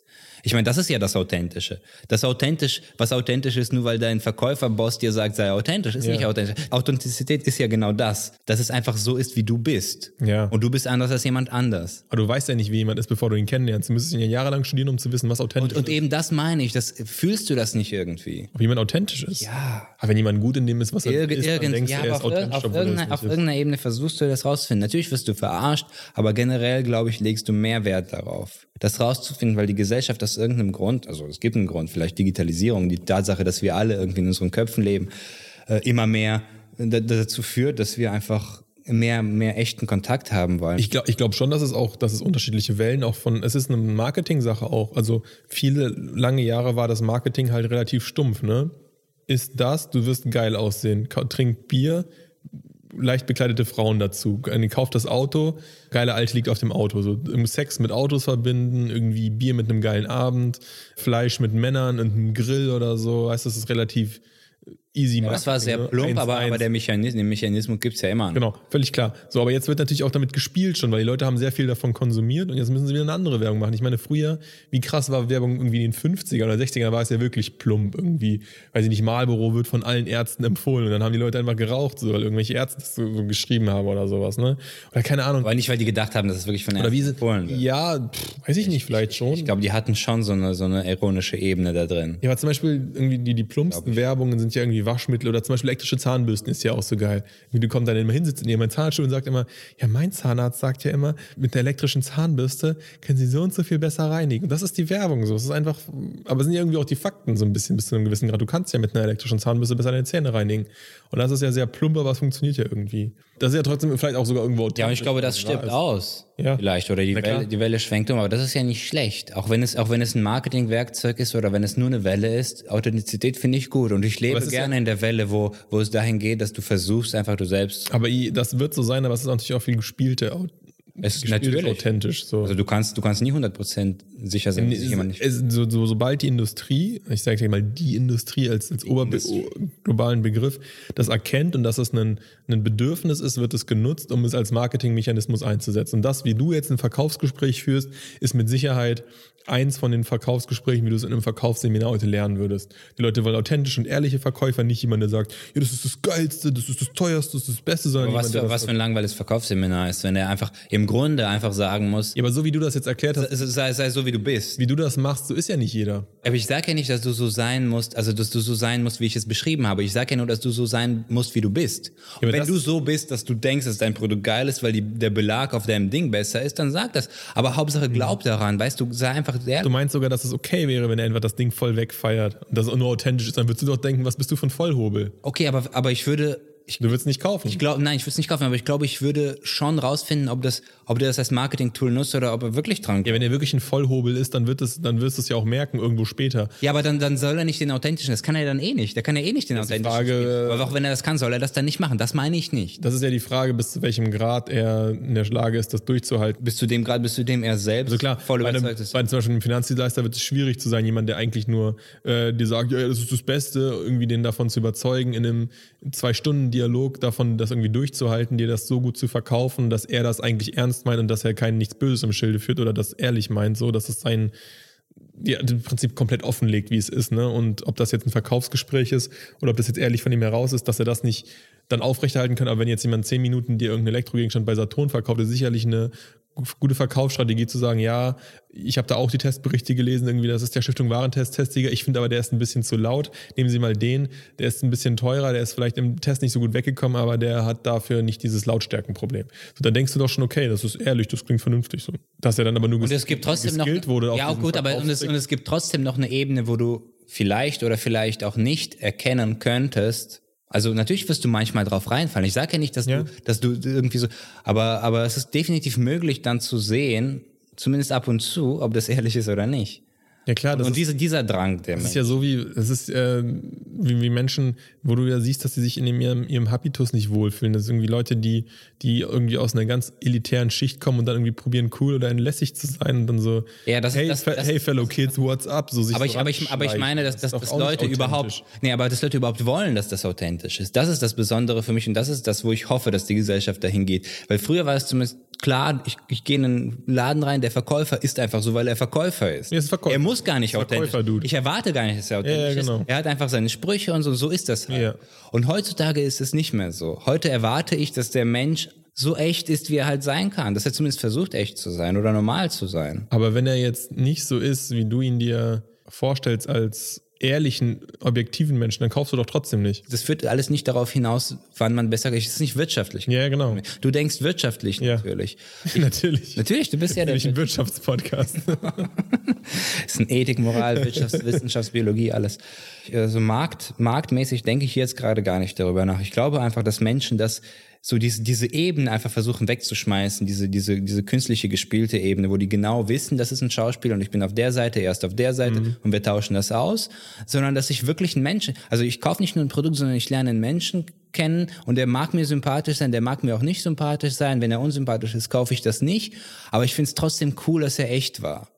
Ich meine, das ist ja das Authentische. Das authentisch, was authentisch ist, nur weil dein Verkäuferboss dir sagt, sei authentisch, ist Ja. nicht authentisch. Authentizität ist ja genau das, dass es einfach so ist, wie du bist. Ja. Und du bist anders als jemand anders. Aber du weißt ja nicht, wie jemand ist, bevor du ihn kennenlernst. Du müsstest ihn ja jahrelang studieren, um zu wissen, was authentisch Und, und ist. eben das meine ich, das fühlst du das nicht irgendwie. Ob jemand authentisch ist. Ja. Aber wenn jemand gut in dem ist, was er Irg ist, dann denkst ja, du, er ist authentisch, auf, er irgendeiner, auf irgendeiner Ebene versuchst du das rauszufinden. Natürlich wirst du verarscht, aber generell, glaube ich, legst du mehr Wert darauf, das rauszufinden, weil die Gesellschaft irgendeinem Grund, also es gibt einen Grund, vielleicht Digitalisierung, die Tatsache, dass wir alle irgendwie in unseren Köpfen leben, äh, immer mehr da- dazu führt, dass wir einfach mehr, mehr echten Kontakt haben wollen. Ich glaube ich glaub schon, dass es auch, dass es unterschiedliche Wellen auch von, es ist eine Marketing-Sache auch. Also viele lange Jahre war das Marketing halt relativ stumpf, ne? Ist das, du wirst geil aussehen, trink Bier, leicht bekleidete Frauen dazu, Äh, kauft das Auto, geile Alte liegt auf dem Auto, so Sex mit Autos verbinden, irgendwie Bier mit einem geilen Abend, Fleisch mit Männern und einem Grill oder so, weißt du, das ist relativ easy. das war sehr plump, aber, 1-1. aber der Mechanismus, den Mechanismus gibt's ja immer. noch. Genau, völlig klar. So, aber jetzt wird natürlich auch damit gespielt schon, weil die Leute haben sehr viel davon konsumiert und jetzt müssen sie wieder eine andere Werbung machen. Ich meine, früher, wie krass war Werbung irgendwie in den 50er oder 60er, da war es ja wirklich plump irgendwie. Weiß ich nicht, Marlboro wird von allen Ärzten empfohlen und dann haben die Leute einfach geraucht, so, weil irgendwelche Ärzte das so, so geschrieben haben oder sowas, ne? Oder keine Ahnung. Aber nicht, weil die gedacht haben, dass es wirklich von Oder wie Ärzten sie, empfohlen wird. ja, pff, weiß ich nicht, vielleicht schon. Ich glaube, die hatten schon so eine, so eine ironische Ebene da drin. Ja, aber zum Beispiel irgendwie die, die plumpsten Werbungen sind ja irgendwie Waschmittel oder zum Beispiel elektrische Zahnbürsten ist ja auch so geil. Du kommst dann immer hin, sitzt in ihrem Zahnstuhl und sagt immer, ja, mein Zahnarzt sagt ja immer, mit der elektrischen Zahnbürste können sie so und so viel besser reinigen. Und das ist die Werbung so. Es ist einfach, aber es sind ja irgendwie auch die Fakten so ein bisschen bis zu einem gewissen Grad. Du kannst ja mit einer elektrischen Zahnbürste besser deine Zähne reinigen. Und das ist ja sehr plump, aber es funktioniert ja irgendwie. Das ist ja trotzdem vielleicht auch sogar irgendwo Ja, und ich glaube, das stirbt aus. Ja. Vielleicht. Oder die. Welle, die Welle schwenkt um, aber das ist ja nicht schlecht. Auch wenn es, auch wenn es ein Marketingwerkzeug ist oder wenn es nur eine Welle ist, Authentizität finde ich gut. Und ich lebe gerne ja- in der Welle, wo, wo es dahin geht, dass du versuchst, einfach du selbst. Aber das wird so sein, aber es ist natürlich auch viel gespielte Es, ist natürlich. authentisch. So. Also du kannst, du kannst nie 100% sicher sein, dass sich jemand nicht... Es, so, so, sobald die Industrie, ich sage dir mal die Industrie als, als globalen Begriff, das erkennt und dass es ein, ein Bedürfnis ist, wird es genutzt, um es als Marketingmechanismus einzusetzen. Und das, wie du jetzt ein Verkaufsgespräch führst, ist mit Sicherheit eins von den Verkaufsgesprächen, wie du es in einem Verkaufsseminar heute lernen würdest. Die Leute wollen authentische und ehrliche Verkäufer, nicht jemand, der sagt, ja, das ist das Geilste, das ist das Teuerste, das ist das Beste, sondern Aber was, jemand, der für, was für ein langweiliges Verkaufsseminar ist, wenn er einfach im Grunde einfach sagen muss, ja, aber so wie du das jetzt erklärt hast, sei, sei so, wie du bist. wie du das machst, so ist ja nicht jeder. Aber ich sage ja nicht, dass du so sein musst, also dass du so sein musst, wie ich es beschrieben habe. Ich sage ja nur, dass du so sein musst, wie du bist. Aber wenn du so bist, dass du denkst, dass dein Produkt geil ist, weil die, der Belag auf deinem Ding besser ist, dann sag das. Aber Hauptsache glaub daran, weißt du, sei einfach Du ehrlich. meinst sogar, dass es okay wäre, wenn er einfach das Ding voll wegfeiert und das nur authentisch ist, dann würdest du doch denken, was bist du für ein Vollhobel? Okay, aber, aber ich würde, ich Du würdest nicht kaufen. Ich glaube, nein, ich würde es nicht kaufen, aber ich glaube, ich würde schon rausfinden, ob das, ob der das als Marketing-Tool nutzt oder ob er wirklich dran ja, wenn er wirklich ein Vollhobel ist, dann wird es, dann wirst du es ja auch merken irgendwo später. Ja, aber dann, dann soll er nicht den authentischen, das kann er dann eh nicht. Der kann ja eh nicht den die authentischen. Frage, spielen. aber auch wenn er das kann, soll er das dann nicht machen. Das meine ich nicht. Das ist ja die Frage, bis zu welchem Grad er in der Lage ist, das durchzuhalten. Bis zu dem Grad, bis zu dem er selbst Also klar, voll bei, einem, überzeugt ist. bei zum Beispiel einem Finanzdienstleister wird es schwierig zu sein, jemand, der eigentlich nur äh, dir sagt, ja, ja, das ist das Beste, irgendwie den davon zu überzeugen, in einem Zwei-Stunden-Dialog davon, das irgendwie durchzuhalten, dir das so gut zu verkaufen, dass er das eigentlich ernst meint und dass er kein nichts Böses im Schilde führt oder das ehrlich meint, so, dass es sein ja, im Prinzip komplett offenlegt, wie es ist, ne? Und ob das jetzt ein Verkaufsgespräch ist oder ob das jetzt ehrlich von ihm heraus ist, dass er das nicht dann aufrechterhalten kann. Aber wenn jetzt jemand zehn Minuten dir irgendeinen Elektrogegenstand bei Saturn verkauft, ist sicherlich eine gute Verkaufsstrategie zu sagen, ja, ich habe da auch die Testberichte gelesen, irgendwie, das ist der Stiftung Warentest Testsieger. Ich finde aber, der ist ein bisschen zu laut. Nehmen Sie mal den, der ist ein bisschen teurer, der ist vielleicht im Test nicht so gut weggekommen, aber der hat dafür nicht dieses Lautstärkenproblem. So, dann denkst du doch schon, okay, das ist ehrlich, das klingt vernünftig so. Dass er dann aber nur Und es gibt trotzdem noch. wurde ja, auch gut, aber und es, und es gibt trotzdem noch eine Ebene, wo du vielleicht oder vielleicht auch nicht erkennen könntest. Also natürlich wirst du manchmal drauf reinfallen. Ich sage ja nicht, dass Ja. du, dass du irgendwie so, aber, aber es ist definitiv möglich, dann zu sehen, zumindest ab und zu, ob das ehrlich ist oder nicht. Ja klar, das Und diese, dieser Drang, der das ist ja so wie, es ist äh, wie, wie Menschen, wo du ja siehst, dass sie sich in dem, ihrem, ihrem Habitus nicht wohlfühlen. Das sind irgendwie Leute, die, die irgendwie aus einer ganz elitären Schicht kommen und dann irgendwie probieren, cool oder lässig zu sein und dann so, Ja, das hey, das- fe- das- hey fellow kids, what's up? So sich aber so ich, aber ich, aber ich meine, dass, Das dass, dass Leute überhaupt, nee, aber dass Leute überhaupt wollen, dass das authentisch ist. Das ist das Besondere für mich und das ist das, wo ich hoffe, dass die Gesellschaft dahin geht. Weil früher war es zumindest klar, ich, ich gehe in einen Laden rein, der Verkäufer ist einfach so, weil er Verkäufer ist. Ja, ist Verkäufer. Er muss gar nicht authentisch. Verkäufer-Dude. Ich erwarte gar nicht, dass er authentisch Ja, ja, genau. ist. Er hat einfach seine Sprüche und so, so ist das halt. Ja. Und heutzutage ist es nicht mehr so. Heute erwarte ich, dass der Mensch so echt ist, wie er halt sein kann. Dass er zumindest versucht, echt zu sein oder normal zu sein. Aber wenn er jetzt nicht so ist, wie du ihn dir vorstellst als ehrlichen, objektiven Menschen, dann kaufst du doch trotzdem nicht. Das führt alles nicht darauf hinaus, wann man besser ist. Es ist nicht wirtschaftlich. Ja, genau. Du denkst wirtschaftlich Ja. natürlich. Natürlich. Natürlich, du bist ja der. Nämlich ein Wirtschaftspodcast. ist ein Ethik, Moral, Wirtschafts, Wissenschaftsbiologie, alles. Also Markt, marktmäßig denke ich jetzt gerade gar nicht darüber nach. Ich glaube einfach, dass Menschen das so diese, diese Ebene einfach versuchen wegzuschmeißen, diese, diese, diese künstliche gespielte Ebene, wo die genau wissen, das ist ein Schauspiel und ich bin auf der Seite, er ist auf der Seite und wir tauschen das aus, sondern dass ich wirklich einen Menschen, also ich kaufe nicht nur ein Produkt, sondern ich lerne einen Menschen kennen und der mag mir sympathisch sein, der mag mir auch nicht sympathisch sein. Wenn er unsympathisch ist, kaufe ich das nicht. Aber ich finde es trotzdem cool, dass er echt war.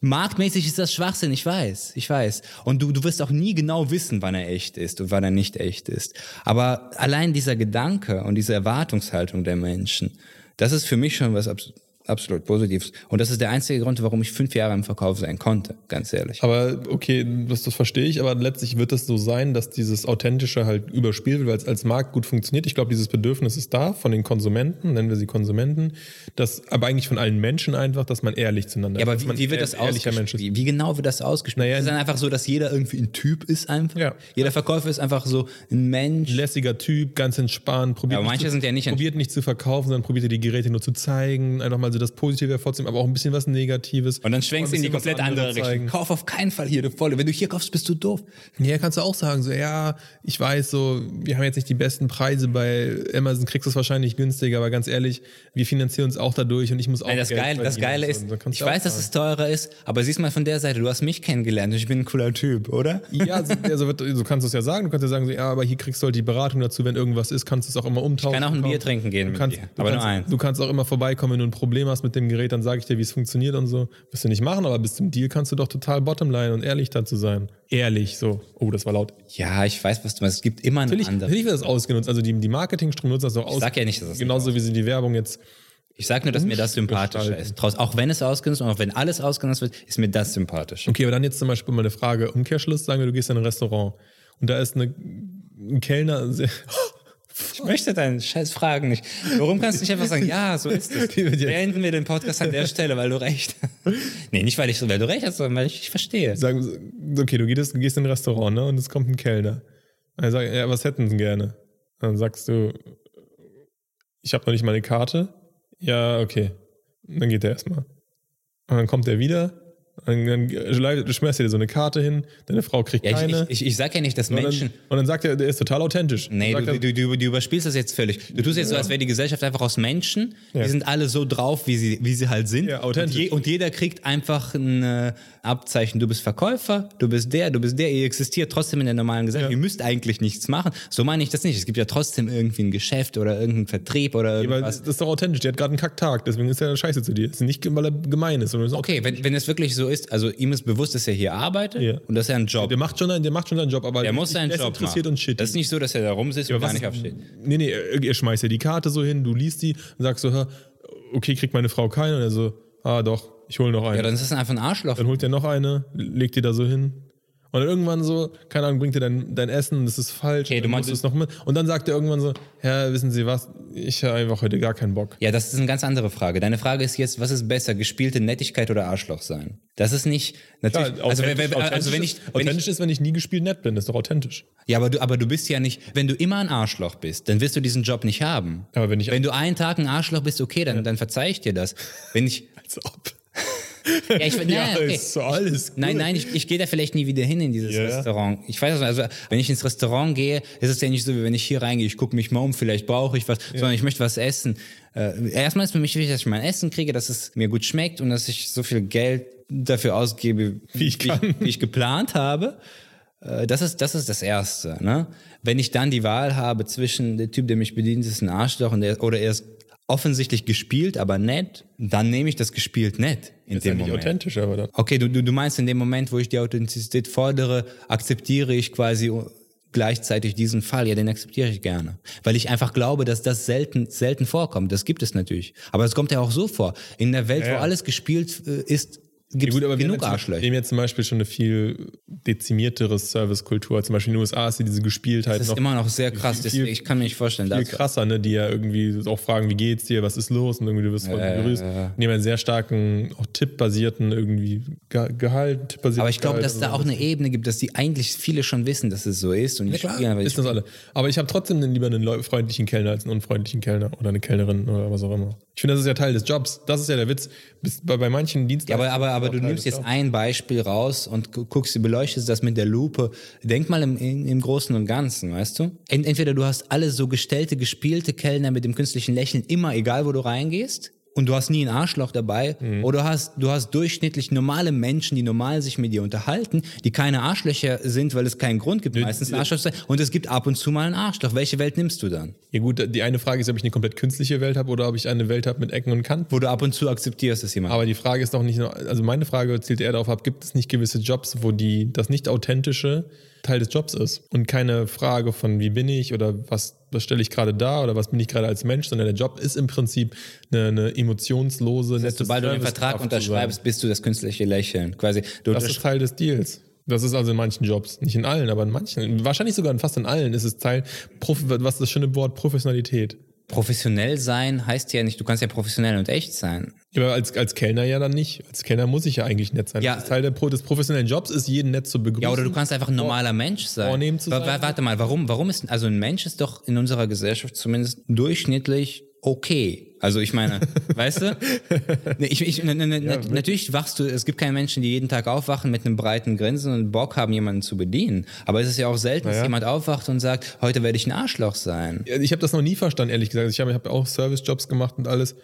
Marktmäßig ist das Schwachsinn, ich weiß, ich weiß. Und du, du wirst auch nie genau wissen, wann er echt ist und wann er nicht echt ist. Aber allein dieser Gedanke und diese Erwartungshaltung der Menschen, das ist für mich schon was abs absolut Positives. Und das ist der einzige Grund, warum ich fünf Jahre im Verkauf sein konnte, ganz ehrlich. Aber okay, das, das verstehe ich, aber letztlich wird es so sein, dass dieses Authentische halt überspielt wird, weil es als Markt gut funktioniert. Ich glaube, dieses Bedürfnis ist da von den Konsumenten, nennen wir sie Konsumenten, das, aber eigentlich von allen Menschen einfach, dass man ehrlich zueinander Ja, aber ist. dass wie, wie wird das ehr- ehrlicher Mensch ausgespielt? Wie, wie genau wird das ausgespielt? Naja, ist es dann einfach so, dass jeder irgendwie ein Typ ist einfach? Ja. Jeder Verkäufer ist einfach so ein Mensch. Lässiger Typ, ganz entspannt, probiert, Aber nicht manche zu, sind ja nicht probiert nicht zu verkaufen, sondern probiert die Geräte nur zu zeigen, einfach mal so also das Positive hervorzuheben, aber auch ein bisschen was Negatives. Und dann schwenkst du in die komplett andere Richtung. zeigen. Kauf auf keinen Fall hier, du Volle. Wenn du hier kaufst, bist du doof. Ja, kannst du auch sagen, so, ja, ich weiß, so, wir haben jetzt nicht die besten Preise bei Amazon, kriegst du es wahrscheinlich günstiger, aber ganz ehrlich, wir finanzieren uns auch dadurch und ich muss auch. Nein, das Geld Geile, das. Geile ist, ich weiß, dass es teurer ist, aber siehst mal von der Seite, du hast mich kennengelernt und ich bin ein cooler Typ, oder? Ja, so, ja, so, kannst du es ja sagen. Du kannst ja sagen, so, ja, aber hier kriegst du halt die Beratung dazu, wenn irgendwas ist, kannst du es auch immer umtauschen. Ich kann auch ein Bier trinken gehen Du kannst, dir, du, aber nur kannst, eins. du kannst auch immer vorbeikommen, wenn du ein Problem hast mit dem Gerät, dann sage ich dir, wie es funktioniert und so. Wirst du nicht machen, aber bis zum Deal kannst du doch total bottomline und ehrlich dazu sein. Ehrlich, so. Oh, das war laut. Ja, ich weiß, was du meinst. Es gibt immer eine Natürlich, andere. natürlich wird das ausgenutzt. Also die, die Marketingstruktur nutzt das auch aus. sag ja nicht, dass es Genauso wie sie die Werbung jetzt. Ich sag nur, dass mir das sympathischer gestalten. ist. Auch wenn es ausgenutzt und auch wenn alles ausgenutzt wird, ist mir das sympathisch. Okay, aber dann jetzt zum Beispiel mal eine Frage. Umkehrschluss, sagen wir, du gehst in ein Restaurant und da ist eine, ein Kellner, sehr, Ich möchte deine scheiß Fragen nicht. Warum kannst du nicht einfach sagen, ja, so ist es. Beenden wir den Podcast an der Stelle, weil du recht hast. Nee, nicht weil ich so, weil du recht hast, sondern weil ich dich verstehe. sagen, okay, du gehst, du gehst in ein Restaurant, ne, und es kommt ein Kellner. Er sagt, ja, was hätten Sie gerne? Dann sagst du, ich habe noch nicht mal eine Karte. Ja, okay. Und dann geht er erstmal. Und dann kommt er wieder. Dann du schmeißt dir so eine Karte hin, deine Frau kriegt Ja, keine. ich, ich, ich sag ja nicht, dass und, Menschen. dann, und dann sagt er, der ist total authentisch. Nee, du, er, du, du, du überspielst das jetzt völlig. Du tust jetzt so, als wäre die Gesellschaft einfach aus Menschen. Ja. Die sind alle so drauf, wie sie, wie sie halt sind. Ja, authentisch. Und, je, und jeder kriegt einfach ein äh, Abzeichen. Du bist Verkäufer, du bist der, du bist der. Ihr existiert trotzdem in der normalen Gesellschaft. Ja. Ihr müsst eigentlich nichts machen. So meine ich das nicht. Es gibt ja trotzdem irgendwie ein Geschäft oder irgendeinen Vertrieb oder irgendwas. das ist doch authentisch. Der hat gerade einen Kacktag, deswegen ist er scheiße zu dir. Das ist nicht, weil er gemein ist. Sondern es ist Okay, wenn, wenn es wirklich so ist, also ihm ist bewusst, dass er hier arbeitet Ja. und dass er einen Job Der macht schon, einen, der macht schon seinen Job, aber Der muss seinen Job interessiert machen. und shit. Das ist nicht so, dass er da rumsitzt und Aber gar nicht aufsteht. Nee, nee, er er schmeißt ja die Karte so hin, du liest die und sagst so, okay, kriegt meine Frau keine? Und er so, ah doch, ich hole noch eine. Ja, dann ist das einfach ein Arschloch. dann holt er noch eine, legt die da so hin. Und dann irgendwann so, keine Ahnung, bringt er dein, dein Essen, das ist falsch. Okay, du meinst- musst es noch mit. Und dann sagt er irgendwann so, Herr, wissen Sie was, ich habe einfach heute gar keinen Bock. Ja, das ist eine ganz andere Frage. Deine Frage ist jetzt, was ist besser, gespielte Nettigkeit oder Arschloch sein? Das ist nicht natürlich. Ja, also, wenn, authentisch- wenn, also wenn ich, authentisch, wenn ich authentisch ist, wenn ich nie gespielt nett bin, das ist doch authentisch. ja, aber du, aber du bist ja nicht. Wenn du immer ein Arschloch bist, dann wirst du diesen Job nicht haben. Aber wenn ich- wenn du einen Tag ein Arschloch bist, okay, dann, dann verzeih ich dir das. Wenn ich, Als ob. Ja, ich, nein, ja, okay. ist alles gut. Nein, nein, ich, ich gehe da vielleicht nie wieder hin in dieses Ja. Restaurant. Ich weiß nicht, also wenn ich ins Restaurant gehe, ist es ja nicht so, wie wenn ich hier reingehe, ich gucke mich mal um, vielleicht brauche ich was, sondern ich möchte was essen. Äh, erstmal ist für mich wichtig, dass ich mein Essen kriege, dass es mir gut schmeckt und dass ich so viel Geld dafür ausgebe, Wie ich wie, wie ich geplant habe. Äh, Das ist, das ist das Erste. Ne? Wenn ich dann die Wahl habe zwischen der Typ, der mich bedient, ist ein Arschloch und der, oder er ist offensichtlich gespielt, aber nett, dann nehme ich das gespielt nett in ist ja dem nicht Moment. authentisch, aber dann. Okay, du, du, du meinst in dem Moment, wo ich die Authentizität fordere, akzeptiere ich quasi gleichzeitig diesen Fall. Ja, den akzeptiere ich gerne. Weil ich einfach glaube, dass das selten, selten vorkommt. Das gibt es natürlich. Aber es kommt ja auch so vor. In der Welt, Ja, ja. wo alles gespielt äh, ist, gibt Ja, es gut, aber wir genug jetzt, Arschlöcher. Wir haben jetzt zum Beispiel schon eine viel dezimiertere Servicekultur. Zum Beispiel in den USA ist sie diese Gespieltheit Das ist noch immer noch sehr krass. viel- ich kann mir nicht vorstellen, viel krasser, ne? die ja irgendwie auch fragen, wie geht's dir, was ist los und irgendwie du wirst voll Ja, ja, begrüßt. ja. Die haben einen sehr starken, auch tippbasierten irgendwie Ge Gehalt, tippbasierten aber ich glaube, dass da auch eine Ebene gibt, dass die eigentlich viele schon wissen, dass es so ist. Und die Klar, spielen, ist das alle. Aber ich habe trotzdem lieber einen freundlichen Kellner als einen unfreundlichen Kellner oder eine Kellnerin oder was auch immer. Ich finde, das ist ja Teil des Jobs. Das ist ja der Witz. Bei, bei manchen Ja, Dienstleistungen. aber, aber, aber du auch nimmst jetzt Jobs. ein Beispiel raus und gu- guckst, du beleuchtest das mit der Lupe. Denk mal im, im, Großen und Ganzen, weißt du? Ent, entweder du hast alle so gestellte, gespielte Kellner mit dem künstlichen Lächeln immer, egal wo du reingehst. Und du hast nie ein Arschloch dabei. Mhm. Oder du hast, du hast durchschnittlich normale Menschen, die normal sich mit dir unterhalten, die keine Arschlöcher sind, weil es keinen Grund gibt, meistens ein Arschloch zu sein. Und es gibt ab und zu mal ein Arschloch. Welche Welt nimmst du dann? Ja gut, die eine Frage ist, ob ich eine komplett künstliche Welt habe oder ob ich eine Welt habe mit Ecken und Kanten. Wo du ab und zu akzeptierst, dass jemand. Aber die Frage ist doch nicht, nur- also meine Frage zielt eher darauf ab, gibt es nicht gewisse Jobs, wo die, das nicht authentische Teil des Jobs ist und keine Frage von wie bin ich oder was, was stelle ich gerade da oder was bin ich gerade als Mensch, sondern der Job ist im Prinzip eine, eine emotionslose, nette Sobald du den Vertrag unterschreibst, bist du das künstliche Lächeln. Quasi, Das ist Teil des Deals. Das ist also in manchen Jobs, nicht in allen, aber in manchen, wahrscheinlich sogar in fast in allen ist es Teil, was ist das schöne Wort, Professionalität. Professionell sein heißt ja nicht, du kannst ja professionell und echt sein. Ja, aber als, als Kellner ja dann nicht. Als Kellner muss ich ja eigentlich nett sein. Ja. Das Teil der, Pro- des professionellen Jobs ist, jeden nett zu begrüßen. Ja, oder du kannst einfach ein normaler Mensch sein. vornehm zu sein. Warte mal, warum, warum ist, also ein Mensch ist doch in unserer Gesellschaft zumindest durchschnittlich okay. Also ich meine, weißt du? Nee, Ich, ich, ne, ne, ne, natürlich wachst du, es gibt keine Menschen, die jeden Tag aufwachen mit einem breiten Grinsen und Bock haben, jemanden zu bedienen. Aber es ist ja auch selten, dass Ja. jemand aufwacht und sagt, heute werde ich ein Arschloch sein. Ja, Ich habe das noch nie verstanden, ehrlich gesagt. Ich habe hab auch Service-Jobs gemacht und alles.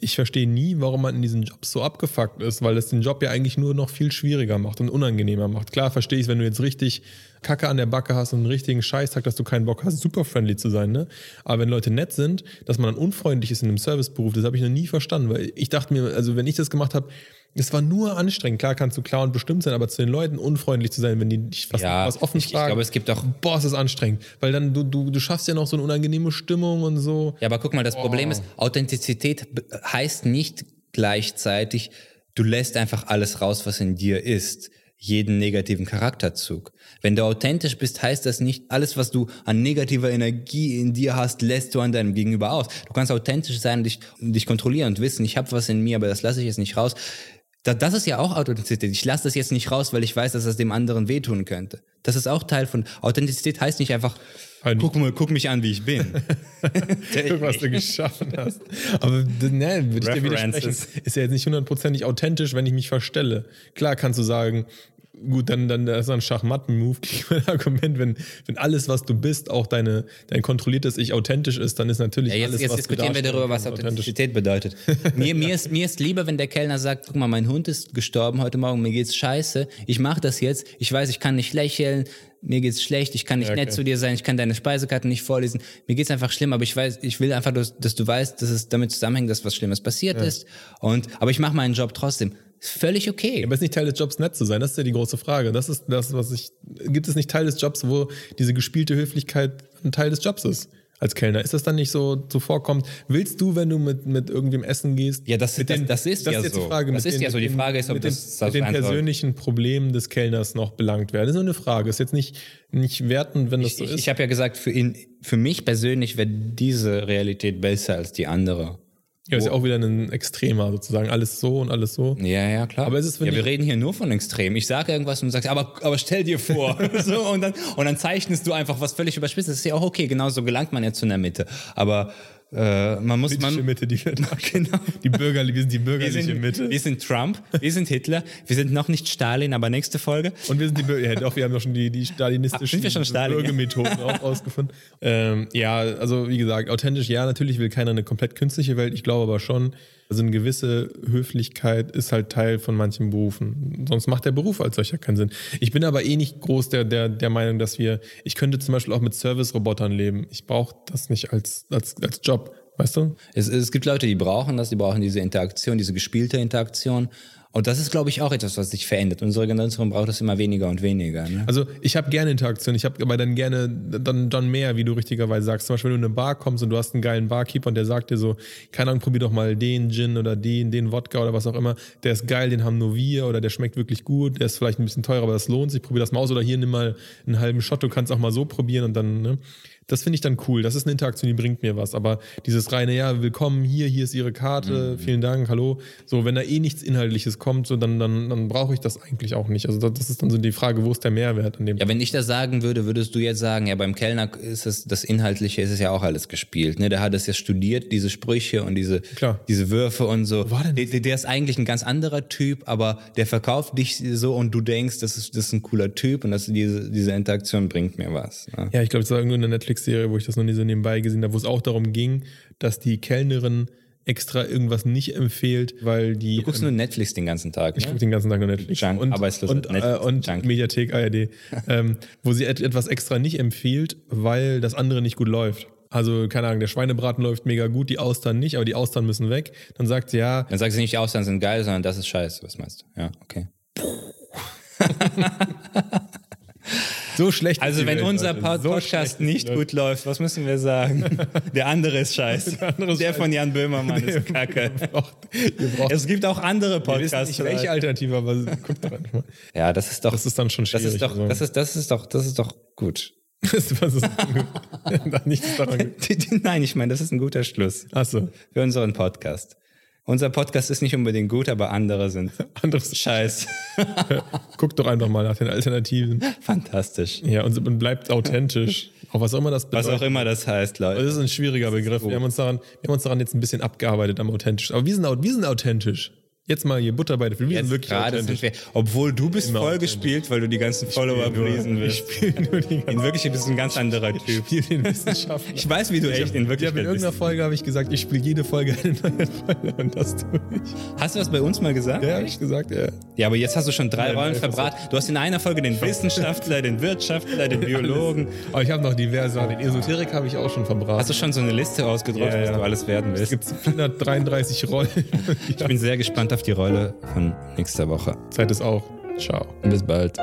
Ich verstehe nie, warum man in diesen Jobs so abgefuckt ist, weil es den Job ja eigentlich nur noch viel schwieriger macht und unangenehmer macht. Klar verstehe ich, wenn du jetzt richtig Kacke an der Backe hast und einen richtigen Scheißtag, dass du keinen Bock hast, super friendly zu sein, ne? Aber wenn Leute nett sind, dass man dann unfreundlich ist in einem Serviceberuf, das habe ich noch nie verstanden, weil ich dachte mir, also wenn ich das gemacht habe, es war nur anstrengend. Klar kannst du klar und bestimmt sein, aber zu den Leuten unfreundlich zu sein, wenn die dich was, Ja, was offen ich- ich fragen. glaube, es gibt auch- Boah, ist das anstrengend. Weil dann du, du, du schaffst ja noch so eine unangenehme Stimmung und so. Ja, aber guck mal, das Problem ist, Authentizität heißt nicht gleichzeitig, du lässt einfach alles raus, was in dir ist. Jeden negativen Charakterzug. Wenn du authentisch bist, heißt das nicht, alles, was du an negativer Energie in dir hast, lässt du an deinem Gegenüber aus. Du kannst authentisch sein und dich, dich kontrollieren und wissen, ich habe was in mir, aber das lasse ich jetzt nicht raus. Da, das ist ja auch Authentizität. Ich lasse das jetzt nicht raus, weil ich weiß, dass das dem anderen wehtun könnte. Das ist auch Teil von Authentizität. Heißt nicht einfach, Halt guck mal, guck mich an, wie ich bin. Guck, was du geschaffen hast. Aber ne, würde ich dir widersprechen. Ist ja jetzt nicht hundertprozentig authentisch, wenn ich mich verstelle. Klar kannst du sagen, gut, dann, dann das ist ein Schachmatten-Move gegen mein Argument, wenn, wenn alles, was du bist, auch deine, dein kontrolliertes Ich authentisch ist, dann ist natürlich Ja, jetzt, alles, jetzt was diskutieren du wir darüber, was. Authentizität bedeutet. mir, mir, ist, mir ist lieber, wenn der Kellner sagt, guck mal, mein Hund ist gestorben heute Morgen, mir geht's scheiße, ich mache das jetzt, ich weiß, ich kann nicht lächeln, mir geht's schlecht, ich kann nicht Ja, nett okay. zu dir sein, ich kann deine Speisekarte nicht vorlesen, mir geht's einfach schlimm, aber ich weiß, ich will einfach, dass, dass du weißt, dass es damit zusammenhängt, dass was Schlimmes passiert ist. Und, aber ich mache meinen Job trotzdem. Ist völlig okay. Aber ist nicht Teil des Jobs, nett zu sein? Das ist ja die große Frage. Das ist das, was ich. Gibt es nicht Teil des Jobs, wo diese gespielte Höflichkeit ein Teil des Jobs ist? Als Kellner. Ist das dann nicht so zuvorkommt? Willst du, wenn du mit, mit irgendwem essen gehst? Ja, das- mit das- das ist ja jetzt so. Die Frage, Das ist ja so. Die Frage ist, ob mit das- den, das mit den soll. persönlichen Problemen des Kellners noch belangt werden. Das ist nur eine Frage. Ist jetzt nicht, nicht wertend, wenn das Ich, so ich, ist. ich habe ja gesagt, für, ihn, für mich persönlich wäre diese Realität besser als die andere. Ja, ist ja auch wieder ein Extremer sozusagen. Alles so und alles so. Ja, ja, klar. Aber es ist, ja, wir reden hier nur von Extrem. Ich sage irgendwas und du sagst, aber, aber stell dir vor. so, und, dann, und dann zeichnest du einfach was völlig überspitzt. Das ist ja auch okay, genauso gelangt man ja zu einer Mitte. Aber äh, man muss Politische man. Mitte, die, Genau. die Bürger, wir sind die Wir bürgerliche sind, Mitte. wir sind Trump, wir sind Hitler, wir sind noch nicht Stalin, aber nächste Folge. Und wir sind die Bürger, ja doch, wir haben doch schon die, die stalinistischen wir schon Stalin, ja? Bürgermethoden auch rausgefunden. Ähm, ja, also wie gesagt, authentisch, ja, natürlich will keiner eine komplett künstliche Welt. Ich glaube aber schon, also eine gewisse Höflichkeit ist halt Teil von manchen Berufen. Sonst macht der Beruf als solcher keinen Sinn. Ich bin aber eh nicht groß der, der, der Meinung, dass wir, ich könnte zum Beispiel auch mit Service-Robotern leben. Ich brauche das nicht als, als, als Job. Weißt du? Es, es gibt Leute, die brauchen das, die brauchen diese Interaktion, diese gespielte Interaktion. Und das ist, glaube ich, auch etwas, was sich verändert. Unsere Generation braucht das immer weniger und weniger. Ne? Also ich habe gerne Interaktion, ich habe aber dann gerne dann, dann mehr, wie du richtigerweise sagst. Zum Beispiel, wenn du in eine Bar kommst und du hast einen geilen Barkeeper und der sagt dir so, keine Ahnung, probier doch mal den Gin oder den, den Wodka oder was auch immer. Der ist geil, den haben nur wir oder der schmeckt wirklich gut, der ist vielleicht ein bisschen teurer, aber das lohnt sich, probier das mal aus. Oder hier nimm mal einen halben Shot, du kannst auch mal so probieren und dann, ne? Das finde ich dann cool. Das ist eine Interaktion, die bringt mir was. Aber dieses reine, ja, willkommen hier, hier ist Ihre Karte, vielen Dank, hallo. So, wenn da eh nichts Inhaltliches kommt, so, dann, dann, dann brauche ich das eigentlich auch nicht. Also das- das ist dann so die Frage, wo ist der Mehrwert an dem? Ja, wenn ich das sagen würde, würdest du jetzt sagen, ja, beim Kellner ist es, das Inhaltliche ist es ja auch alles gespielt. Ne? Der hat es ja studiert, diese Sprüche und diese, Klar. diese Würfe und so. war denn der, der- der ist eigentlich ein ganz anderer Typ, aber der verkauft dich so und du denkst, das ist, das ist ein cooler Typ und das, diese, diese Interaktion bringt mir was. Ne? Ja, ich glaube, es war irgendwo eine Netflix-Serie, wo ich das noch nie so nebenbei gesehen habe, wo es auch darum ging, dass die Kellnerin extra irgendwas nicht empfiehlt, weil die. Du guckst nur Netflix den ganzen Tag. ich Ne? gucke den ganzen Tag nur Netflix. Junk, und, Arbeitsloser, und, äh, Netflix, und Junk. Mediathek ARD, ähm, wo sie et etwas extra nicht empfiehlt, weil das andere nicht gut läuft. Also, keine Ahnung, der Schweinebraten läuft mega gut, die Austern nicht, aber die Austern müssen weg. Dann sagt sie, ja, Dann sagst du nicht, die Aussagen sind geil, sondern das ist scheiße. Was meinst du? Ja, okay. so schlecht. ist Also wenn Welt, unser. Pod So Podcast nicht gut läuft, was müssen wir sagen? Der andere ist scheiße. Der, andere ist von Jan Böhmermann ist kacke. Ihr braucht, ihr braucht Es gibt auch andere Podcasts. nicht, welche Alternative, aber guckt doch einfach mal. Ja, das ist doch, Das ist dann schon das schwierig. ist doch, also. das ist, das ist doch, das ist doch gut. Das- was ist nichts daran. gut. Nein, ich meine, das ist ein guter Schluss Achso, für unseren Podcast. Unser Podcast ist nicht unbedingt gut, aber andere sind anderes. scheiß. Guckt doch einfach mal nach den Alternativen. Fantastisch. Ja, und, bleibt authentisch. Auch was auch immer das Was bedeutet. auch immer das heißt, Leute. Das ist ein schwieriger Begriff. Wir haben, uns daran, wir haben uns daran jetzt ein bisschen abgearbeitet am authentisch. Aber wir sind, wir sind authentisch. Jetzt mal hier Butter bei der Jetzt wirklich gerade sind wir, obwohl du bist Immer voll gespielt, weil du die ganzen Follower nur- pleasen ich willst. spiele nur die ganze In Wirklichkeit bist du ein ganz anderer Ich Typ. spiele den Wissenschaftler. Ich weiß, wie du echt in Ich habe in Wirklichkeit irgendeiner bist. Folge habe ich gesagt, ich spiele jede Folge eine neue Rolle und das tue ich. Hast du das bei uns mal gesagt? Ja, habe ich gesagt, ja. Ja, aber jetzt hast du schon drei Nein, Rollen verbraten. Du hast in einer Folge den Wissenschaftler, den Wirtschaftler, den Biologen. Aber ich habe noch diverse, den Esoterik habe ich auch schon verbraten. Hast du schon so eine Liste ausgedruckt, Ja, was ja. du alles werden es willst? gibt 433 Rollen. Ich bin sehr gespannt auf die Rolle von nächster Woche. Zeit ist auch. Ciao. Bis bald.